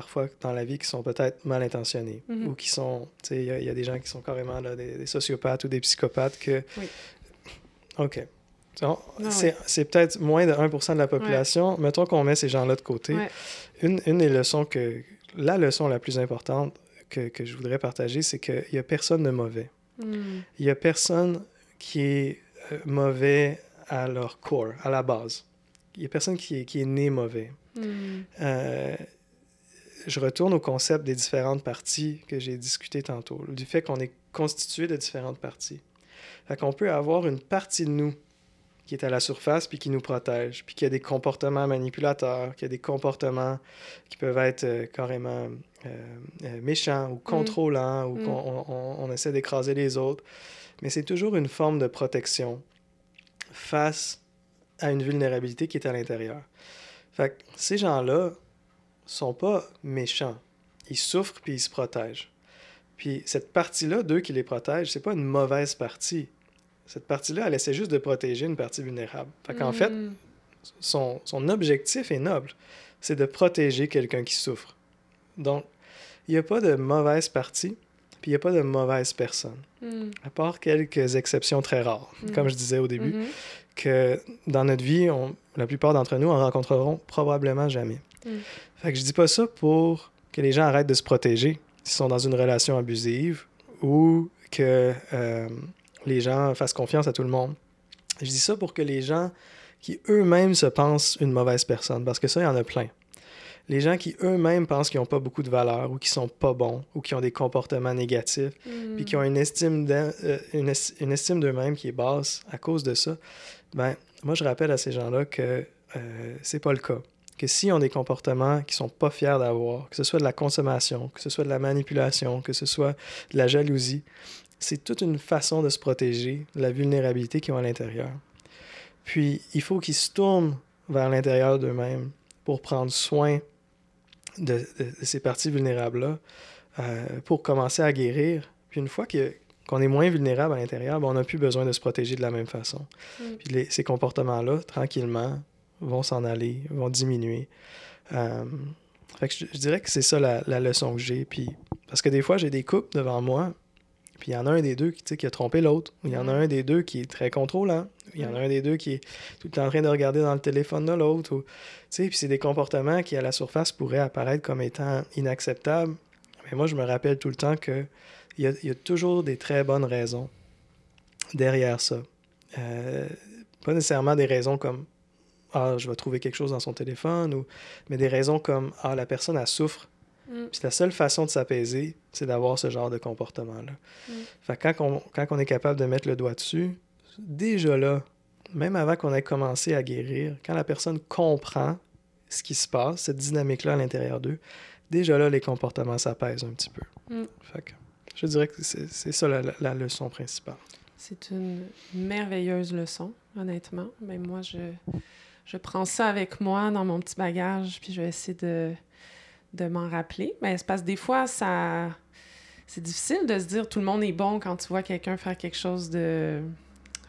[SPEAKER 2] parfois, dans la vie qui sont peut-être mal intentionnés
[SPEAKER 1] Mhm.
[SPEAKER 2] ou qui sont, tu sais, il y, a- il y a des gens qui sont carrément là, des, des sociopathes ou des psychopathes que,
[SPEAKER 1] Oui.
[SPEAKER 2] OK.
[SPEAKER 1] Ah
[SPEAKER 2] c'est peut-être moins de 1% de la population. Mettons qu'on met ces gens-là de côté.
[SPEAKER 1] Ouais.
[SPEAKER 2] Une, une des leçons que, la leçon la plus importante que, que je voudrais partager, c'est qu'il n'y a personne de mauvais.
[SPEAKER 1] hmm,
[SPEAKER 2] Il n'y a personne qui est euh, mauvais à leur core, à la base. Il n'y a personne qui est, qui est né mauvais.
[SPEAKER 1] hmm,
[SPEAKER 2] Euh, je retourne au concept des différentes parties que j'ai discuté tantôt, du fait qu'on est constitué de différentes parties. Fait qu'on peut avoir une partie de nous qui est à la surface puis qui nous protège, puis qui a des comportements manipulateurs, qui a des comportements qui peuvent être euh, carrément euh, euh, méchants ou contrôlants, ou
[SPEAKER 1] Mm.
[SPEAKER 2] qu'on on- on- on essaie d'écraser les autres. Mais c'est toujours une forme de protection face à une vulnérabilité qui est à l'intérieur. Fait que ces gens-là sont pas méchants. Ils souffrent puis ils se protègent. Puis cette partie-là d'eux qui les protège, c'est pas une mauvaise partie. Cette partie-là, elle essaie juste de protéger une partie vulnérable. Fait qu'en fait,
[SPEAKER 1] hmm,
[SPEAKER 2] son, son objectif est noble. C'est de protéger quelqu'un qui souffre. Donc, il n'y a pas de mauvaise partie, puis il n'y a pas de mauvaise personne.
[SPEAKER 1] hmm,
[SPEAKER 2] À part quelques exceptions très rares,
[SPEAKER 1] Mm.
[SPEAKER 2] comme je disais au début,
[SPEAKER 1] mhm,
[SPEAKER 2] que dans notre vie, on- la plupart d'entre nous en rencontreront probablement jamais. Fait que je dis pas ça pour que les gens arrêtent de se protéger s'ils sont dans une relation abusive ou que euh, les gens fassent confiance à tout le monde. Je dis ça pour que les gens qui eux-mêmes se pensent une mauvaise personne, parce que ça, il y en a plein. Les gens qui eux-mêmes pensent qu'ils n'ont pas beaucoup de valeur ou qui sont pas bons ou qui ont des comportements négatifs, puis qui ont une estime euh, une, une, estime d'eux-mêmes qui est basse à cause de ça, ben moi je rappelle à ces gens-là que euh, c'est pas le cas. Que s'ils ont des comportements qu'ils sont pas fiers d'avoir, que ce soit de la consommation, que ce soit de la manipulation, que ce soit de la jalousie, c'est toute une façon de se protéger de la vulnérabilité qu'ils ont à l'intérieur. Puis, il faut qu'ils se tournent vers l'intérieur d'eux-mêmes pour prendre soin de, ces parties vulnérables-là, euh, pour commencer à guérir. Puis, une fois qu'on est moins vulnérable à l'intérieur, ben, on n'a plus besoin de se protéger de la même façon. Mm. Puis ces comportements-là, tranquillement, vont s'en aller, vont diminuer. Euh, fait que je, dirais que c'est ça la, la, leçon que j'ai. Puis, parce que des fois, j'ai des couples devant moi, puis il y en a un des deux qui, qui a trompé l'autre, il y en a un des deux qui est très contrôlant, il y en a un des deux qui est tout le temps en train de regarder dans le téléphone de l'autre. Puis c'est des comportements qui, à la surface, pourraient apparaître comme étant inacceptables. Mais moi, je me rappelle tout le temps qu'il y a, y a toujours des très bonnes raisons derrière ça. Euh, pas nécessairement des raisons comme Ah, je vais trouver quelque chose dans son téléphone, ou... mais des raisons comme Ah, la personne, elle souffre Mm. Puis la seule façon de s'apaiser, c'est d'avoir ce genre de comportement-là. Mm. Fait quand on, quand on est capable de mettre le doigt dessus, déjà là, même avant qu'on ait commencé à guérir, quand la personne comprend ce qui se passe, cette dynamique-là à l'intérieur d'eux, déjà là, les comportements s'apaisent un petit peu. Mm. Fait que je dirais que c'est ça la, la, leçon principale.
[SPEAKER 1] C'est une merveilleuse leçon, honnêtement. Mais moi, je, je prends ça avec moi dans mon petit bagage, puis je vais essayer de de m'en rappeler. Mais c'est parce que des fois, ça. C'est difficile de se dire tout le monde est bon quand tu vois quelqu'un faire quelque chose de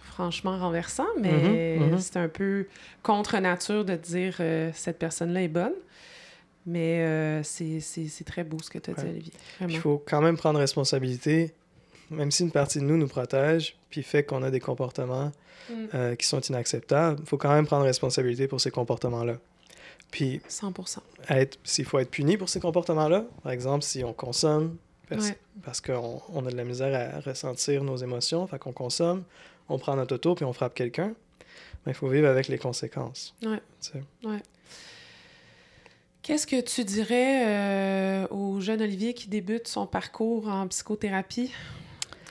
[SPEAKER 1] franchement renversant, mais mm-hmm, mm-hmm. c'est un peu contre nature de dire euh, cette personne-là est bonne. Mais euh, c'est très beau ce que tu as dit, Olivier.
[SPEAKER 2] Il faut quand même prendre responsabilité, même si une partie de nous nous protège, puis fait qu'on a des comportements mm. euh, qui sont inacceptables, il faut quand même prendre responsabilité pour ces comportements-là. Puis,
[SPEAKER 1] 100%.
[SPEAKER 2] s'il faut être puni pour ces comportements-là, par exemple, si on consomme, parce, qu'on on a de la misère à ressentir nos émotions, fait qu'on consomme, on prend notre auto puis on frappe quelqu'un, mais il faut vivre avec les conséquences.
[SPEAKER 1] Ouais. ouais. Qu'est-ce que tu dirais euh, au jeune Olivier qui débute son parcours en psychothérapie?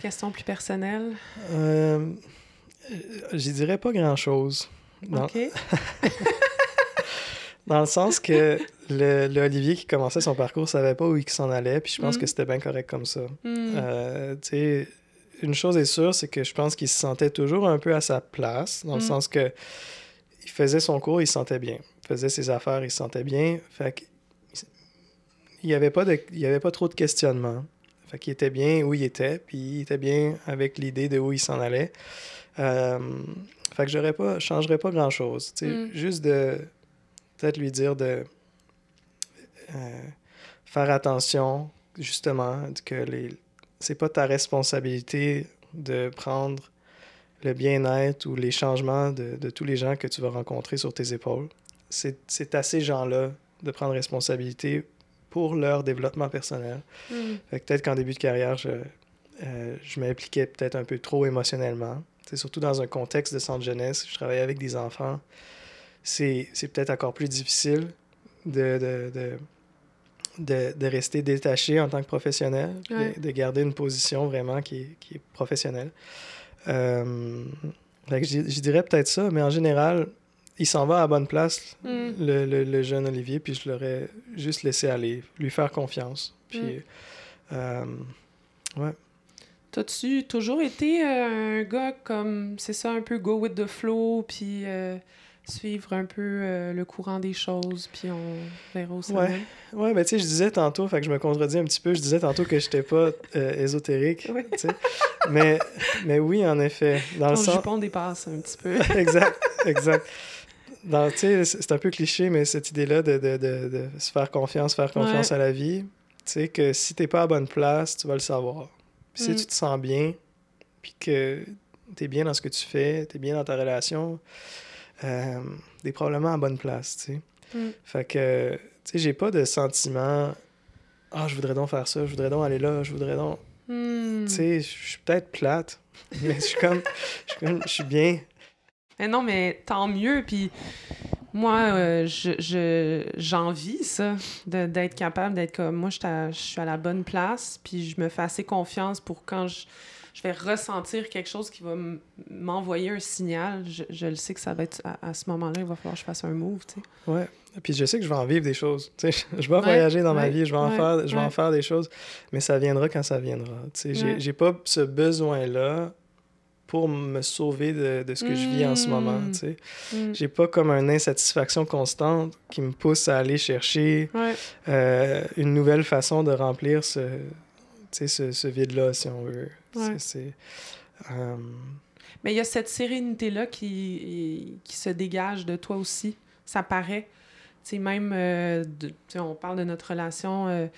[SPEAKER 1] Question plus personnelle.
[SPEAKER 2] Euh, J'y dirais pas grand-chose. OK. Dans le sens que le, Olivier qui commençait son parcours savait pas où il s'en allait, puis je pense mm. que c'était bien correct comme ça. Mm. Euh, une chose est sûre, c'est que je pense qu'il se sentait toujours un peu à sa place, dans le mm. sens que il faisait son cours, il se sentait bien. Il faisait ses affaires, il se sentait bien. Fait il n'y avait, pas de, il y avait pas trop de questionnement. Fait qu'il était bien où il était, puis il était bien avec l'idée de où il s'en allait. Euh, fait que j'aurais pas, changerais pas grand-chose. Juste de peut-être lui dire de euh, faire attention, justement, que les c'est pas ta responsabilité de prendre le bien-être ou les changements de, de, tous les gens que tu vas rencontrer sur tes épaules. C'est à ces gens-là de prendre responsabilité pour leur développement personnel. Mm. Peut-être qu'en début de carrière, je, euh, je m'impliquais peut-être un peu trop émotionnellement. C'est surtout dans un contexte de centre jeunesse. Je travaillais avec des enfants c'est, peut-être encore plus difficile de, de, de, de, rester détaché en tant que professionnel, de, garder une position vraiment qui est, qui est professionnelle. Euh, je, dirais peut-être ça, mais en général, il s'en va à bonne place, mm. le, le, jeune Olivier, puis je l'aurais juste laissé aller, lui faire confiance. Puis, mm. euh, ouais.
[SPEAKER 1] T'as-tu toujours été euh, un gars comme, c'est ça, un peu go with the flow, puis suivre un peu euh, le courant des choses, puis on verra où ça
[SPEAKER 2] ouais. Ouais, ben tu sais, je disais tantôt, fait que je me contredis un petit peu, je disais tantôt que je n'étais pas euh, ésotérique, oui. tu sais. mais, mais oui, en effet.
[SPEAKER 1] Dans Ton le sens... jupon dépasse un petit peu.
[SPEAKER 2] exact, exact. C'est un peu cliché, mais cette idée-là de, de, de, de, se faire confiance, faire confiance à la vie, tu sais, que si t'es pas à bonne place, tu vas le savoir. Puis si mm. tu te sens bien, puis que tu es bien dans ce que tu fais, tu es bien dans ta relation, euh, des probablement à bonne place, tu sais. Mm. Fait que, tu sais, j'ai pas de sentiment « Ah, je voudrais donc faire ça, je voudrais donc aller là, je voudrais donc... Mm. Tu sais, je suis peut-être plate, mais je suis comme... Je suis bien...
[SPEAKER 1] Eh non, mais tant mieux. Puis moi, euh, je, j'envie ça, d'être capable d'être comme moi, je, je suis à la bonne place, puis je me fais assez confiance pour quand je, je vais ressentir quelque chose qui va m'envoyer un signal. Je, je, le sais que ça va être à, ce moment-là, il va falloir que je fasse un move, tu sais.
[SPEAKER 2] Ouais. Puis je sais que je vais en vivre des choses. Tu sais, je vais voyager dans ma vie, je vais, en, faire, je vais en faire des choses, mais ça viendra quand ça viendra. Tu sais, j'ai pas ce besoin-là pour me sauver de, de ce que je vis en ce moment. Mm. Tu sais. Mm. J'ai pas comme une insatisfaction constante qui me pousse à aller chercher euh, une nouvelle façon de remplir ce, ce, ce vide-là, si on veut. C'est,
[SPEAKER 1] euh, Mais il y a cette sérénité-là qui, qui se dégage de toi aussi. Ça paraît. sais, même, euh, de, on parle de notre relation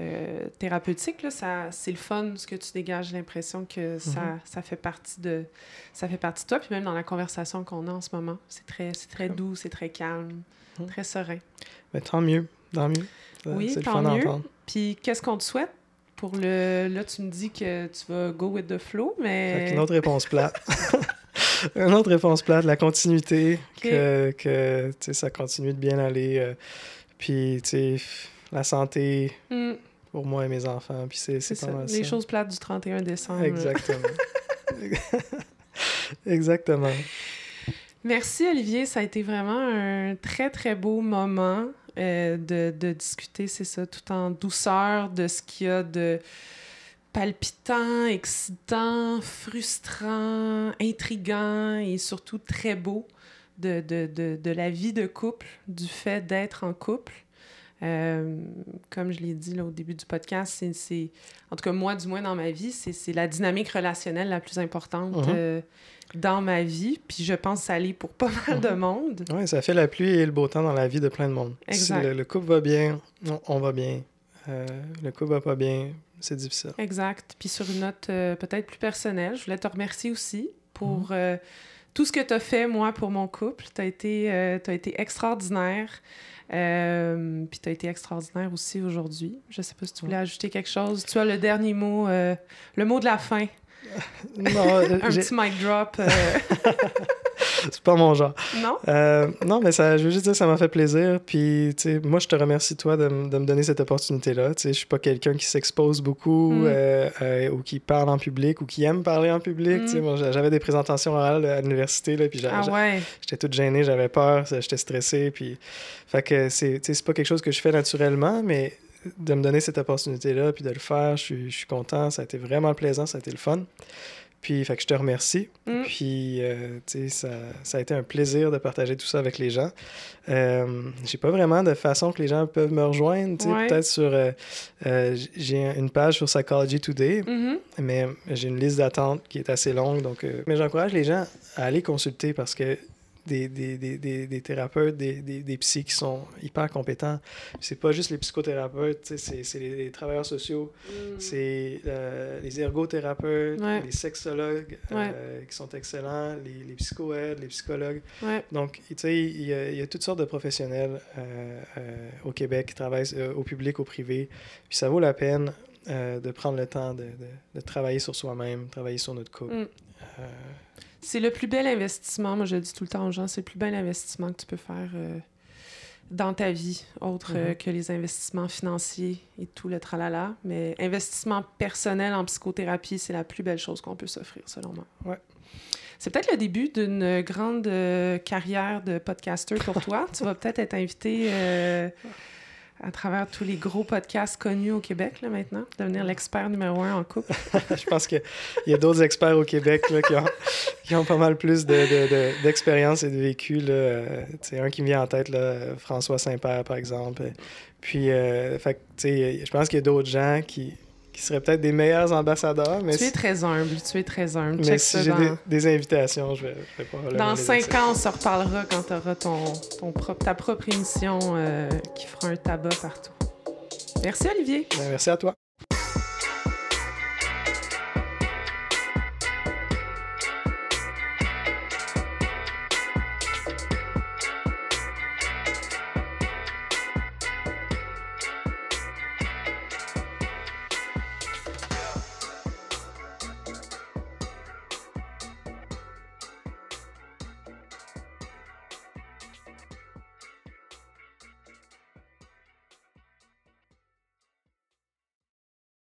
[SPEAKER 1] euh, thérapeutique, là, ça, c'est le fun, ce que tu dégages, l'impression que ça, mhm. ça, fait partie de, ça fait partie de toi. Puis même dans la conversation qu'on a en ce moment, c'est très, c'est très doux, c'est très calme, mhm. très serein.
[SPEAKER 2] Mais tant mieux, tant mieux.
[SPEAKER 1] Oui, c'est tant le fun mieux. Puis qu'est-ce qu'on te souhaite pour le... Là, tu me dis que tu vas go with the flow, mais...
[SPEAKER 2] une autre réponse plate. une autre réponse plate, la continuité, que, que ça continue de bien aller. Euh, puis, tu sais, la santé, mm pour moi et mes enfants. Puis c'est, c'est,
[SPEAKER 1] pas Les choses plates du 31 décembre.
[SPEAKER 2] Exactement. Exactement.
[SPEAKER 1] Merci Olivier, ça a été vraiment un très très beau moment euh, de, de, discuter, c'est ça, tout en douceur de ce qu'il y a de palpitant, excitant, frustrant, intrigant et surtout très beau de, de, de, de la vie de couple, du fait d'être en couple. Euh, comme je l'ai dit là, au début du podcast, c'est, en tout cas moi, du moins dans ma vie, c'est, la dynamique relationnelle la plus importante mhm. euh, dans ma vie. Puis je pense que ça l'est pour pas mal de mhm. monde.
[SPEAKER 2] Oui, ça fait la pluie et le beau temps dans la vie de plein de monde. Exact. Si le, couple va bien, on, va bien. Euh, le couple va pas bien, c'est difficile.
[SPEAKER 1] Exact. Puis sur une note peut-être plus personnelle, je voulais te remercier aussi pour mhm. Tout ce que tu as fait, moi, pour mon couple. Tu as été, as été extraordinaire. Euh, puis tu as été extraordinaire aussi aujourd'hui. Je sais pas si tu voulais ajouter quelque chose. Tu as le dernier mot, euh, le mot de la fin. Non, un petit mic drop.
[SPEAKER 2] C'est pas mon genre.
[SPEAKER 1] Non?
[SPEAKER 2] Euh, non, mais ça, je veux juste dire, ça m'a fait plaisir. Puis, tu sais, moi, je te remercie, toi, de, de me donner cette opportunité-là. Tu sais, je suis pas quelqu'un qui s'expose beaucoup mm. euh, euh, ou qui parle en public ou qui aime parler en public. Tu sais, mm. j'avais des présentations orales à l'université, là, puis
[SPEAKER 1] ah ouais.
[SPEAKER 2] j'étais toute gênée, j'avais peur, j'étais stressé. Puis, fait que c'est, c'est pas quelque chose que je fais naturellement, mais de me donner cette opportunité-là, puis de le faire, je suis, je suis content. Ça a été vraiment plaisant, ça a été le fun. Puis, fait que je te remercie. Mm. Puis, euh, tu sais, ça, ça, a été un plaisir de partager tout ça avec les gens. Euh, j'ai pas vraiment de façon que les gens peuvent me rejoindre. Tu sais, peut-être sur. Euh, euh, j'ai une page sur Psychology Today, mm-hmm. mais j'ai une liste d'attente qui est assez longue. Donc, mais j'encourage les gens à aller consulter parce que des, des, des, des thérapeutes, des, des, psys qui sont hyper compétents. C'est pas juste les psychothérapeutes, c'est les, travailleurs sociaux, mm. c'est euh, les ergothérapeutes, les sexologues euh, qui sont excellents, les, les psychoèdes, les psychologues. Donc, tu sais, il y, a, y, a toutes sortes de professionnels euh, au Québec qui travaillent au public, au privé. Puis ça vaut la peine de prendre le temps de, de, travailler sur soi-même, travailler sur notre couple. Mm.
[SPEAKER 1] C'est le plus bel investissement, moi je le dis tout le temps aux gens, c'est le plus bel investissement que tu peux faire euh, dans ta vie, autre euh, mhm. que les investissements financiers et tout le tralala. Mais investissement personnel en psychothérapie, c'est la plus belle chose qu'on peut s'offrir, selon moi.
[SPEAKER 2] Ouais.
[SPEAKER 1] C'est peut-être le début d'une grande euh, carrière de podcaster pour toi. tu vas peut-être être invité à travers tous les gros podcasts connus au Québec là, maintenant, devenir l'expert numéro un en couple.
[SPEAKER 2] je pense qu'il y a d'autres experts au Québec là, qui, ont, qui, ont, pas mal plus d'expérience de, et de vécu. Sais, un qui me vient en tête, là, François Saint-Père, par exemple. Puis, euh, fait, je pense qu'il y a d'autres gens qui, qui seraient peut-être des meilleurs ambassadeurs. Mais
[SPEAKER 1] tu es très humble, tu es très humble.
[SPEAKER 2] Mais si j'ai des, invitations, je vais, je vais pas
[SPEAKER 1] Dans cinq ans, on se reparlera quand tu auras ton, ton propre, ta propre émission euh, qui fera un tabac partout. Merci Olivier.
[SPEAKER 2] Ben, merci à toi.